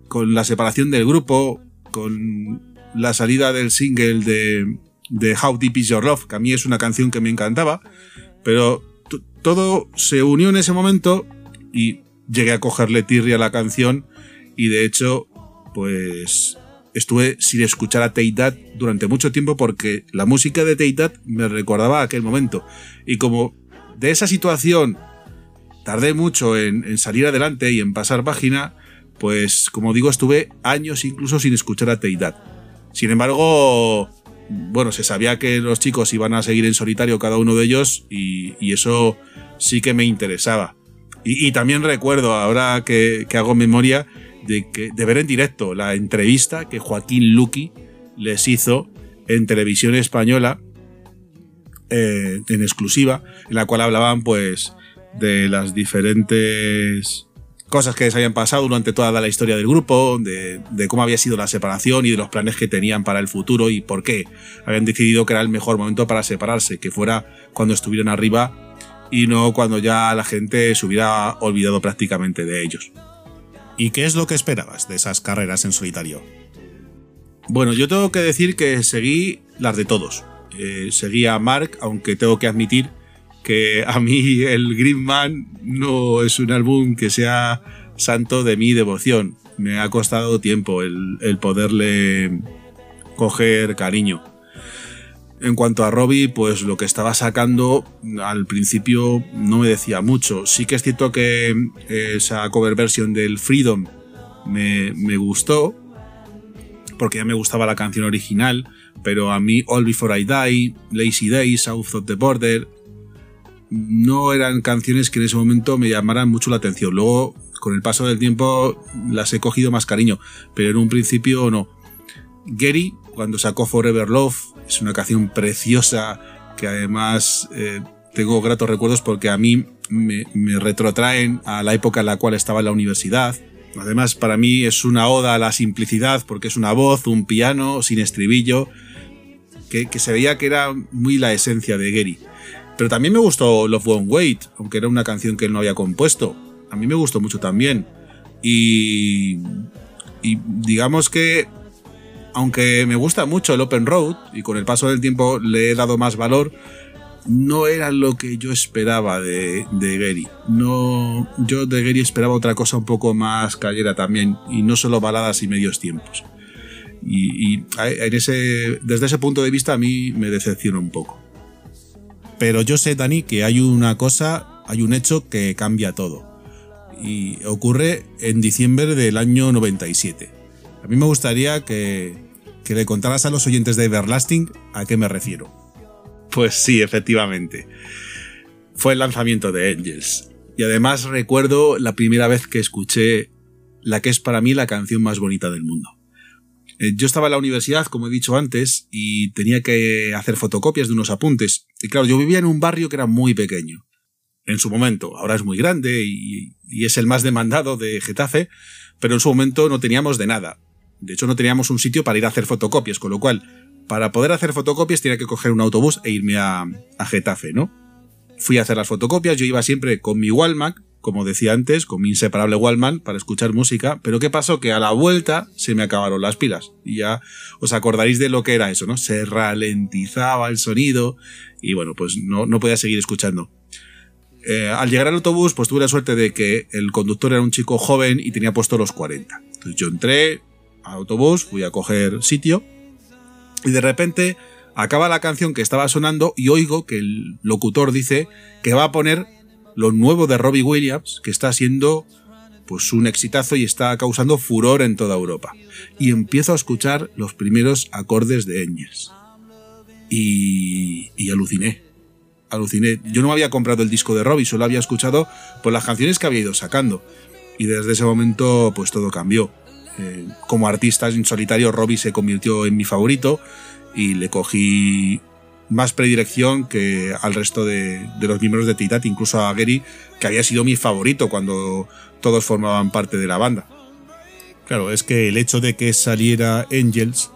Speaker 2: con la separación del grupo, con la salida del single de, de How Deep Is Your Love, que a mí es una canción que me encantaba, pero todo se unió en ese momento y llegué a cogerle tirria a la canción y de hecho, pues estuve sin escuchar a That durante mucho tiempo porque la música de That me recordaba aquel momento. Y como de esa situación tardé mucho en, salir adelante y en pasar página, pues como digo, estuve años incluso sin escuchar a That. Sin embargo, bueno, se sabía que los chicos iban a seguir en solitario cada uno de ellos y, eso sí que me interesaba. Y, también recuerdo, ahora que hago memoria, de, ver en directo la entrevista que Joaquín Luqui les hizo en televisión española eh, en exclusiva, en la cual hablaban pues de las diferentes cosas que les habían pasado durante toda la historia del grupo, de, de cómo había sido la separación y de los planes que tenían para el futuro y por qué habían decidido que era el mejor momento para separarse, que fuera cuando estuvieran arriba y no cuando ya la gente se hubiera olvidado prácticamente de ellos.
Speaker 4: ¿Y qué es lo que esperabas de esas carreras en solitario?
Speaker 2: Bueno, yo tengo que decir que seguí las de todos. Eh, seguí a Mark, aunque tengo que admitir que a mí el Green Man no es un álbum que sea santo de mi devoción. Me ha costado tiempo el, el poderle coger cariño. En cuanto a Robbie, pues lo que estaba sacando al principio no me decía mucho. Sí que es cierto que eh, esa cover version del Freedom me, me gustó, porque ya me gustaba la canción original, pero a mí All Before I Die, Lazy Days, South of the Border, no eran canciones que en ese momento me llamaran mucho la atención. Luego, con el paso del tiempo, las he cogido más cariño, pero en un principio no. Gary, cuando sacó Forever Love, es una canción preciosa que además eh, tengo gratos recuerdos porque a mí me, retrotraen a la época en la cual estaba en la universidad. Además, para mí es una oda a la simplicidad porque es una voz, un piano sin estribillo, que, que se veía que era muy la esencia de Gary. Pero también me gustó Love Won't Wait, aunque era una canción que él no había compuesto. A mí me gustó mucho también. Y digamos que, aunque me gusta mucho el Open Road, y con el paso del tiempo le he dado más valor, no era lo que yo esperaba de, de Gary. No, yo de Gary esperaba otra cosa un poco más callera también, y no solo baladas y medios tiempos. Y, y en ese, desde ese punto de vista a mí me decepciona un poco.
Speaker 4: Pero yo sé, Dani, que hay una cosa, hay un hecho que cambia todo. Y ocurre en diciembre del año 97. A mí me gustaría que, que le contaras a los oyentes de Everlasting a qué me refiero.
Speaker 2: Pues sí, efectivamente. Fue el lanzamiento de Angels. Y además recuerdo la primera vez que escuché la que es para mí la canción más bonita del mundo. Eh, Yo estaba en la universidad, como he dicho antes, y tenía que hacer fotocopias de unos apuntes. Y claro, yo vivía en un barrio que era muy pequeño. En su momento, ahora es muy grande y, y es el más demandado de Getafe, pero en su momento no teníamos de nada. De hecho, no teníamos un sitio para ir a hacer fotocopias, con lo cual, para poder hacer fotocopias tenía que coger un autobús e irme a, a Getafe, ¿no? Fui a hacer las fotocopias, yo iba siempre con mi Walkman, como decía antes, con mi inseparable Walkman para escuchar música, pero ¿qué pasó? Que a la vuelta se me acabaron las pilas y ya os acordaréis de lo que era eso, ¿no? Se ralentizaba el sonido y bueno, pues no, no podía seguir escuchando. Eh, al llegar al autobús, pues tuve la suerte de que el conductor era un chico joven y tenía puesto los 40. Entonces yo entré al autobús, fui a coger sitio y de repente Acaba la canción que estaba sonando y oigo que el locutor dice que va a poner lo nuevo de Robbie Williams, que está siendo pues un exitazo y está causando furor en toda Europa. Y empiezo a escuchar los primeros acordes de Angels. Y, y aluciné. Aluciné. Yo no había comprado el disco de Robbie, solo había escuchado por las canciones que había ido sacando. Y desde ese momento, pues todo cambió. Eh, como artista en solitario, Robbie se convirtió en mi favorito y le cogí más predilección que al resto de, de los miembros de Titat, incluso a Gary, que había sido mi favorito cuando todos formaban parte de la banda.
Speaker 4: Claro, es que el hecho de que saliera Angels,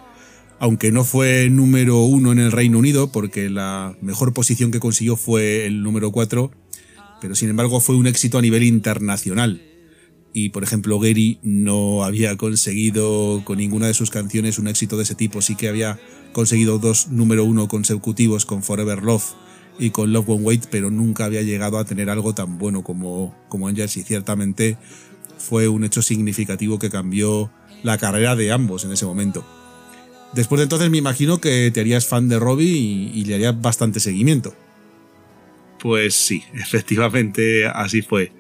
Speaker 4: aunque no fue número uno en el Reino Unido, porque la mejor posición que consiguió fue el número 4, pero sin embargo fue un éxito a nivel internacional. Y por ejemplo, Gary no había conseguido con ninguna de sus canciones un éxito de ese tipo. Sí que había conseguido dos número uno consecutivos con Forever Love y con Love Won't Wait, pero nunca había llegado a tener algo tan bueno como, como Angels. Y ciertamente fue un hecho significativo que cambió la carrera de ambos en ese momento. Después de entonces me imagino que te harías fan de Robbie y, y le harías bastante seguimiento.
Speaker 2: Pues sí, *laughs* efectivamente así fue.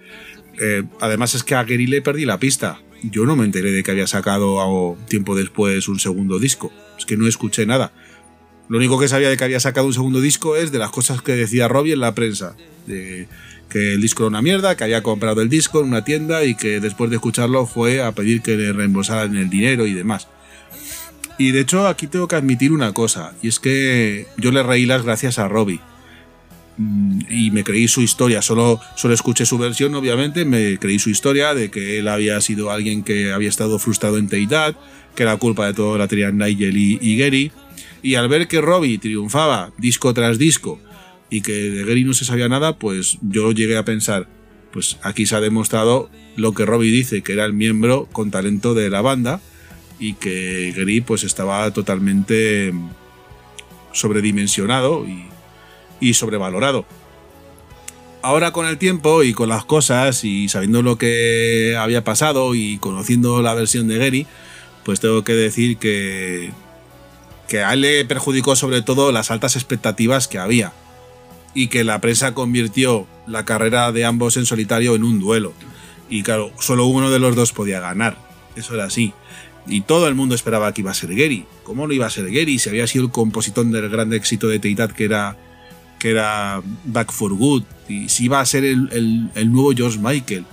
Speaker 2: Eh, además es que a Gary le perdí la pista. Yo no me enteré de que había sacado tiempo después un segundo disco. Es que no escuché nada. Lo único que sabía de que había sacado un segundo disco es de las cosas que decía Robbie en la prensa. De que el disco era una mierda, que había comprado el disco en una tienda y que después de escucharlo fue a pedir que le reembolsaran el dinero y demás. Y de hecho aquí tengo que admitir una cosa, y es que yo le reí las gracias a Robbie. Mm, Y me creí su historia, solo, solo escuché su versión, obviamente, me creí su historia de que él había sido alguien que había estado frustrado en Teidad, que era culpa de todo la teoría Nigel y, y Gary. Y al ver que Robbie triunfaba disco tras disco y que de Gary no se sabía nada, pues yo llegué a pensar, pues aquí se ha demostrado lo que Robbie dice, que era el miembro con talento de la banda y que Gary pues estaba totalmente sobredimensionado y, y sobrevalorado. Ahora con el tiempo y con las cosas y sabiendo lo que había pasado y conociendo la versión de Gary, pues tengo que decir que, que a él le perjudicó sobre todo las altas expectativas que había y que la prensa convirtió la carrera de ambos en solitario en un duelo. Y claro, solo uno de los dos podía ganar. Eso era así. Y todo el mundo esperaba que iba a ser Gary. ¿Cómo no iba a ser Gary si había sido el compositor del gran éxito de Teitat que era, que era Back for Good? Y si iba a ser el, el- nuevo George Michael.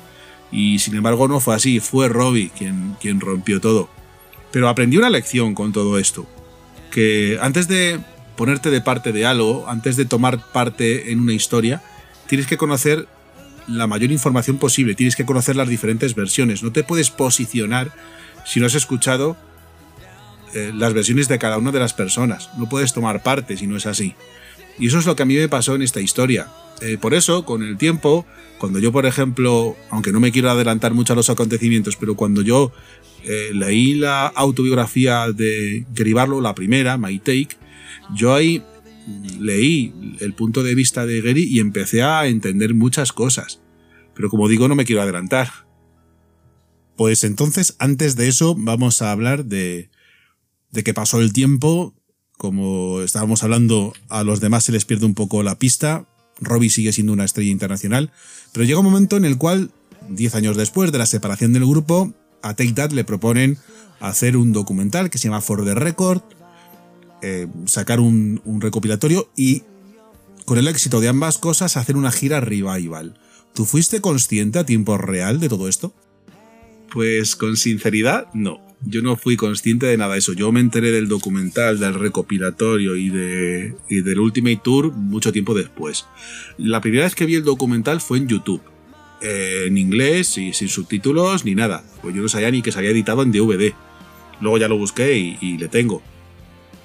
Speaker 2: Y sin embargo no fue así, fue Robbie quien, quien rompió todo. Pero aprendí una lección con todo esto. Que antes de ponerte de parte de algo, antes de tomar parte en una historia, tienes que conocer la mayor información posible, tienes que conocer las diferentes versiones. No te puedes posicionar si no has escuchado eh, las versiones de cada una de las personas. No puedes tomar parte si no es así. Y eso es lo que a mí me pasó en esta historia. Eh, por eso, con el tiempo, cuando yo, por ejemplo, aunque no me quiero adelantar mucho a los acontecimientos, pero cuando yo eh, leí la autobiografía de Gary Barlow, la primera, My Take, yo ahí leí el punto de vista de Gary y empecé a entender muchas cosas. Pero como digo, no me quiero adelantar.
Speaker 4: Pues entonces, antes de eso, vamos a hablar de, de que pasó el tiempo. Como estábamos hablando, a los demás se les pierde un poco la pista. Robbie sigue siendo una estrella internacional. Pero llega un momento en el cual, 10 años después de la separación del grupo, a Take That le proponen hacer un documental que se llama For the Record, eh, sacar un, un recopilatorio y, con el éxito de ambas cosas, hacer una gira revival. ¿Tú fuiste consciente a tiempo real de todo esto?
Speaker 2: Pues con sinceridad, no. Yo no fui consciente de nada de eso. Yo me enteré del documental, del recopilatorio y, de, y del Ultimate Tour mucho tiempo después. La primera vez que vi el documental fue en YouTube. eh, en inglés y sin subtítulos ni nada. Pues yo no sabía ni que se había editado en DVD. Luego ya lo busqué y, y le tengo.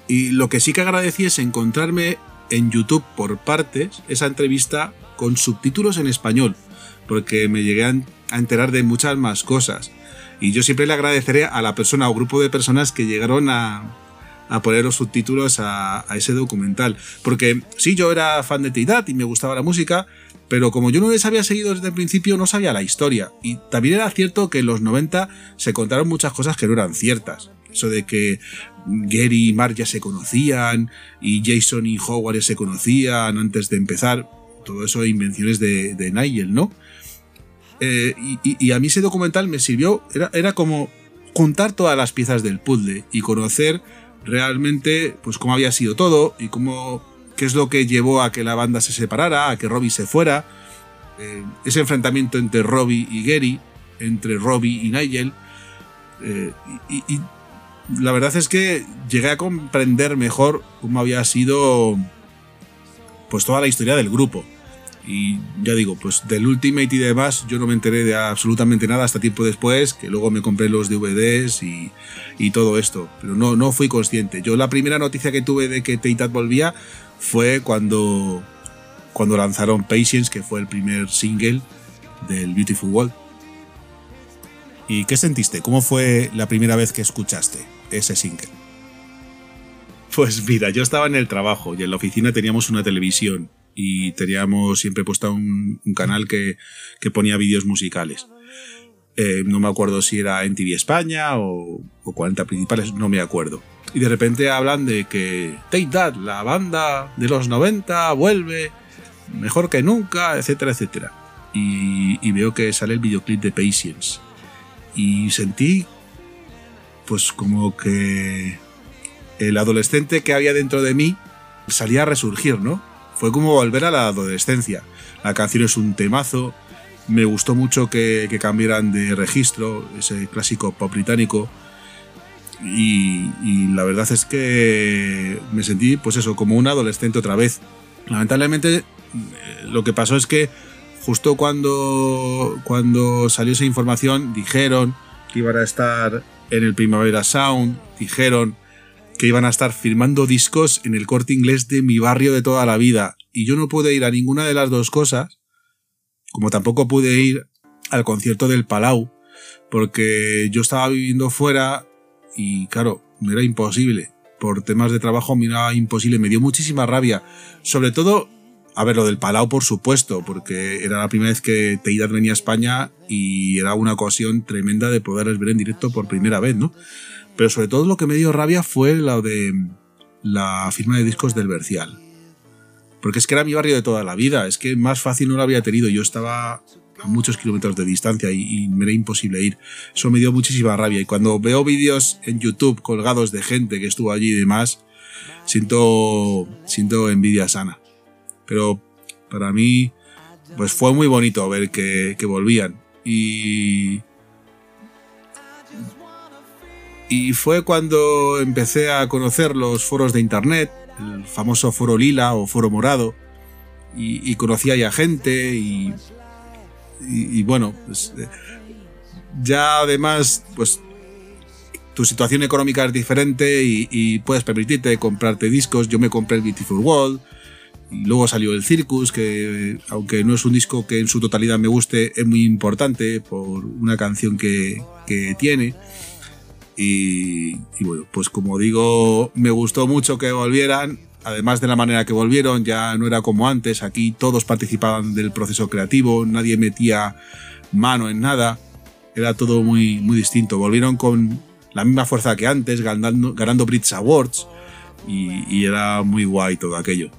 Speaker 2: Y lo que sí que agradecí es encontrarme en YouTube por partes esa entrevista con subtítulos en español, porque me llegué a enterar de muchas más cosas. Y yo siempre le agradeceré a la persona o grupo de personas que llegaron a, a poner los subtítulos a, ese documental. Porque sí, yo era fan de Teidat y me gustaba la música, pero como yo no les había seguido desde el principio, no sabía la historia. Y también era cierto que en los 90 se contaron muchas cosas que no eran ciertas. Eso de que Gary y Mark ya se conocían y Jason y Howard ya se conocían antes de empezar. Todo eso invenciones de, de Nigel, ¿no? Eh, y, a mí ese documental me sirvió, era, era como juntar todas las piezas del puzzle y conocer realmente pues cómo había sido todo y cómo qué es lo que llevó a que la banda se separara, a que Robbie se fuera, eh, ese enfrentamiento entre Robbie y Gary, entre Robbie y Nigel. eh, y- y la verdad es que llegué a comprender mejor cómo había sido pues toda la historia del grupo. Y ya digo, pues del Ultimate y demás, yo no me enteré de absolutamente nada hasta tiempo después, que luego me compré los DVDs y, y todo esto. Pero no, no fui consciente. Yo la primera noticia que tuve de que Teitat volvía fue cuando, cuando lanzaron Patience, que fue el primer single del Beautiful World.
Speaker 12: ¿Y qué sentiste? ¿Cómo fue la primera vez que escuchaste ese single?
Speaker 2: Pues mira, yo estaba en el trabajo y en la oficina teníamos una televisión y teníamos siempre puesto un, canal que, que ponía vídeos musicales. Eh, no me acuerdo si era en TV España o, o 40 principales, no me acuerdo. Y de repente hablan de que Take That, la banda de los 90, vuelve mejor que nunca, etcétera, etcétera. Y, y veo que sale el videoclip de Patience. Y sentí, pues como que el adolescente que había dentro de mí salía a resurgir, ¿no? Fue como volver a la adolescencia. La canción es un temazo. Me gustó mucho que, cambiaran de registro, ese clásico pop británico. Y, y la verdad es que me sentí, pues eso, como un adolescente otra vez. Lamentablemente, eh, lo que pasó es que justo cuando, cuando salió esa información, dijeron que iban a estar en el Primavera Sound, dijeron que iban a estar firmando discos en el corte inglés de mi barrio de toda la vida. Y yo no pude ir a ninguna de las dos cosas, como tampoco pude ir al concierto del Palau, porque yo estaba viviendo fuera y claro, me era imposible. Por temas de trabajo me era imposible, me dio muchísima rabia. Sobre todo, a ver, lo del Palau por supuesto, porque era la primera vez que Teidad venía a España y era una ocasión tremenda de poderles ver en directo por primera vez, ¿no? Pero sobre todo lo que me dio rabia fue lo de la firma de discos del Bercial. Porque es que era mi barrio de toda la vida, es que más fácil no lo había tenido. Yo estaba a muchos kilómetros de distancia y, y me era imposible ir. Eso me dio muchísima rabia. Y cuando veo vídeos en YouTube colgados de gente que estuvo allí y demás, siento, siento envidia sana. Pero para mí, pues fue muy bonito ver que, que volvían. Y, y fue cuando empecé a conocer los foros de internet, el famoso foro lila o foro morado, y, y conocía ya gente y, bueno, pues, eh, ya además, pues tu situación económica es diferente y, y puedes permitirte comprarte discos. Yo me compré el Beautiful World. Luego salió el Circus, que aunque no es un disco que en su totalidad me guste, es muy importante por una canción que tiene. Y, bueno, pues como digo, me gustó mucho que volvieran. Además de la manera que volvieron, ya no era como antes. Aquí todos participaban del proceso creativo, nadie metía mano en nada. Era todo muy, muy distinto. Volvieron con la misma fuerza que antes, ganando, ganando Brits Awards. Y, y era muy guay todo aquello.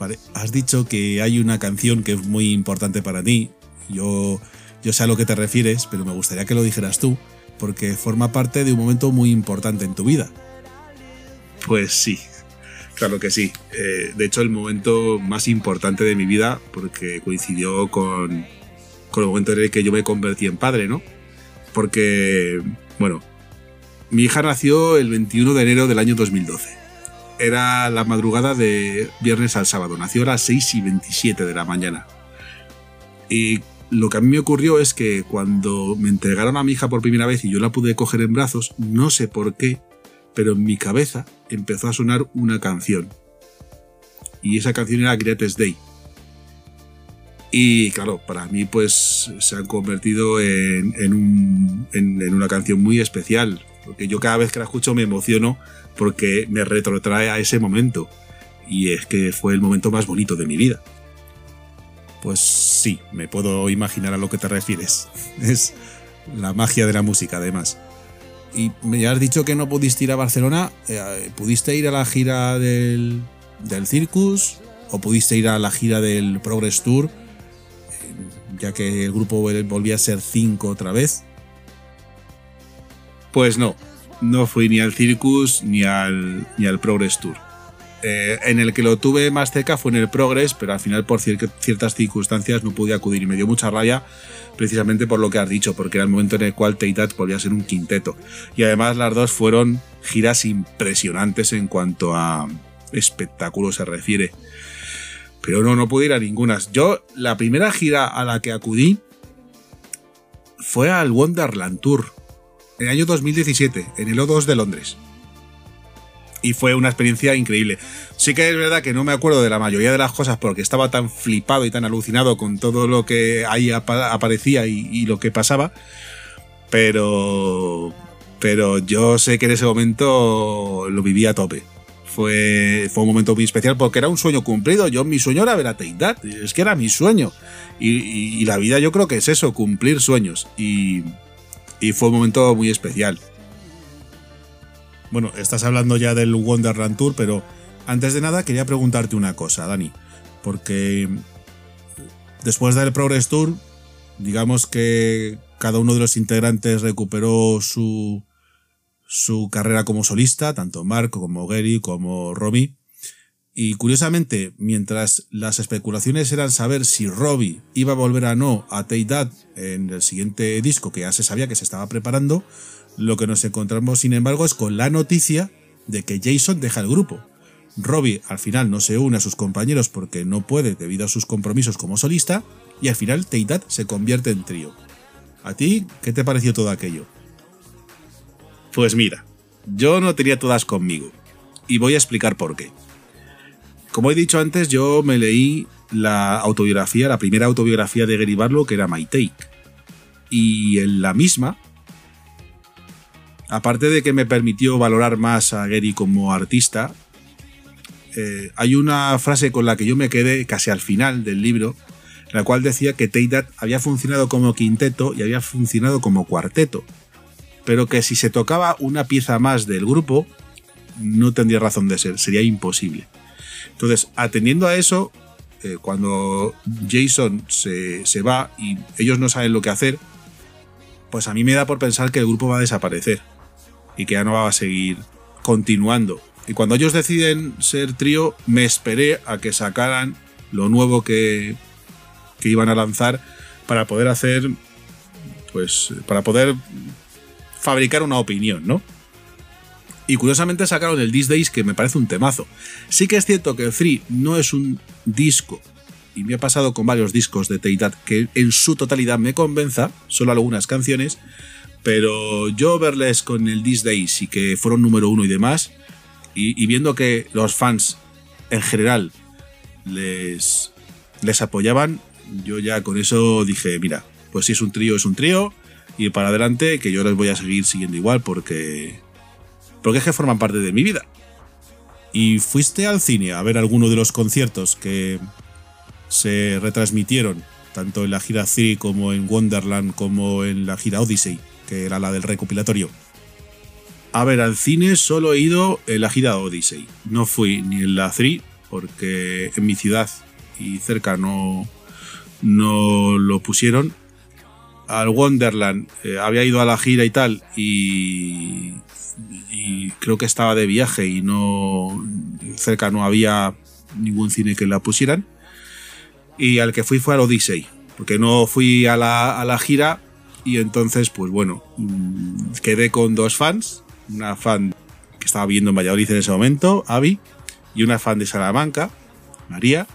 Speaker 12: Vale, has dicho que hay una canción que es muy importante para ti. Yo, yo sé a lo que te refieres, pero me gustaría que lo dijeras tú, porque forma parte de un momento muy importante en tu vida.
Speaker 2: Pues sí, claro que sí. Eh, de hecho, el momento más importante de mi vida, porque coincidió con, con el momento en el que yo me convertí en padre, ¿no? Porque, bueno, mi hija nació el 21 de enero del año 2012. Era la madrugada de viernes al sábado. Nació a las 6 y 27 de la mañana. Y lo que a mí me ocurrió es que cuando me entregaron a mi hija por primera vez y yo la pude coger en brazos, no sé por qué, pero en mi cabeza empezó a sonar una canción. Y esa canción era Greatest Day. Y claro, para mí pues se han convertido en, en, un- en- en una canción muy especial. Porque yo cada vez que la escucho me emociono porque me retrotrae a ese momento. Y es que fue el momento más bonito de mi vida.
Speaker 12: Pues sí, me puedo imaginar a lo que te refieres. *laughs* Es la magia de la música, además.
Speaker 4: y me has dicho que no pudiste ir a Barcelona. eh, ¿Pudiste ir a la gira del, del Circus? ¿O pudiste ir a la gira del Progress Tour? Eh, Ya que el grupo vol- volvía a ser 5 otra vez.
Speaker 2: Pues no, no fui ni al Circus ni al, ni al Progress Tour. Eh, en el que lo tuve más cerca fue en el Progress, pero al final por cier- ciertas circunstancias no pude acudir y me dio mucha rabia precisamente por lo que has dicho, porque era el momento en el cual Teitat volvía a ser un quinteto. Y además las dos fueron giras impresionantes en cuanto a espectáculo se refiere. Pero no, no pude ir a ninguna. Yo, la primera gira a la que acudí fue al Wonderland Tour, en el año 2017, en el O2 de Londres. Y fue una experiencia increíble. Sí que es verdad que no me acuerdo de la mayoría de las cosas porque estaba tan flipado y tan alucinado con todo lo que ahí apa- aparecía y, lo que pasaba. Pero. Pero yo sé que en ese momento lo viví a tope. Fue, fue un momento muy especial porque era un sueño cumplido. Yo, mi sueño era ver a Teidad. Es que era mi sueño. Y, la vida yo creo que es eso, cumplir sueños. Y fue un momento muy especial.
Speaker 4: Bueno, estás hablando ya del Wonderland Tour, pero antes de nada quería preguntarte una cosa, Dani. Porque después del Progress Tour, digamos que cada uno de los integrantes recuperó su, su carrera como solista, tanto Mark como Gary como Robbie. Y curiosamente, mientras las especulaciones eran saber si Robbie iba a volver a no a Take en el siguiente disco que ya se sabía que se estaba preparando, lo que nos encontramos, sin embargo, es con la noticia de que Jason deja el grupo. Robbie al final no se une a sus compañeros porque no puede debido a sus compromisos como solista y al final Take That se convierte en trío. ¿A ti qué te pareció todo aquello?
Speaker 2: Pues mira, yo no tenía todas conmigo. Y voy a explicar por qué. Como he dicho antes, yo me leí la autobiografía, la primera autobiografía de Gary Barlow, que era My Take. Y en la misma, aparte de que me permitió valorar más a Gary como artista, eh, hay una frase con la que yo me quedé casi al final del libro, la cual decía que Teidat había funcionado como quinteto y había funcionado como cuarteto, pero que si se tocaba una pieza más del grupo, no tendría razón de ser, sería imposible. Entonces, atendiendo a eso, eh, cuando Jason se, se va y ellos no saben lo que hacer, pues a mí me da por pensar que el grupo va a desaparecer y que ya no va a seguir continuando. Y cuando ellos deciden ser trío, me esperé a que sacaran lo nuevo que, que iban a lanzar para poder hacer, pues, para poder fabricar una opinión, ¿no? Y curiosamente sacaron el These Days, que me parece un temazo. Sí que es cierto que Free no es un disco, y me ha pasado con varios discos de Teitat, que en su totalidad me convenza, solo algunas canciones, pero yo verles con el These Days y que fueron número uno y demás, y, viendo que los fans en general les, les apoyaban, yo ya con eso dije, mira, pues si es un trío, es un trío, y para adelante, que yo les voy a seguir siguiendo igual porque, porque es que forman parte de mi vida.
Speaker 4: ¿Y fuiste al cine a ver alguno de los conciertos que se retransmitieron, tanto en la gira 3 como en Wonderland, como en la gira Odyssey, que era la del recopilatorio?
Speaker 2: A ver, al cine solo he ido en la gira Odyssey. No fui ni en la 3 porque en mi ciudad y cerca no, no lo pusieron. Al Wonderland eh, había ido a la gira y tal y, y creo que estaba de viaje y no cerca no había ningún cine que la pusieran. Y al que fui fue al Odyssey, porque no fui a la, a la gira y entonces pues bueno, mm, quedé con dos fans, una fan que estaba viendo en Valladolid en ese momento, Avi, y una fan de Salamanca, María.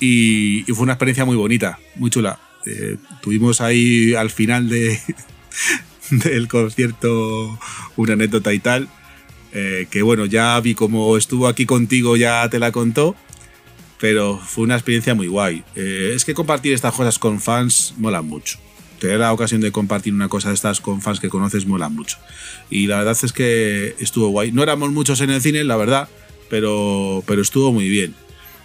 Speaker 2: Y, fue una experiencia muy bonita, muy chula. Eh, tuvimos ahí al final de, *laughs* del concierto una anécdota y tal. eh, que bueno, ya vi como estuvo aquí contigo, ya te la contó. Pero fue una experiencia muy guay. Eh, es que compartir estas cosas con fans mola mucho. Tener la ocasión de compartir una cosa de estas con fans que conoces mola mucho. Y la verdad es que estuvo guay. No éramos muchos en el cine, la verdad, pero, pero estuvo muy bien.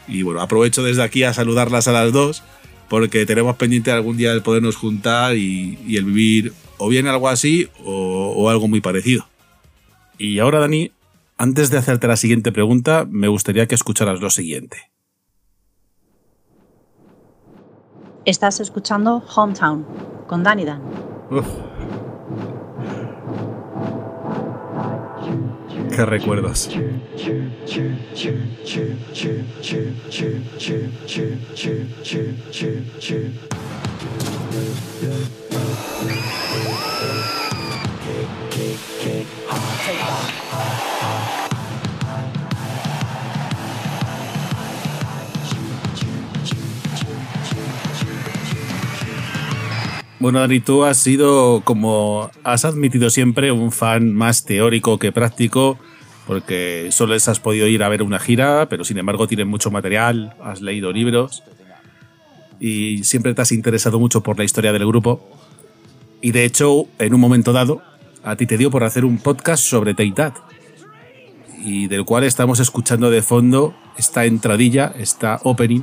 Speaker 2: Y bueno, aprovecho desde aquí a saludarlas a las dos
Speaker 4: porque tenemos pendiente algún día el podernos juntar y, el vivir o bien algo así o, o algo muy parecido.
Speaker 2: Y ahora, Dani, antes de hacerte la siguiente pregunta, me gustaría que escucharas lo siguiente.
Speaker 6: Estás escuchando Hometown con Danny Dan.
Speaker 2: Qué. Bueno, Dani, tú has sido, como has admitido siempre, un fan más teórico que práctico, porque solo has podido ir a ver una gira, pero sin embargo tienes mucho material, has leído libros y siempre te has interesado mucho por la historia del grupo. Y de hecho, en un momento dado, a ti te dio por hacer un podcast sobre Teitat, y del cual estamos escuchando de fondo esta entradilla, esta opening,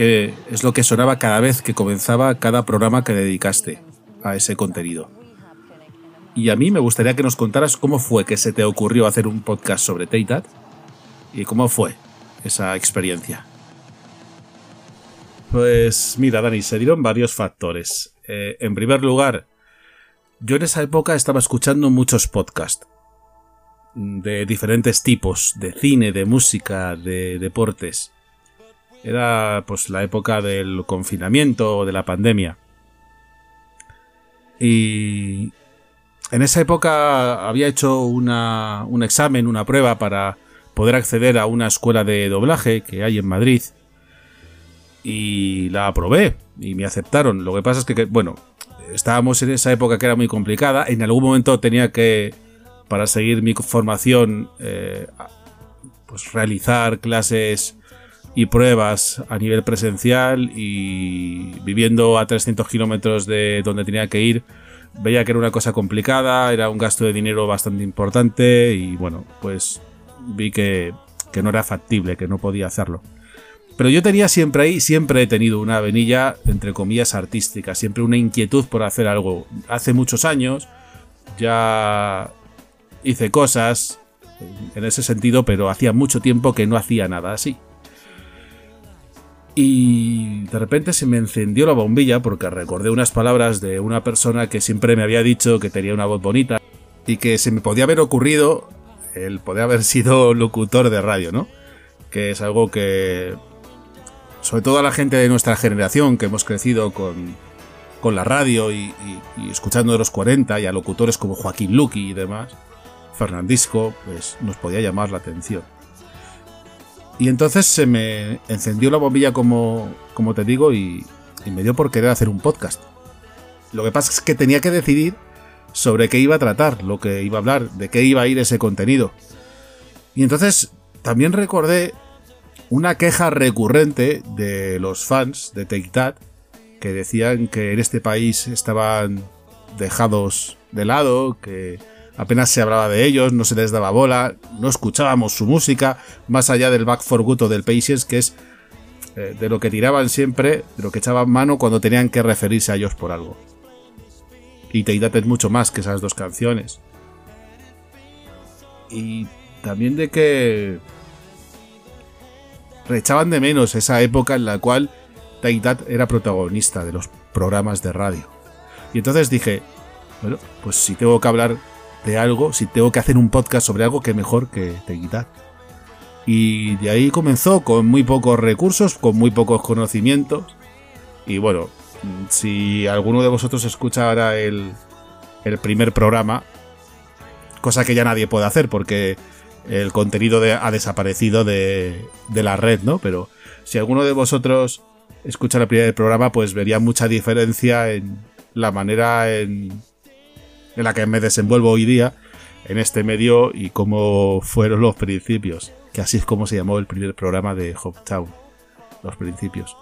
Speaker 2: es lo que sonaba cada vez que comenzaba cada programa que dedicaste a ese contenido. Y a mí me gustaría que nos contaras cómo fue que se te ocurrió hacer un podcast sobre Teitat y cómo fue esa experiencia. Pues mira, Dani, se dieron varios factores. Eh, en primer lugar, yo en esa época estaba escuchando muchos podcasts de diferentes tipos, de cine, de música, de deportes. Era pues la época del confinamiento o de la pandemia. Y en esa época había hecho una, un examen, una prueba para poder acceder a una escuela de doblaje que hay en Madrid. Y la aprobé y me aceptaron. Lo que pasa es que, bueno, estábamos en esa época que era muy complicada. En algún momento tenía que, para seguir mi formación, eh, pues realizar clases y pruebas a nivel presencial y viviendo a 300 kilómetros de donde tenía que ir, veía que era una cosa complicada, era un gasto de dinero bastante importante y bueno, pues vi que, que no era factible, que no podía hacerlo. Pero yo tenía siempre ahí, siempre he tenido una venilla, entre comillas, artística, siempre una inquietud por hacer algo. Hace muchos años ya hice cosas en ese sentido, pero hacía mucho tiempo que no hacía nada así. Y de repente se me encendió la bombilla porque recordé unas palabras de una persona que siempre me había dicho que tenía una voz bonita y que se me podía haber ocurrido el poder haber sido locutor de radio, ¿no? Que es algo que, sobre todo a la gente de nuestra generación, que hemos crecido con, con la radio y, y- escuchando de los 40 y a locutores como Joaquín Luqui y demás, Fernandisco, pues nos podía llamar la atención. Y entonces se me encendió la bombilla como, como te digo y, y me dio por querer hacer un podcast. Lo que pasa es que tenía que decidir sobre qué iba a tratar, lo que iba a hablar, de qué iba a ir ese contenido. Y entonces también recordé una queja recurrente de los fans de Take que decían que en este país estaban dejados de lado, que apenas se hablaba de ellos, no se les daba bola, no escuchábamos su música, más allá del Back for Good o del Patience, que es eh, de lo que tiraban siempre, de lo que echaban mano cuando tenían que referirse a ellos por algo. Y Take That es mucho más que esas dos canciones. Y también de que rechaban de menos esa época en la cual Take That era protagonista de los programas de radio. Y entonces dije, bueno, pues si tengo que hablar de algo, si tengo que hacer un podcast sobre algo, que mejor que Take That. Y de ahí comenzó con muy pocos recursos, con muy pocos conocimientos. Y bueno, si alguno de vosotros escucha ahora el, el primer programa, cosa que ya nadie puede hacer porque el contenido de- ha desaparecido de, de la red, ¿no? Pero si alguno de vosotros escucha el primer programa, pues vería mucha diferencia en la manera en, en la que me desenvuelvo hoy día en este medio y cómo fueron los principios, que así es como se llamó el primer programa de Hoptown, los principios.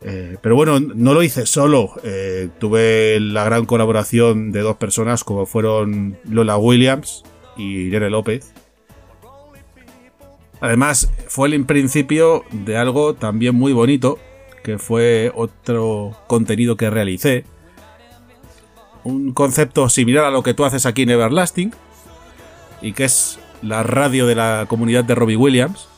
Speaker 2: Eh, pero bueno, no lo hice solo. Eh, tuve la gran colaboración de dos personas como fueron Lola Williams y Irene López. Además, fue el principio de algo también muy bonito que fue otro contenido que realicé. Un concepto similar a lo que tú haces aquí en Everlasting, y que es la radio de la comunidad de Robbie Williams,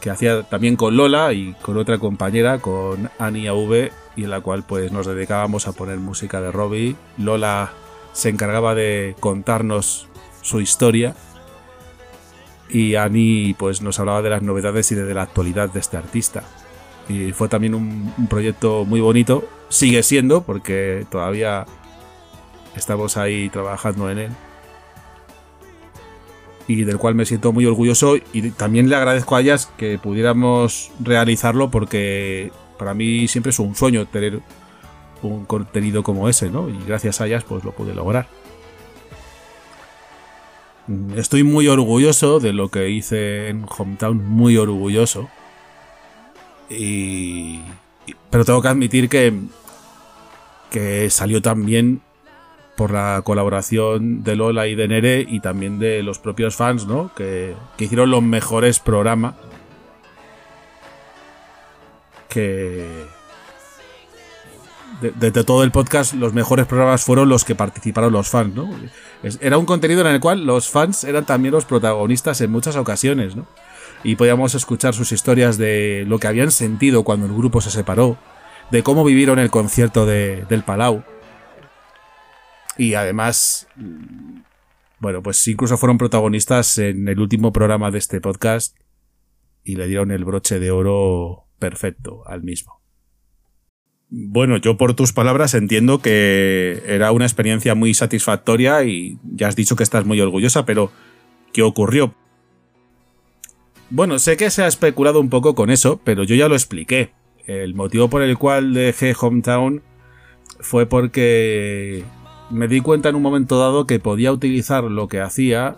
Speaker 2: que hacía también con Lola y con otra compañera, con Annie AV, y en la cual pues nos dedicábamos a poner música de Robbie. Lola se encargaba de contarnos su historia y Annie pues nos hablaba de las novedades y de la actualidad de este artista. Y fue también un, un proyecto muy bonito, sigue siendo porque todavía estamos ahí trabajando en él y del cual me siento muy orgulloso y también le agradezco a ellas que pudiéramos realizarlo porque para mí siempre es un sueño tener un contenido como ese, ¿no? Y gracias a ellas pues lo pude lograr. Mm, Estoy muy orgulloso de lo que hice en Hometown, muy orgulloso. Y, pero tengo que admitir que que salió también por la colaboración de Lola y de Nere y también de los propios fans, ¿no? Que, que hicieron los mejores programas que de, de- todo el podcast los mejores programas fueron los que participaron los fans, ¿no? Era un contenido en el cual los fans eran también los protagonistas en muchas ocasiones, ¿no? Y podíamos escuchar sus historias de lo que habían sentido cuando el grupo se separó, de cómo vivieron el concierto de- del Palau. Y además, bueno, pues incluso fueron protagonistas en el último programa de este podcast y le dieron el broche de oro perfecto al mismo. Bueno, yo por tus palabras entiendo que era una experiencia muy satisfactoria y ya has dicho que estás muy orgullosa, pero ¿qué ocurrió? Bueno, sé que se ha especulado un poco con eso, pero yo ya lo expliqué. El motivo por el cual dejé Hometown fue porque me di cuenta en un momento dado que podía utilizar lo que hacía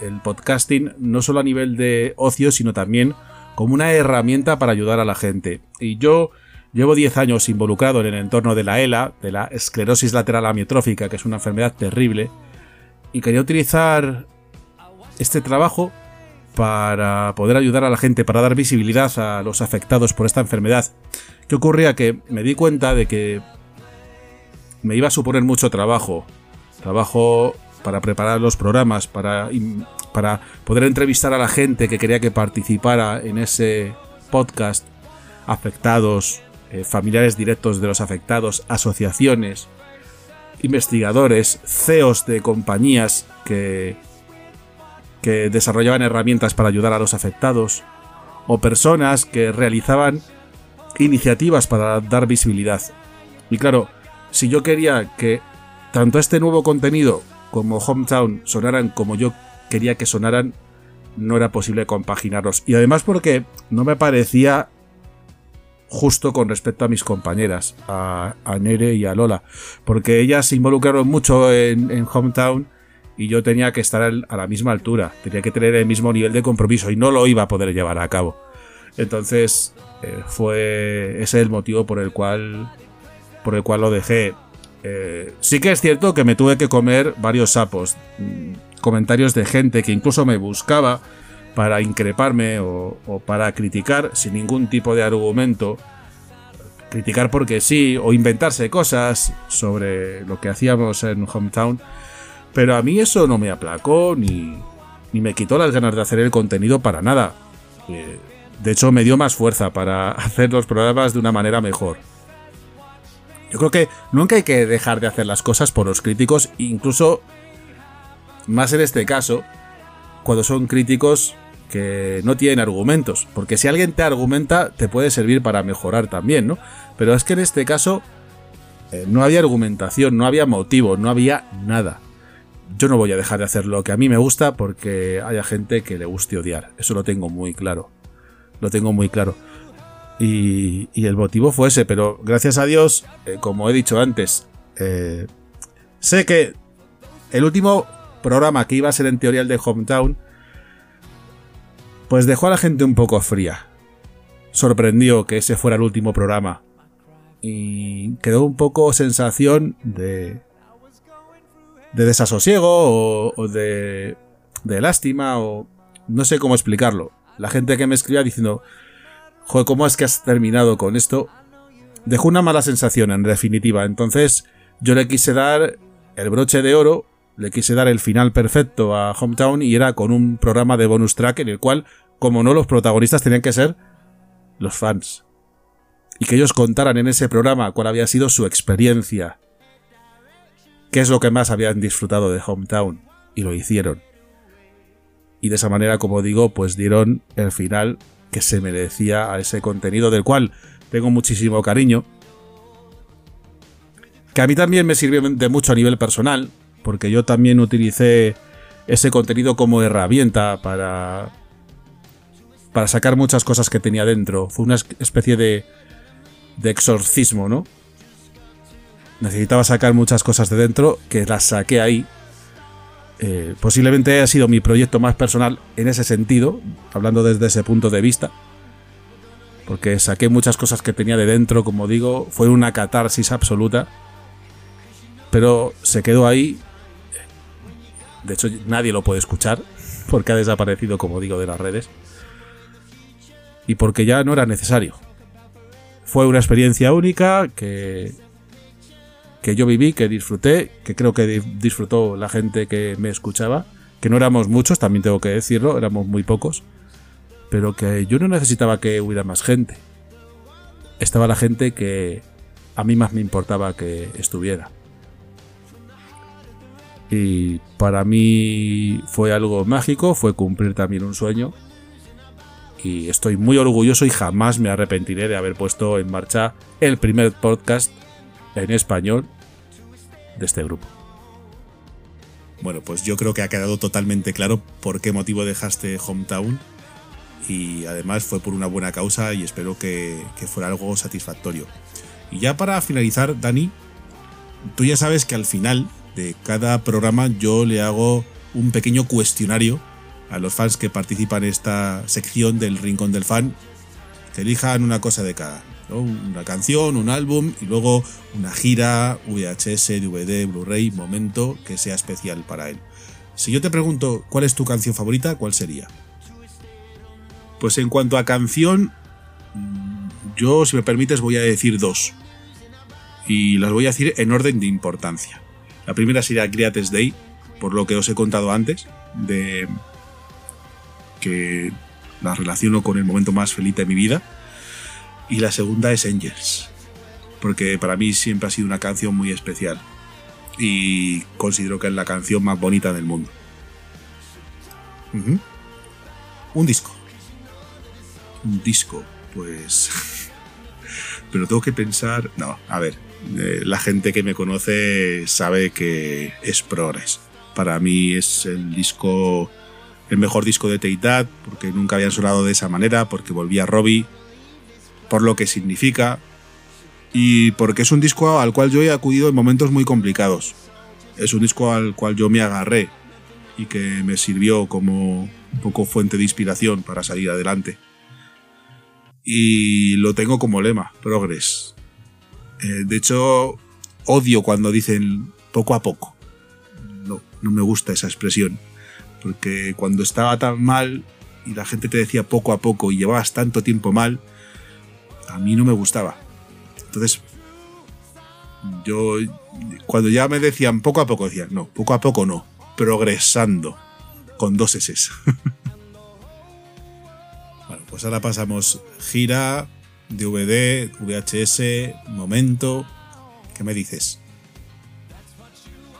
Speaker 2: el podcasting no solo a nivel de ocio, sino también como una herramienta para ayudar a la gente. Y yo llevo 10 años involucrado en el entorno de la ELA, de la esclerosis lateral amiotrófica, que es una enfermedad terrible, y quería utilizar este trabajo para poder ayudar a la gente, para dar visibilidad a los afectados por esta enfermedad. ¿Qué ocurría? Que me di cuenta de que me iba a suponer mucho trabajo. Trabajo para preparar los programas, para, para poder entrevistar a la gente que quería que participara en ese podcast, afectados, eh, familiares directos de los afectados, asociaciones, investigadores, CEOs de compañías que, que desarrollaban herramientas para ayudar a los afectados, o personas que realizaban iniciativas para dar visibilidad. Y claro, si yo quería que tanto este nuevo contenido como Hometown sonaran como yo quería que sonaran, no era posible compaginarlos. Y además porque no me parecía justo con respecto a mis compañeras, a, Nere y a Lola, porque ellas se involucraron mucho en, Hometown y yo tenía que estar a la misma altura, tenía que tener el mismo nivel de compromiso y no lo iba a poder llevar a cabo. Entonces eh, fue ese el motivo por el cual por el cual lo dejé. Eh, sí que es cierto que me tuve que comer varios sapos, mm, comentarios de gente que incluso me buscaba para increparme o, para criticar sin ningún tipo de argumento. Criticar porque sí, o inventarse cosas sobre lo que hacíamos en Hometown. Pero a mí eso no me aplacó ni, ni me quitó las ganas de hacer el contenido para nada. Eh, de hecho, me dio más fuerza para *laughs* hacer los programas de una manera mejor. Yo creo que nunca hay que dejar de hacer las cosas por los críticos, incluso más en este caso, cuando son críticos que no tienen argumentos. Porque si alguien te argumenta, te puede servir para mejorar también, ¿no? Pero es que en este caso eh, no había argumentación, no había motivo, no había nada. Yo no voy a dejar de hacer lo que a mí me gusta porque haya gente que le guste odiar. Eso lo tengo muy claro. Lo tengo muy claro. Y, y el motivo fue ese, pero gracias a Dios, eh, como he dicho antes, eh, sé que el último programa que iba a ser en teoría el de Hometown, pues dejó a la gente un poco fría. Sorprendió que ese fuera el último programa. Y quedó un poco sensación de. de desasosiego o, o de. de lástima o. no sé cómo explicarlo. La gente que me escribía diciendo.
Speaker 13: Joder, ¿cómo es que has terminado con esto? Dejó una mala sensación, en definitiva. Entonces, yo le quise dar el broche de oro, le quise dar el final perfecto a Hometown y era con un programa de bonus track en el cual, como no, los protagonistas tenían que ser los fans. Y que ellos contaran en ese programa cuál había sido su experiencia. Qué es lo que más habían disfrutado de Hometown. Y lo hicieron. Y de esa manera, como digo, pues dieron el final que se merecía a ese contenido del cual tengo muchísimo cariño. Que a mí también me sirvió de mucho a nivel personal, porque yo también utilicé ese contenido como herramienta para para sacar muchas cosas que tenía dentro. Fue una especie de de exorcismo, ¿no? Necesitaba sacar muchas cosas de dentro que las saqué ahí. Eh, posiblemente haya sido mi proyecto más personal en ese sentido, hablando desde ese punto de vista. Porque saqué muchas cosas que tenía de dentro, como digo, fue una catarsis absoluta. Pero se quedó ahí. De hecho, nadie lo puede escuchar, porque ha desaparecido, como digo, de las redes. Y porque ya no era necesario. Fue una experiencia única que, que yo viví, que disfruté, que creo que di- disfrutó la gente que me escuchaba, que no éramos muchos, también tengo que decirlo, éramos muy pocos, pero que yo no necesitaba que hubiera más gente. Estaba la gente que a mí más me importaba que estuviera. Y para mí fue algo mágico, fue cumplir también un sueño. Y estoy muy orgulloso y jamás me arrepentiré de haber puesto en marcha el primer podcast en español de este grupo.
Speaker 2: Bueno, pues yo creo que ha quedado totalmente claro por qué motivo dejaste Hometown y además fue por una buena causa y espero que, que fuera algo satisfactorio. Y ya para finalizar, Dani, tú ya sabes que al final de cada programa yo le hago un pequeño cuestionario a los fans que participan en esta sección del Rincón del Fan, que elijan una cosa de cada. Una canción, un álbum y luego una gira, VHS, DVD, Blu-ray, momento que sea especial para él. Si yo te pregunto cuál es tu canción favorita, ¿cuál sería? Pues en cuanto a canción, yo, si me permites, voy a decir dos. Y las voy a decir en orden de importancia. La primera sería Greatest Day, por lo que os he contado antes, de que la relaciono con el momento más feliz de mi vida. Y la segunda es Angels, porque para mí siempre ha sido una canción muy especial. Y considero que es la canción más bonita del mundo. Un disco. Un disco, pues... *laughs* Pero tengo que pensar... No, a ver. eh, la gente que me conoce sabe que es Progress. Para mí es el disco... El mejor disco de Teidad, porque nunca habían sonado de esa manera, porque volvía Robbie, por lo que significa y porque es un disco al cual yo he acudido en momentos muy complicados. Es un disco al cual yo me agarré y que me sirvió como poco fuente de inspiración para salir adelante. Y lo tengo como lema, Progress. Eh, de hecho, odio cuando dicen poco a poco. No, no me gusta esa expresión. Porque cuando estaba tan mal y la gente te decía poco a poco y llevabas tanto tiempo mal, a mí no me gustaba. Entonces, yo, cuando ya me decían poco a poco, decía, no, poco a poco no, progresando, con dos S. *laughs* bueno, pues ahora pasamos gira, DVD, VHS, momento. ¿Qué me dices?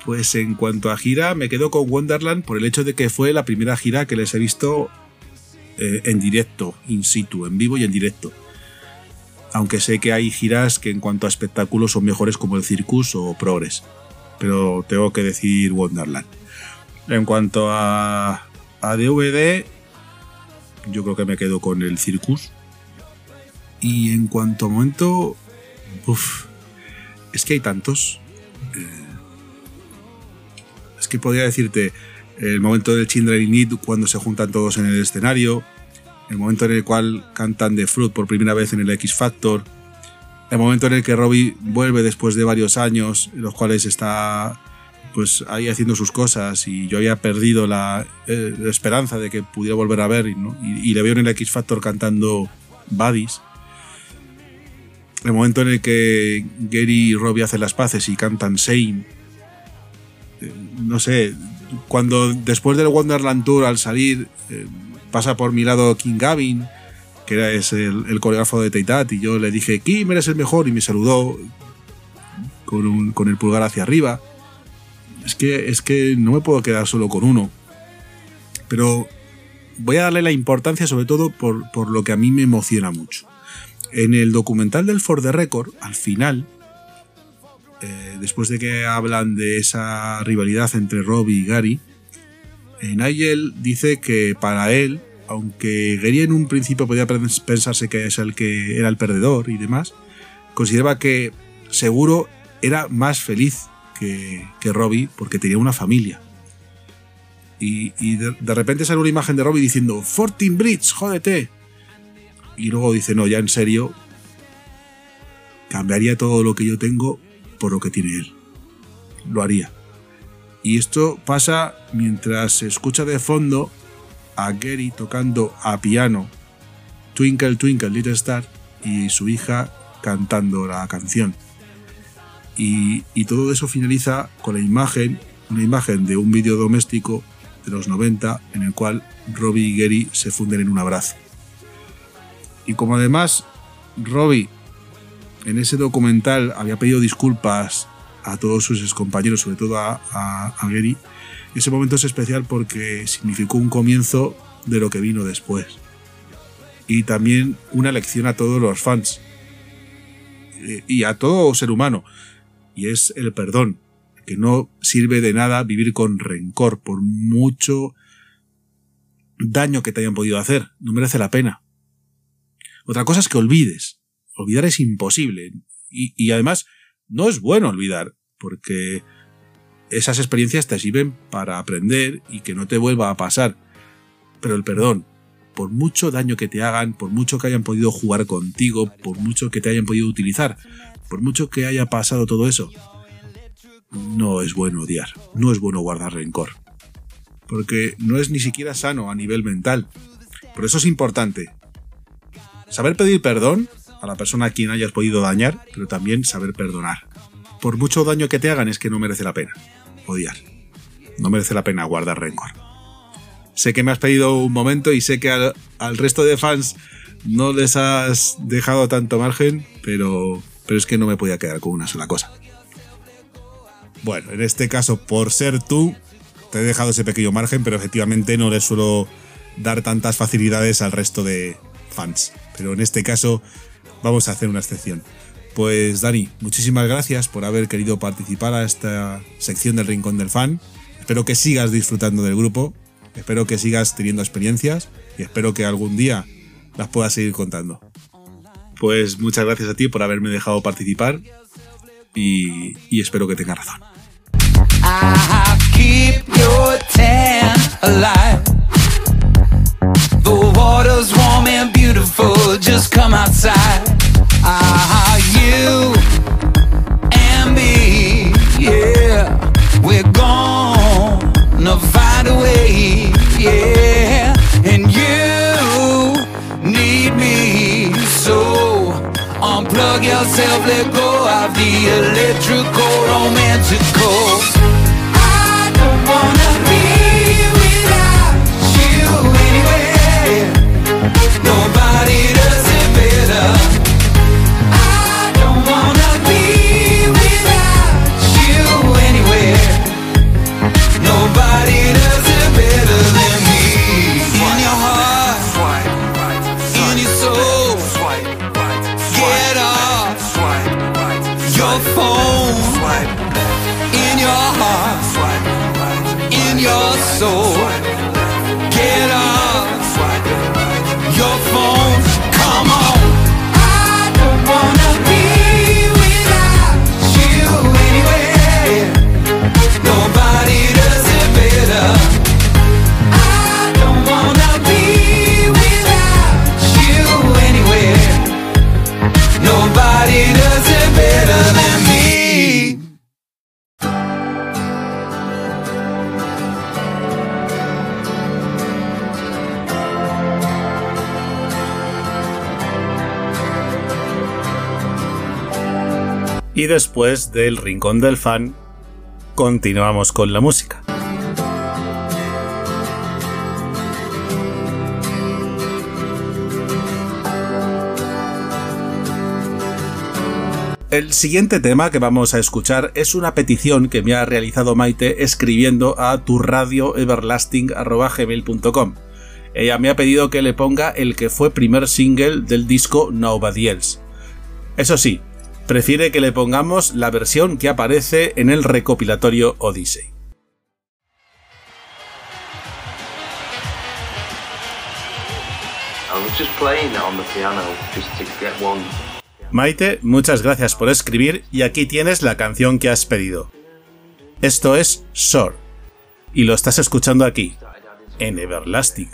Speaker 2: Pues en cuanto a gira, me quedo con Wonderland por el hecho de que fue la primera gira que les he visto eh, en directo, in situ, en vivo y en directo aunque sé que hay giras que en cuanto a espectáculos son mejores como el Circus o Progress. Pero tengo que decir Wonderland. En cuanto a, a DVD, yo creo que me quedo con el Circus. Y en cuanto a momento, uf, es que hay tantos. Eh, es que podría decirte el momento del Children in Need cuando se juntan todos en el escenario, el momento en el cual cantan The Fruit por primera vez en el X Factor, el momento en el que Robbie vuelve después de varios años, en los cuales está pues ahí haciendo sus cosas y yo había perdido la, eh, esperanza de que pudiera volver a ver ¿no? y, y le veo en el X Factor cantando Buddies. El momento en el que Gary y Robbie hacen las paces y cantan Same. eh, No sé, cuando después del Wonderland Tour al salir eh, pasa por mi lado King Gavin, que es el, coreógrafo de Teitat, y yo le dije, Kim, eres el mejor, y me saludó con, el pulgar hacia arriba. Es que, es que no me puedo quedar solo con uno. Pero voy a darle la importancia sobre todo por, por lo que a mí me emociona mucho. En el documental del For the Record, al final, eh, después de que hablan de esa rivalidad entre Robbie y Gary, Nigel dice que para él, aunque Gary en un principio podía pens- pensarse que es el que era el perdedor y demás, consideraba que seguro era más feliz que, que Robbie porque tenía una familia. Y, de, repente sale una imagen de Robbie diciendo 14 Brits, jódete. Y luego dice, no, ya en serio, cambiaría todo lo que yo tengo por lo que tiene él. Lo haría. Y esto pasa mientras se escucha de fondo a Gary tocando a piano Twinkle Twinkle Little Star y su hija cantando la canción. Y, todo eso finaliza con la imagen, una imagen de un vídeo doméstico de los 90 en el cual Robbie y Gary se funden en un abrazo. Y como además Robbie en ese documental había pedido disculpas a todos sus excompañeros, sobre todo a Gary, ese momento es especial porque significó un comienzo de lo que vino después. Y también una lección a todos los fans. Eh, Y a todo ser humano. Y es el perdón. Que no sirve de nada vivir con rencor por mucho daño que te hayan podido hacer. No merece la pena. Otra cosa es que olvides. Olvidar es imposible. Y, y además, no es bueno olvidar, porque esas experiencias te sirven para aprender y que no te vuelva a pasar. Pero el perdón, por mucho daño que te hagan, por mucho que hayan podido jugar contigo, por mucho que te hayan podido utilizar, por mucho que haya pasado todo eso, no es bueno odiar, no es bueno guardar rencor. Porque no es ni siquiera sano a nivel mental. Por eso es importante saber pedir perdón a la persona a quien hayas podido dañar, pero también saber perdonar. Por mucho daño que te hagan es que no merece la pena odiar. No merece la pena guardar rencor. Sé que me has pedido un momento y sé que al, resto de fans no les has dejado tanto margen, pero, pero es que no me podía quedar con una sola cosa. Bueno, en este caso, por ser tú, te he dejado ese pequeño margen, pero efectivamente no le suelo dar tantas facilidades al resto de fans. Pero en este caso, vamos a hacer una excepción. Pues Dani, muchísimas gracias por haber querido participar a esta sección del Rincón del Fan. Espero que sigas disfrutando del grupo, espero que sigas teniendo experiencias y espero que algún día las puedas seguir contando. Pues muchas gracias a ti por haberme dejado participar y, espero que tengas razón.
Speaker 3: And yeah. We're gonna find a way, yeah. And you need me, so unplug yourself, let go of the electrical, romantical. y después del Rincón del Fan continuamos con la música. El siguiente tema que vamos a escuchar es una petición que me ha realizado Maite escribiendo a turradioeverlasting.com. Ella me ha pedido que le ponga el que fue primer single del disco Nobody Else. Eso sí, prefiere que le pongamos la versión que aparece en el recopilatorio Odyssey. Maite, muchas gracias por escribir y aquí tienes la canción que has pedido. Esto es Shore y lo estás escuchando aquí, en Everlasting.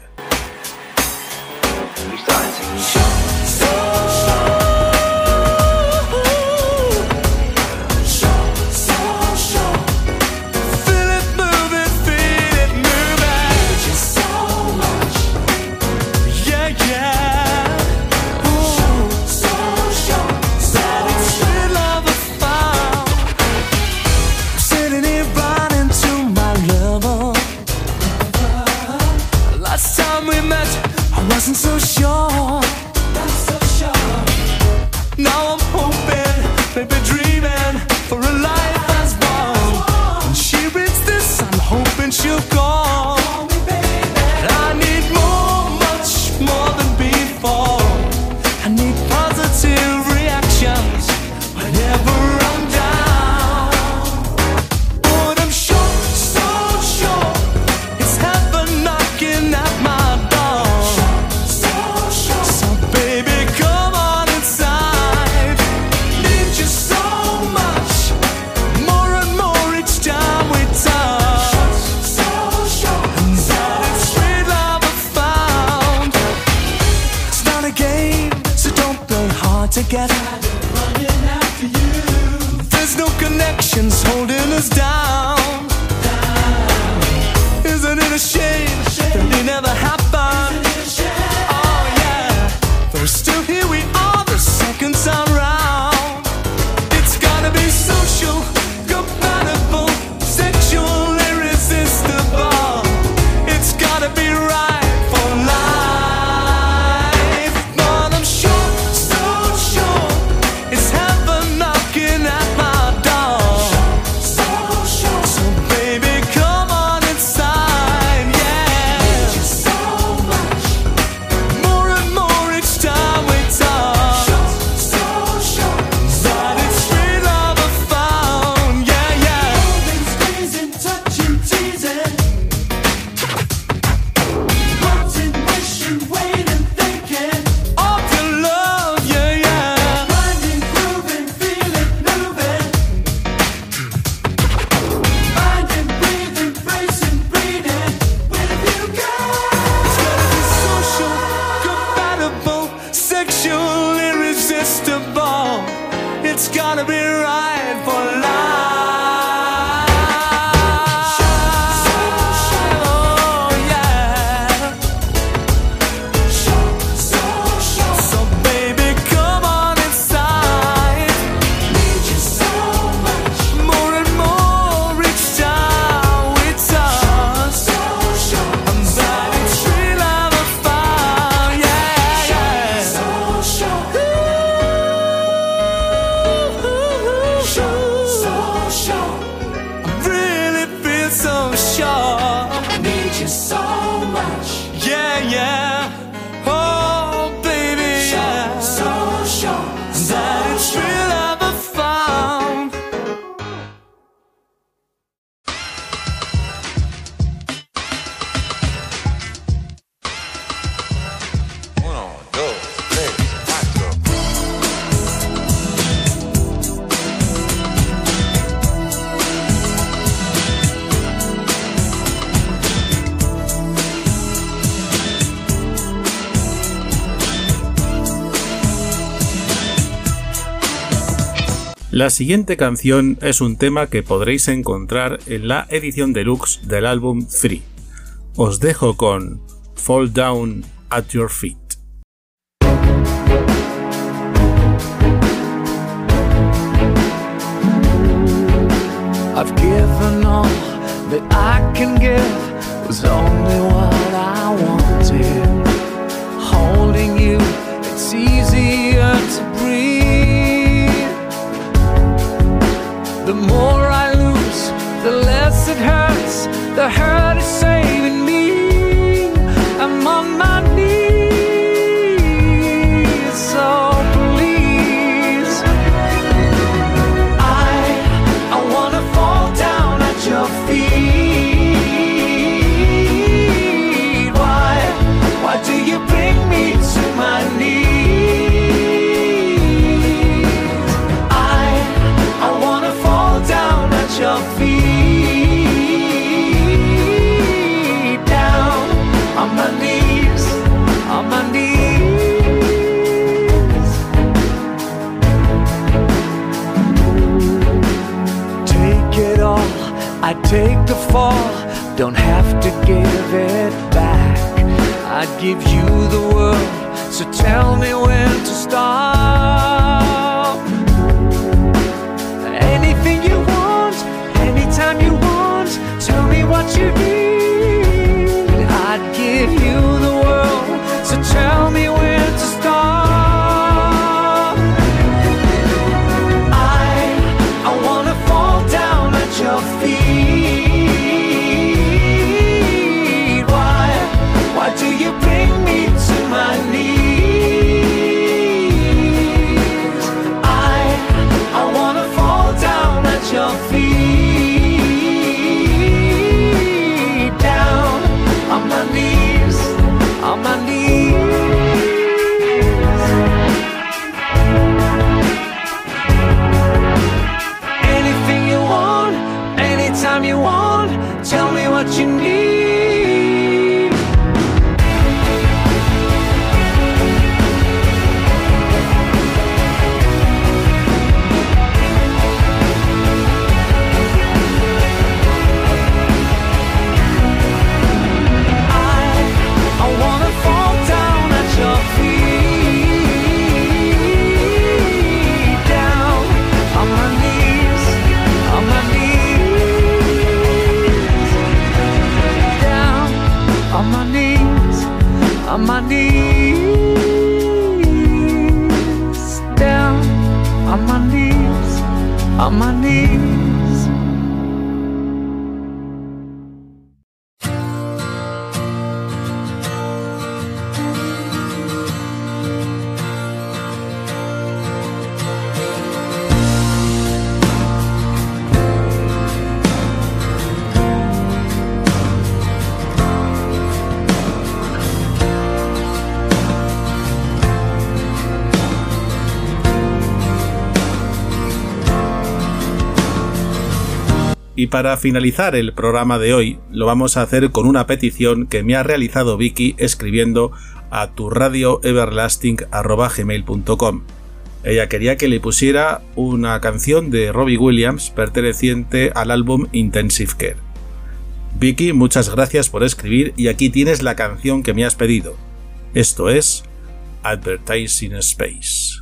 Speaker 3: La siguiente canción es un tema que podréis encontrar en la edición deluxe del álbum 3. Os dejo con Fall Down at Your Feet.
Speaker 2: Para finalizar el programa de hoy, lo vamos a hacer con una petición que me ha realizado Vicky escribiendo a tu radioeverlasting.com. Ella quería que le pusiera una canción de Robbie Williams perteneciente al álbum Intensive Care. Vicky, muchas gracias por escribir y aquí tienes la canción que me has pedido. Esto es Advertising Space.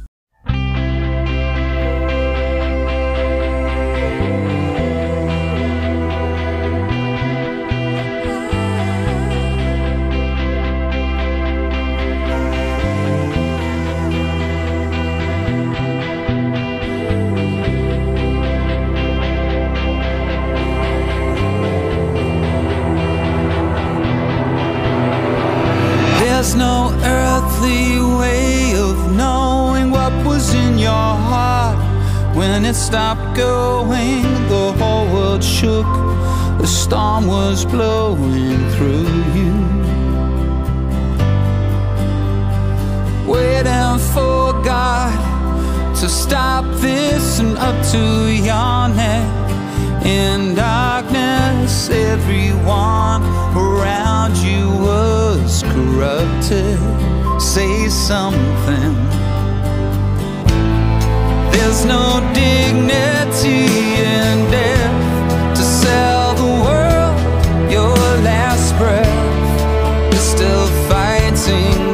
Speaker 3: There's no earthly way of knowing what was in your heart when it stopped going. The whole world shook, the storm was blowing through you. Waiting for God to stop this and up to your neck in darkness. Everyone around you was corrupted. Say something. There's no dignity in death to sell the world your last breath. Still fighting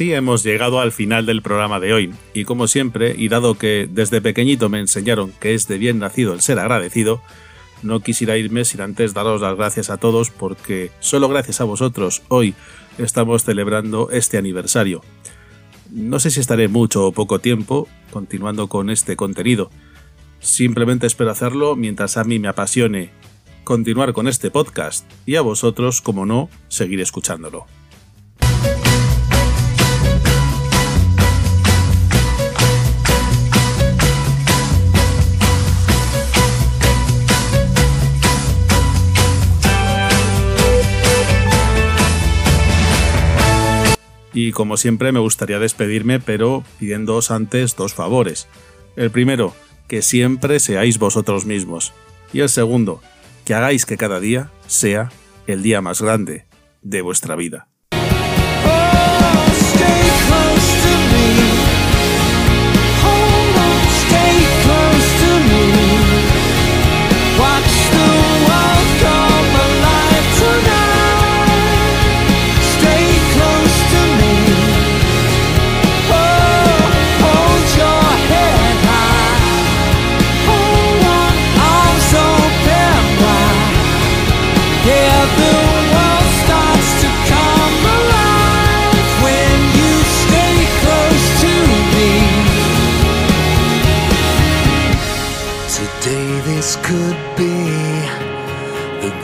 Speaker 2: hemos llegado al final del programa de hoy. Y como siempre, y dado que desde pequeñito me enseñaron que es de bien nacido el ser agradecido, no quisiera irme sin antes daros las gracias a todos porque solo gracias a vosotros hoy estamos celebrando este aniversario. No sé si estaré mucho o poco tiempo continuando con este contenido. Simplemente espero hacerlo mientras a mí me apasione continuar con este podcast y a vosotros, como no, seguir escuchándolo. Y como siempre me gustaría despedirme, pero pidiéndoos antes dos favores. El primero, que siempre seáis vosotros mismos. Y el segundo, que hagáis que cada día sea el día más grande de vuestra vida.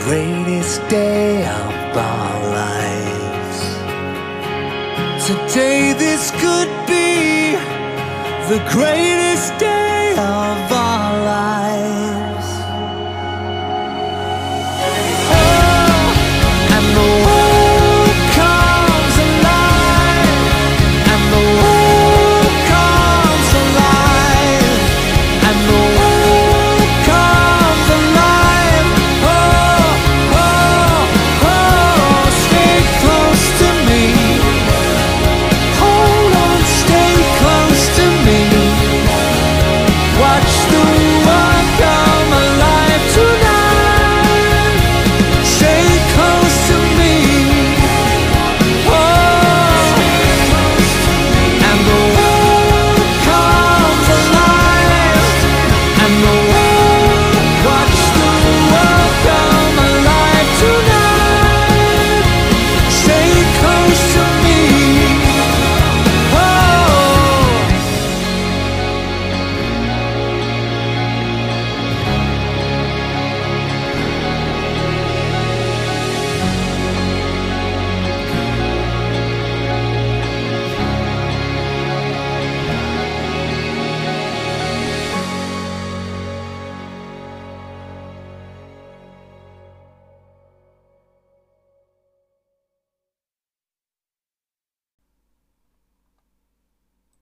Speaker 3: greatest day of our lives. Today, this could be the greatest day.